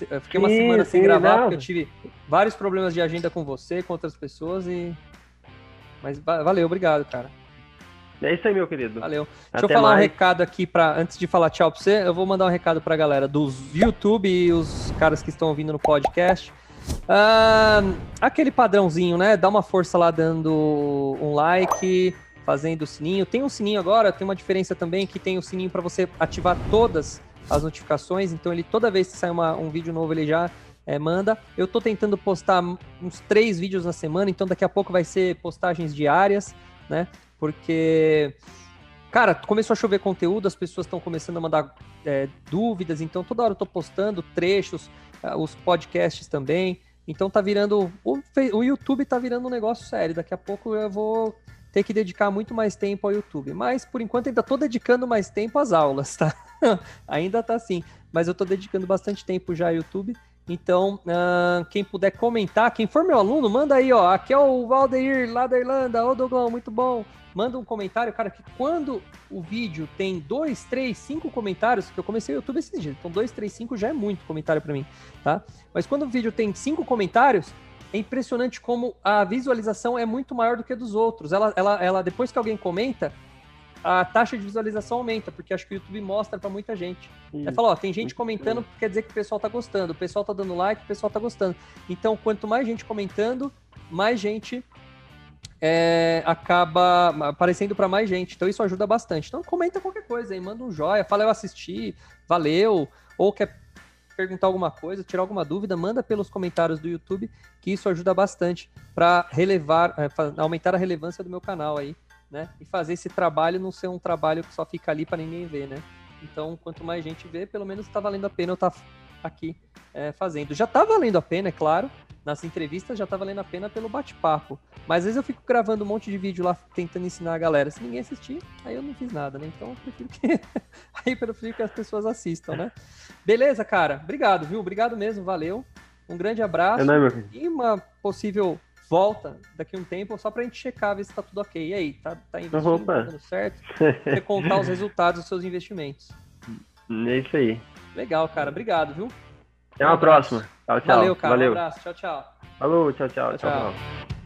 eu fiquei uma sim, semana sem sim, gravar não. porque eu tive vários problemas de agenda com você, com outras pessoas e mas valeu, obrigado, cara. É isso aí, meu querido. Valeu. Deixa Até eu falar mais. um recado aqui para antes de falar tchau para você, eu vou mandar um recado para a galera dos YouTube e os caras que estão ouvindo no podcast. Aquele padrãozinho, né? Dá uma força lá dando um like, fazendo o sininho. Tem um sininho agora, tem uma diferença também que tem o sininho para você ativar todas as notificações. Então ele toda vez que sai uma, um vídeo novo ele já é, manda. Eu tô tentando postar uns três vídeos na semana, então daqui a pouco vai ser postagens diárias, né? Porque, cara, começou a chover conteúdo, as pessoas estão começando a mandar é, dúvidas, então toda hora eu tô postando trechos, ah, os podcasts também. Então tá virando. O, o YouTube tá virando um negócio sério. Daqui a pouco eu vou ter que dedicar muito mais tempo ao YouTube. Mas por enquanto ainda tô dedicando mais tempo às aulas, tá? ainda tá assim. Mas eu tô dedicando bastante tempo já ao YouTube. Então, uh, quem puder comentar, quem for meu aluno, manda aí, ó. Aqui é o Valdeir, lá da Irlanda. Ô, Doglão, muito bom. Manda um comentário, cara, que quando o vídeo tem dois, três, cinco comentários, que eu comecei o YouTube esses dias, então dois, três, cinco já é muito comentário para mim, tá? Mas quando o vídeo tem cinco comentários, é impressionante como a visualização é muito maior do que a dos outros. Ela, ela, ela depois que alguém comenta, a taxa de visualização aumenta, porque acho que o YouTube mostra para muita gente. É falar, ó, tem gente comentando, quer dizer que o pessoal tá gostando, o pessoal tá dando like, o pessoal tá gostando. Então, quanto mais gente comentando, mais gente é, acaba aparecendo para mais gente. Então, isso ajuda bastante. Então, comenta qualquer coisa aí, manda um joia, fala eu assisti, valeu, ou quer perguntar alguma coisa, tirar alguma dúvida, manda pelos comentários do YouTube, que isso ajuda bastante para relevar, é, aumentar a relevância do meu canal aí né? E fazer esse trabalho não ser um trabalho que só fica ali para ninguém ver, né? Então, quanto mais gente vê, pelo menos está valendo a pena eu estar tá aqui é, fazendo. Já está valendo a pena, é claro. Nas entrevistas já está valendo a pena pelo bate-papo. Mas às vezes eu fico gravando um monte de vídeo lá tentando ensinar a galera. Se ninguém assistir, aí eu não fiz nada, né? Então eu prefiro que. aí eu prefiro que as pessoas assistam, né? Beleza, cara. Obrigado, viu? Obrigado mesmo, valeu. Um grande abraço. É e uma possível volta daqui a um tempo só pra gente checar, ver se tá tudo ok. E aí, tá, tá investindo, Opa. tá dando certo? Você contar os resultados dos seus investimentos. É isso aí. Legal, cara. Obrigado, viu? Até uma próxima. Tchau, tchau. Valeu, cara. Valeu. Um abraço. Tchau, tchau. Falou, tchau, tchau. tchau, tchau. tchau.